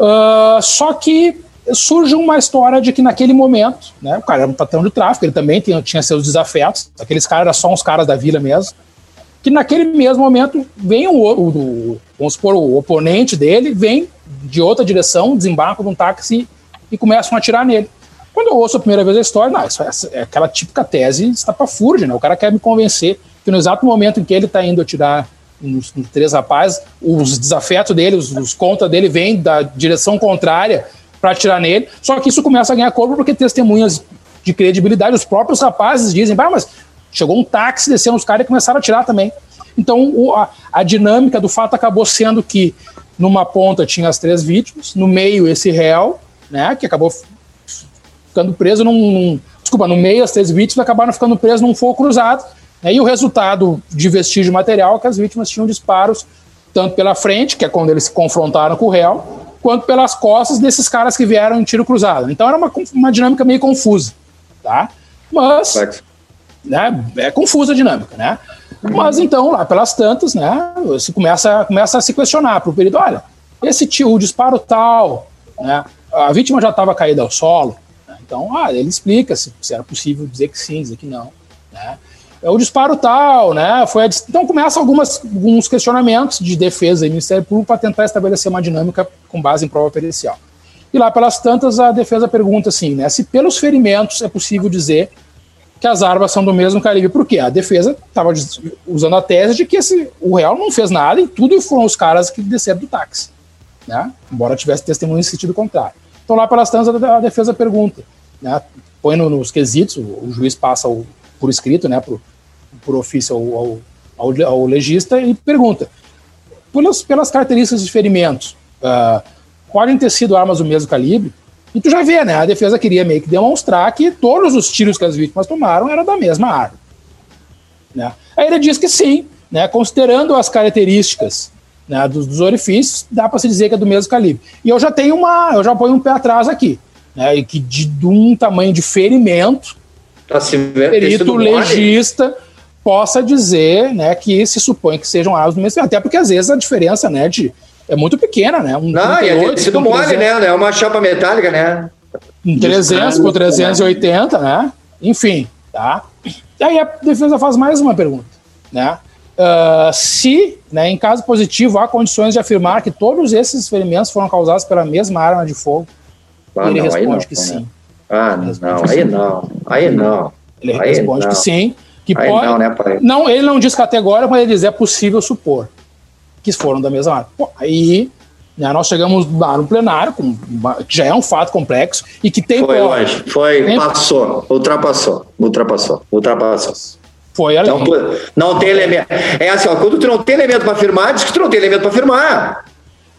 Uh, só que surge uma história de que naquele momento, né, o cara era um patrão de tráfico, ele também tinha, tinha seus desafetos, aqueles caras eram só uns caras da vila mesmo, que naquele mesmo momento vem o, o, o, vamos supor, o oponente dele, vem de outra direção, desembarca de um táxi e começam a atirar nele. Quando eu ouço a primeira vez a história, não, isso é, é aquela típica tese estapafúrdia, né? O cara quer me convencer que no exato momento em que ele está indo atirar nos, nos, três rapazes, os desafetos dele, os, os contas dele vêm da direção contrária para atirar nele. Só que isso começa a ganhar corpo porque testemunhas de credibilidade, os próprios rapazes dizem, ah, mas chegou um táxi, descendo os caras e começaram a atirar também. Então o, a, a dinâmica do fato acabou sendo que numa ponta tinha as três vítimas, no meio esse réu, né, que acabou ficando preso num, num, Desculpa, no meio as três vítimas acabaram ficando presos num fogo cruzado. Né, e o resultado de vestígio material é que as vítimas tinham disparos tanto pela frente, que é quando eles se confrontaram com o réu, quanto pelas costas desses caras que vieram em tiro cruzado. Então era uma, uma dinâmica meio confusa, tá? Mas né, é confusa a dinâmica, né? Mas então, lá pelas tantas, né, você começa, começa a se questionar para o perito, olha, esse tio, o disparo tal, né, a vítima já estava caída ao solo, né, então, ah, ele explica se, se, era possível dizer que sim, dizer que não, né. É o disparo tal, né, foi a, então começa algumas, alguns questionamentos de defesa e Ministério Público para tentar estabelecer uma dinâmica com base em prova pericial. E lá pelas tantas, a defesa pergunta assim, né, se pelos ferimentos é possível dizer que as armas são do mesmo calibre. Por quê? A defesa estava usando a tese de que esse, o Real não fez nada e tudo foram os caras que desceram do táxi. Né? Embora tivesse testemunho em sentido contrário. Então, lá pelas tantas, a defesa pergunta. Né? Põe no, nos quesitos, o, juiz passa o, por escrito, né, por, por ofício ao, ao, ao, legista e pergunta: pelas, pelas características de ferimentos, uh, podem ter sido armas do mesmo calibre? E tu já vê, né? A defesa queria meio que demonstrar que todos os tiros que as vítimas tomaram eram da mesma arma. Né? Aí ele diz que sim, né? Considerando as características né, dos, dos orifícios, dá para se dizer que é do mesmo calibre. E eu já tenho uma, eu já ponho um pé atrás aqui, né? E que de, de um tamanho de ferimento, tá se perito legista possa dizer, né, que se supõe que sejam armas do mesmo, até porque às vezes a diferença, né, de é muito pequena, né? Um não, 38, e é tecido mole, né? É uma chapa metálica, né? Um 300 por 380, né? Enfim, tá? E aí a defesa faz mais uma pergunta, né? Uh, se, né, em caso positivo, há condições de afirmar que todos esses ferimentos foram causados pela mesma arma de fogo, ah, ele não, responde não, que né? sim. Ah, não, não aí não, aí não. Ele aí responde não. que sim, que aí pode. Não, né, pai? não, ele não diz categórico, mas ele diz é possível supor que foram da mesma área. Pô, aí né, nós chegamos lá no plenário, com, que já é um fato complexo, e que tem. Foi longe, foi, tem, passou, ultrapassou, ultrapassou, ultrapassou. Foi além. Não, não tem elemento. É assim, ó, quando tu não tem elemento para afirmar, diz que tu não tem elemento para afirmar.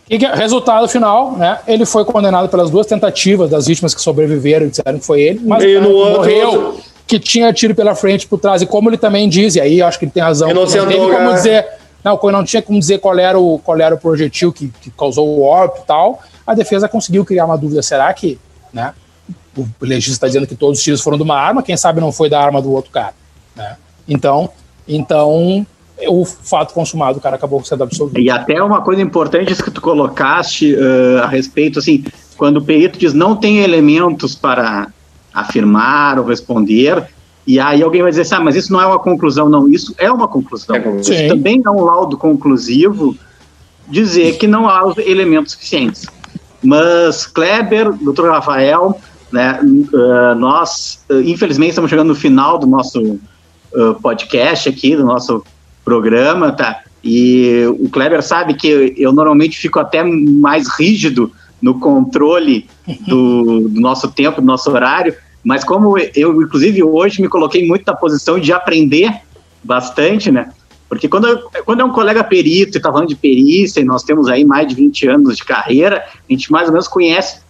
E resultado final, né? Ele foi condenado pelas duas tentativas das vítimas que sobreviveram e disseram que foi ele, mas outro, morreu. Outro. Que tinha tiro pela frente por trás, e como ele também diz, e aí acho que ele tem razão, não teve como dizer não, não tinha como dizer qual era o, qual era o projetil que, que causou o óbito e tal. A defesa conseguiu criar uma dúvida. Será que, né? O legista está dizendo que todos os tiros foram de uma arma, quem sabe não foi da arma do outro cara, né? Então, então o fato consumado, o cara acabou sendo absolvido. E até uma coisa importante que tu colocaste uh, a respeito, assim, quando o perito diz não tem elementos para afirmar ou responder, e aí alguém vai dizer assim, ah, mas isso não é uma conclusão. Não, isso é uma conclusão. É isso também é um laudo conclusivo dizer que não há os elementos suficientes. Mas Kleber, doutor Rafael, né, uh, nós, uh, infelizmente, estamos chegando no final do nosso uh, podcast aqui, do nosso programa, tá? E o Kleber sabe que eu normalmente fico até mais rígido no controle do, do nosso tempo, do nosso horário, mas como eu, inclusive, hoje me coloquei muito na posição de aprender bastante, né? Porque quando, quando é um colega perito e está falando de perícia, e nós temos aí mais de 20 anos de carreira, a gente mais ou menos conhece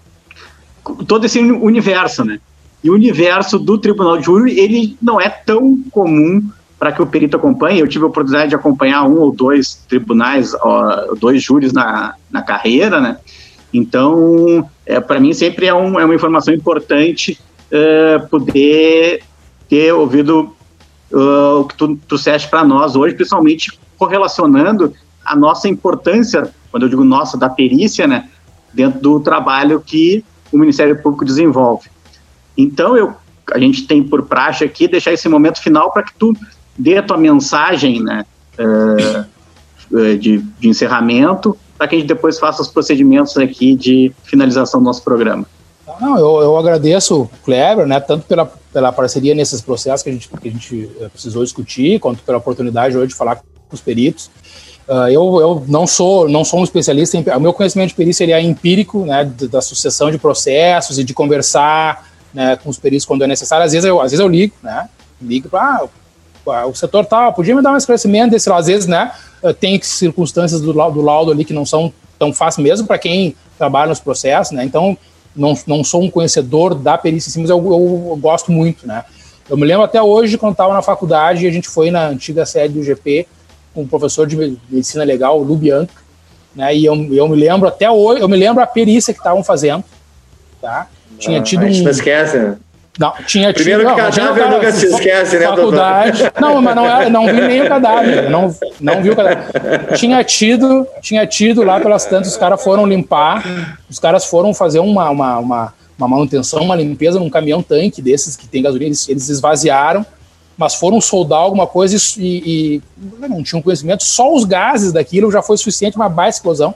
todo esse universo, né? E o universo do tribunal de júri, ele não é tão comum para que o perito acompanhe. Eu tive a oportunidade de acompanhar um ou dois tribunais, ó, dois júris na, na carreira, né? Então, é, para mim sempre é, um, é uma informação importante uh, poder ter ouvido uh, o que tu trouxeste para nós hoje, principalmente correlacionando a nossa importância, quando eu digo nossa, da perícia, né, dentro do trabalho que o Ministério Público desenvolve. Então, eu, a gente tem por praxe aqui deixar esse momento final para que tu dê a tua mensagem né, uh, de, de encerramento, para que a gente depois faça os procedimentos aqui de finalização do nosso programa. Não, eu, eu agradeço, Kleber, né, tanto pela, pela parceria nesses processos que a gente, que a gente eh, precisou discutir, quanto pela oportunidade hoje de falar com os peritos. Uh, eu, eu não sou não sou um especialista em, o meu conhecimento de perícia ele é empírico né da sucessão de processos e de conversar né, com os peritos quando é necessário às vezes eu às vezes eu ligo né ligo para ah, o setor tal podia me dar um esclarecimento desse às vezes né tem circunstâncias do, do laudo ali que não são tão fáceis mesmo para quem trabalha nos processos né então não, não sou um conhecedor da perícia mas eu, eu, eu gosto muito né eu me lembro até hoje quando estava na faculdade a gente foi na antiga sede do GP com um professor de medicina legal, o Lubianca, né? E eu, eu me lembro até hoje, eu me lembro a perícia que estavam fazendo, tá? Tinha ah, tido um. Não esquece, né? Não, tinha Primeiro tido, que cadáver cara, nunca se esquece, né, faculdade? Não, mas não, é, não vi nem o cadáver, não, não vi o cadáver. Tinha tido, tinha tido lá pelas tantas, os caras foram limpar, os caras foram fazer uma, uma, uma, uma manutenção, uma limpeza num caminhão-tanque desses que tem gasolina, eles, eles esvaziaram, mas foram soldar alguma coisa e, e, não tinham conhecimento, só os gases daquilo já foi suficiente uma baixa explosão.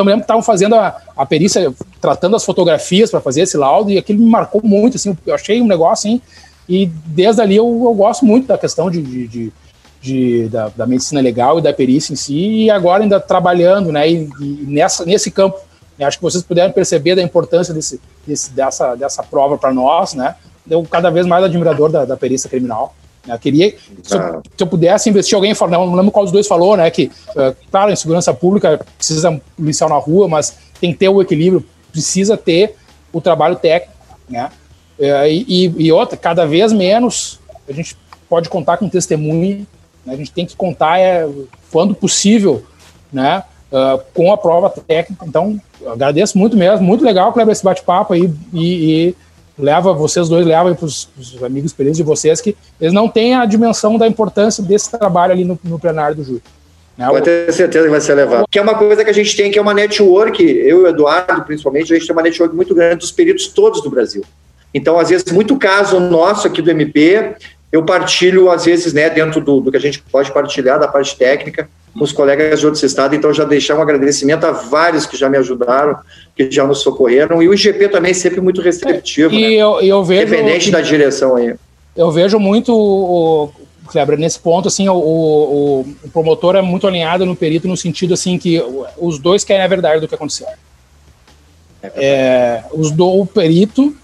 Então, me lembro que estavam fazendo a, a perícia, tratando as fotografias para fazer esse laudo, e aquilo me marcou muito, assim, eu achei um negócio, assim, e desde ali eu, eu gosto muito da questão de, de, de, de da, da, medicina legal e da perícia em si, e agora ainda trabalhando, né, e, e nessa, nesse campo, né, acho que vocês puderam perceber da importância desse, desse dessa, dessa prova para nós, né, eu cada vez mais admirador da, da perícia criminal, eu queria, se eu, ah. se eu, pudesse investir, alguém não, não lembro qual dos dois falou, né? Que, uh, claro, em segurança pública precisa policial na rua, mas tem que ter o equilíbrio, precisa ter o trabalho técnico, né? Uh, e, e outra, cada vez menos a gente pode contar com testemunho, né, a gente tem que contar, é, quando possível, né? Uh, com a prova técnica. Então, agradeço muito mesmo, muito legal, Kleber, esse bate-papo aí e, e leva vocês dois levam para os amigos experientes de vocês que eles não têm a dimensão da importância desse trabalho ali no, no plenário do júri. Né? Pode ter certeza que vai ser levado. Que é uma coisa que a gente tem, que é uma network, eu e o Eduardo, principalmente, a gente tem uma network muito grande dos peritos todos do Brasil. Então, às vezes, muito caso nosso aqui do MP, eu partilho, às vezes, né, dentro do, do que a gente pode partilhar, da parte técnica, com os colegas de outros estados, então já deixar um agradecimento a vários que já me ajudaram, que já nos socorreram, e o IGP também sempre muito receptivo, e né? eu, eu vejo, Independente da direção aí. Eu vejo muito, o, Kleber, nesse ponto, assim, o, o, o, promotor é muito alinhado no perito no sentido, assim, que os dois querem a verdade do que aconteceu. É, é os do, o perito,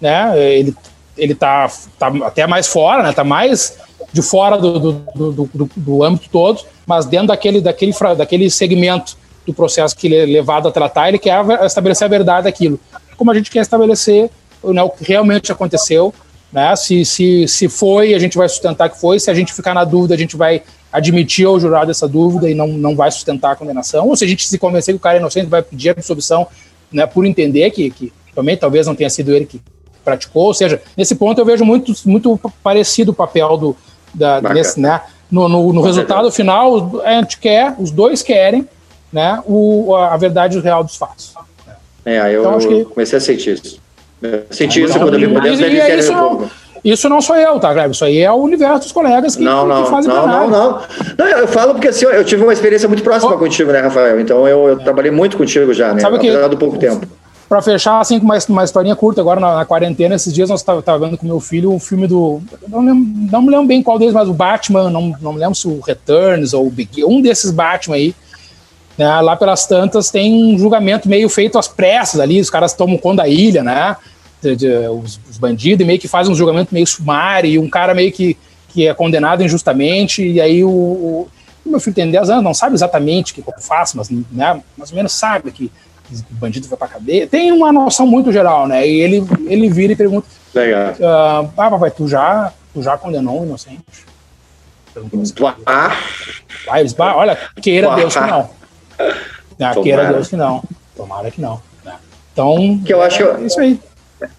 né, ele, ele tá, tá até mais fora, né, tá mais de fora do, do, do, do, âmbito todo, mas dentro daquele, daquele, daquele segmento do processo que ele é levado a tratar, ele quer estabelecer a verdade daquilo. Como a gente quer estabelecer né, o que realmente aconteceu, né? Se, se, se foi, a gente vai sustentar que foi. Se a gente ficar na dúvida, a gente vai admitir ao jurado essa dúvida e não, não vai sustentar a condenação. Ou se a gente se convencer que o cara é inocente, vai pedir absolvição né, por entender que, que também talvez não tenha sido ele que praticou. Ou seja, nesse ponto eu vejo muito, muito parecido o papel do, da, nesse, né? No, no, no resultado final, a gente quer, os dois querem, né, o, a verdade real dos fatos. É, eu então, que... comecei a sentir isso. senti isso quando eu vi por dentro da isso, não, isso não sou eu, tá, Greg? Isso aí é o universo dos colegas que, não, não, que fazem não, não, não, não. Eu falo porque assim, eu tive uma experiência muito próxima oh. contigo, né, Rafael? Então eu, eu trabalhei muito contigo já, né? Sabe apesar que, do pouco tempo para fechar, assim, com uma, uma historinha curta, agora na, na quarentena, esses dias nós estávamos vendo com meu filho o filme do. Não, lembro, não me lembro bem qual deles, mas o Batman, não, não me lembro se o Returns ou o Big. Um desses Batman aí. Né, lá pelas tantas tem um julgamento meio feito às pressas ali, os caras tomam conta da ilha, né? De, de, os, os, bandidos, e meio que fazem um julgamento meio sumário, e um cara meio que, que é condenado injustamente, e aí o, o meu filho tem 10 anos, não sabe exatamente o que eu faço, mas né, mais ou menos sabe que bandido vai pra cadeia. Tem uma noção muito geral, né? E ele, ele vira e pergunta: Legal. Uh, ah, papai, tu já, tu já condenou um inocente? Ah. Vai, eles, olha, queira Deus que não. Ah, queira Deus que não. Tomara que não. Né? Então, que eu acho é, isso aí.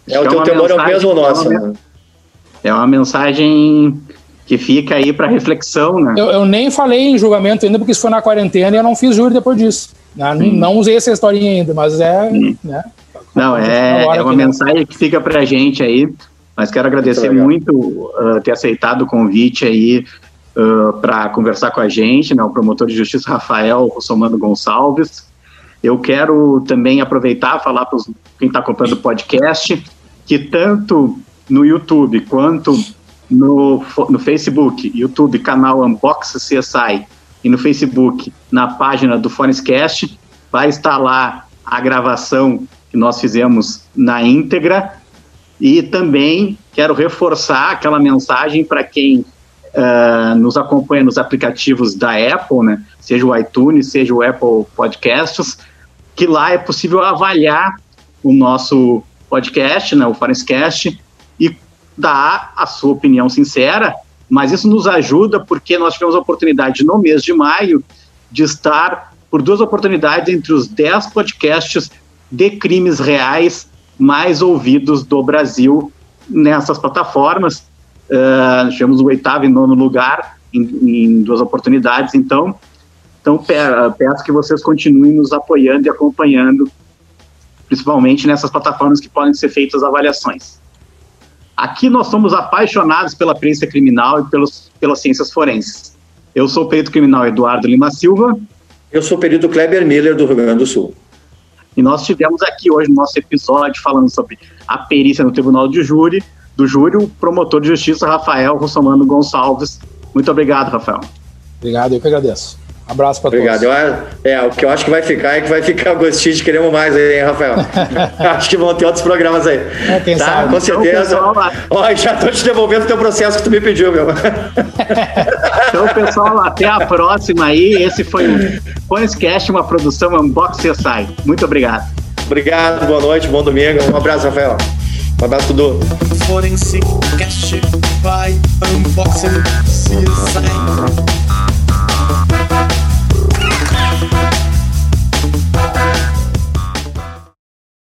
É, o teu temor é o mesmo nosso. Né? É uma mensagem que fica aí para reflexão, né? Eu, eu, nem falei em julgamento ainda, porque isso foi na quarentena e eu não fiz júri depois disso. Né? Não, não, usei essa historinha ainda, mas é. Né? Não, é, é uma mensagem que fica para a gente aí, mas quero agradecer muito, uh, ter aceitado o convite aí uh, para conversar com a gente, né, o promotor de justiça Rafael Russomano Gonçalves. Eu quero também aproveitar falar para quem está acompanhando o podcast que tanto no YouTube quanto no, no Facebook, YouTube, canal Unbox CSI e no Facebook, na página do Fonescast, vai estar lá a gravação que nós fizemos na íntegra. E também quero reforçar aquela mensagem para quem uh, nos acompanha nos aplicativos da Apple, né, seja o iTunes, seja o Apple Podcasts, que lá é possível avaliar o nosso podcast, né, o Forenscast, e dar a sua opinião sincera, mas isso nos ajuda porque nós tivemos a oportunidade no mês de maio de estar por duas oportunidades entre os dez podcasts de crimes reais mais ouvidos do Brasil nessas plataformas. Uh, tivemos o oitavo e nono lugar em, em duas oportunidades, então, então peço que vocês continuem nos apoiando e acompanhando, principalmente nessas plataformas que podem ser feitas avaliações. Aqui nós somos apaixonados pela perícia criminal e pelos, pelas ciências forenses. Eu sou o perito criminal Eduardo Lima Silva. Eu sou o perito Kleber Miller, do Rio Grande do Sul. E nós tivemos aqui hoje no nosso episódio falando sobre a perícia no Tribunal de Júri, do júri, o promotor de justiça Rafael Russomano Gonçalves. Muito obrigado, Rafael. Obrigado, eu que agradeço. Abraço para todos. Obrigado. Eu, é, o que eu acho que vai ficar é que vai ficar gostinho de queremos mais aí, hein, Rafael? acho que vão ter outros programas aí. É, quem tá? sabe. Com certeza. Ó, já tô te devolvendo o teu processo que tu me pediu, meu. então, pessoal, até a próxima aí. Esse foi o Coinscast, uma produção Unbox CSI. Muito obrigado. Obrigado, boa noite, bom domingo. Um abraço, Rafael. Um abraço, tudo. Forensic Cast by Unboxing CSI.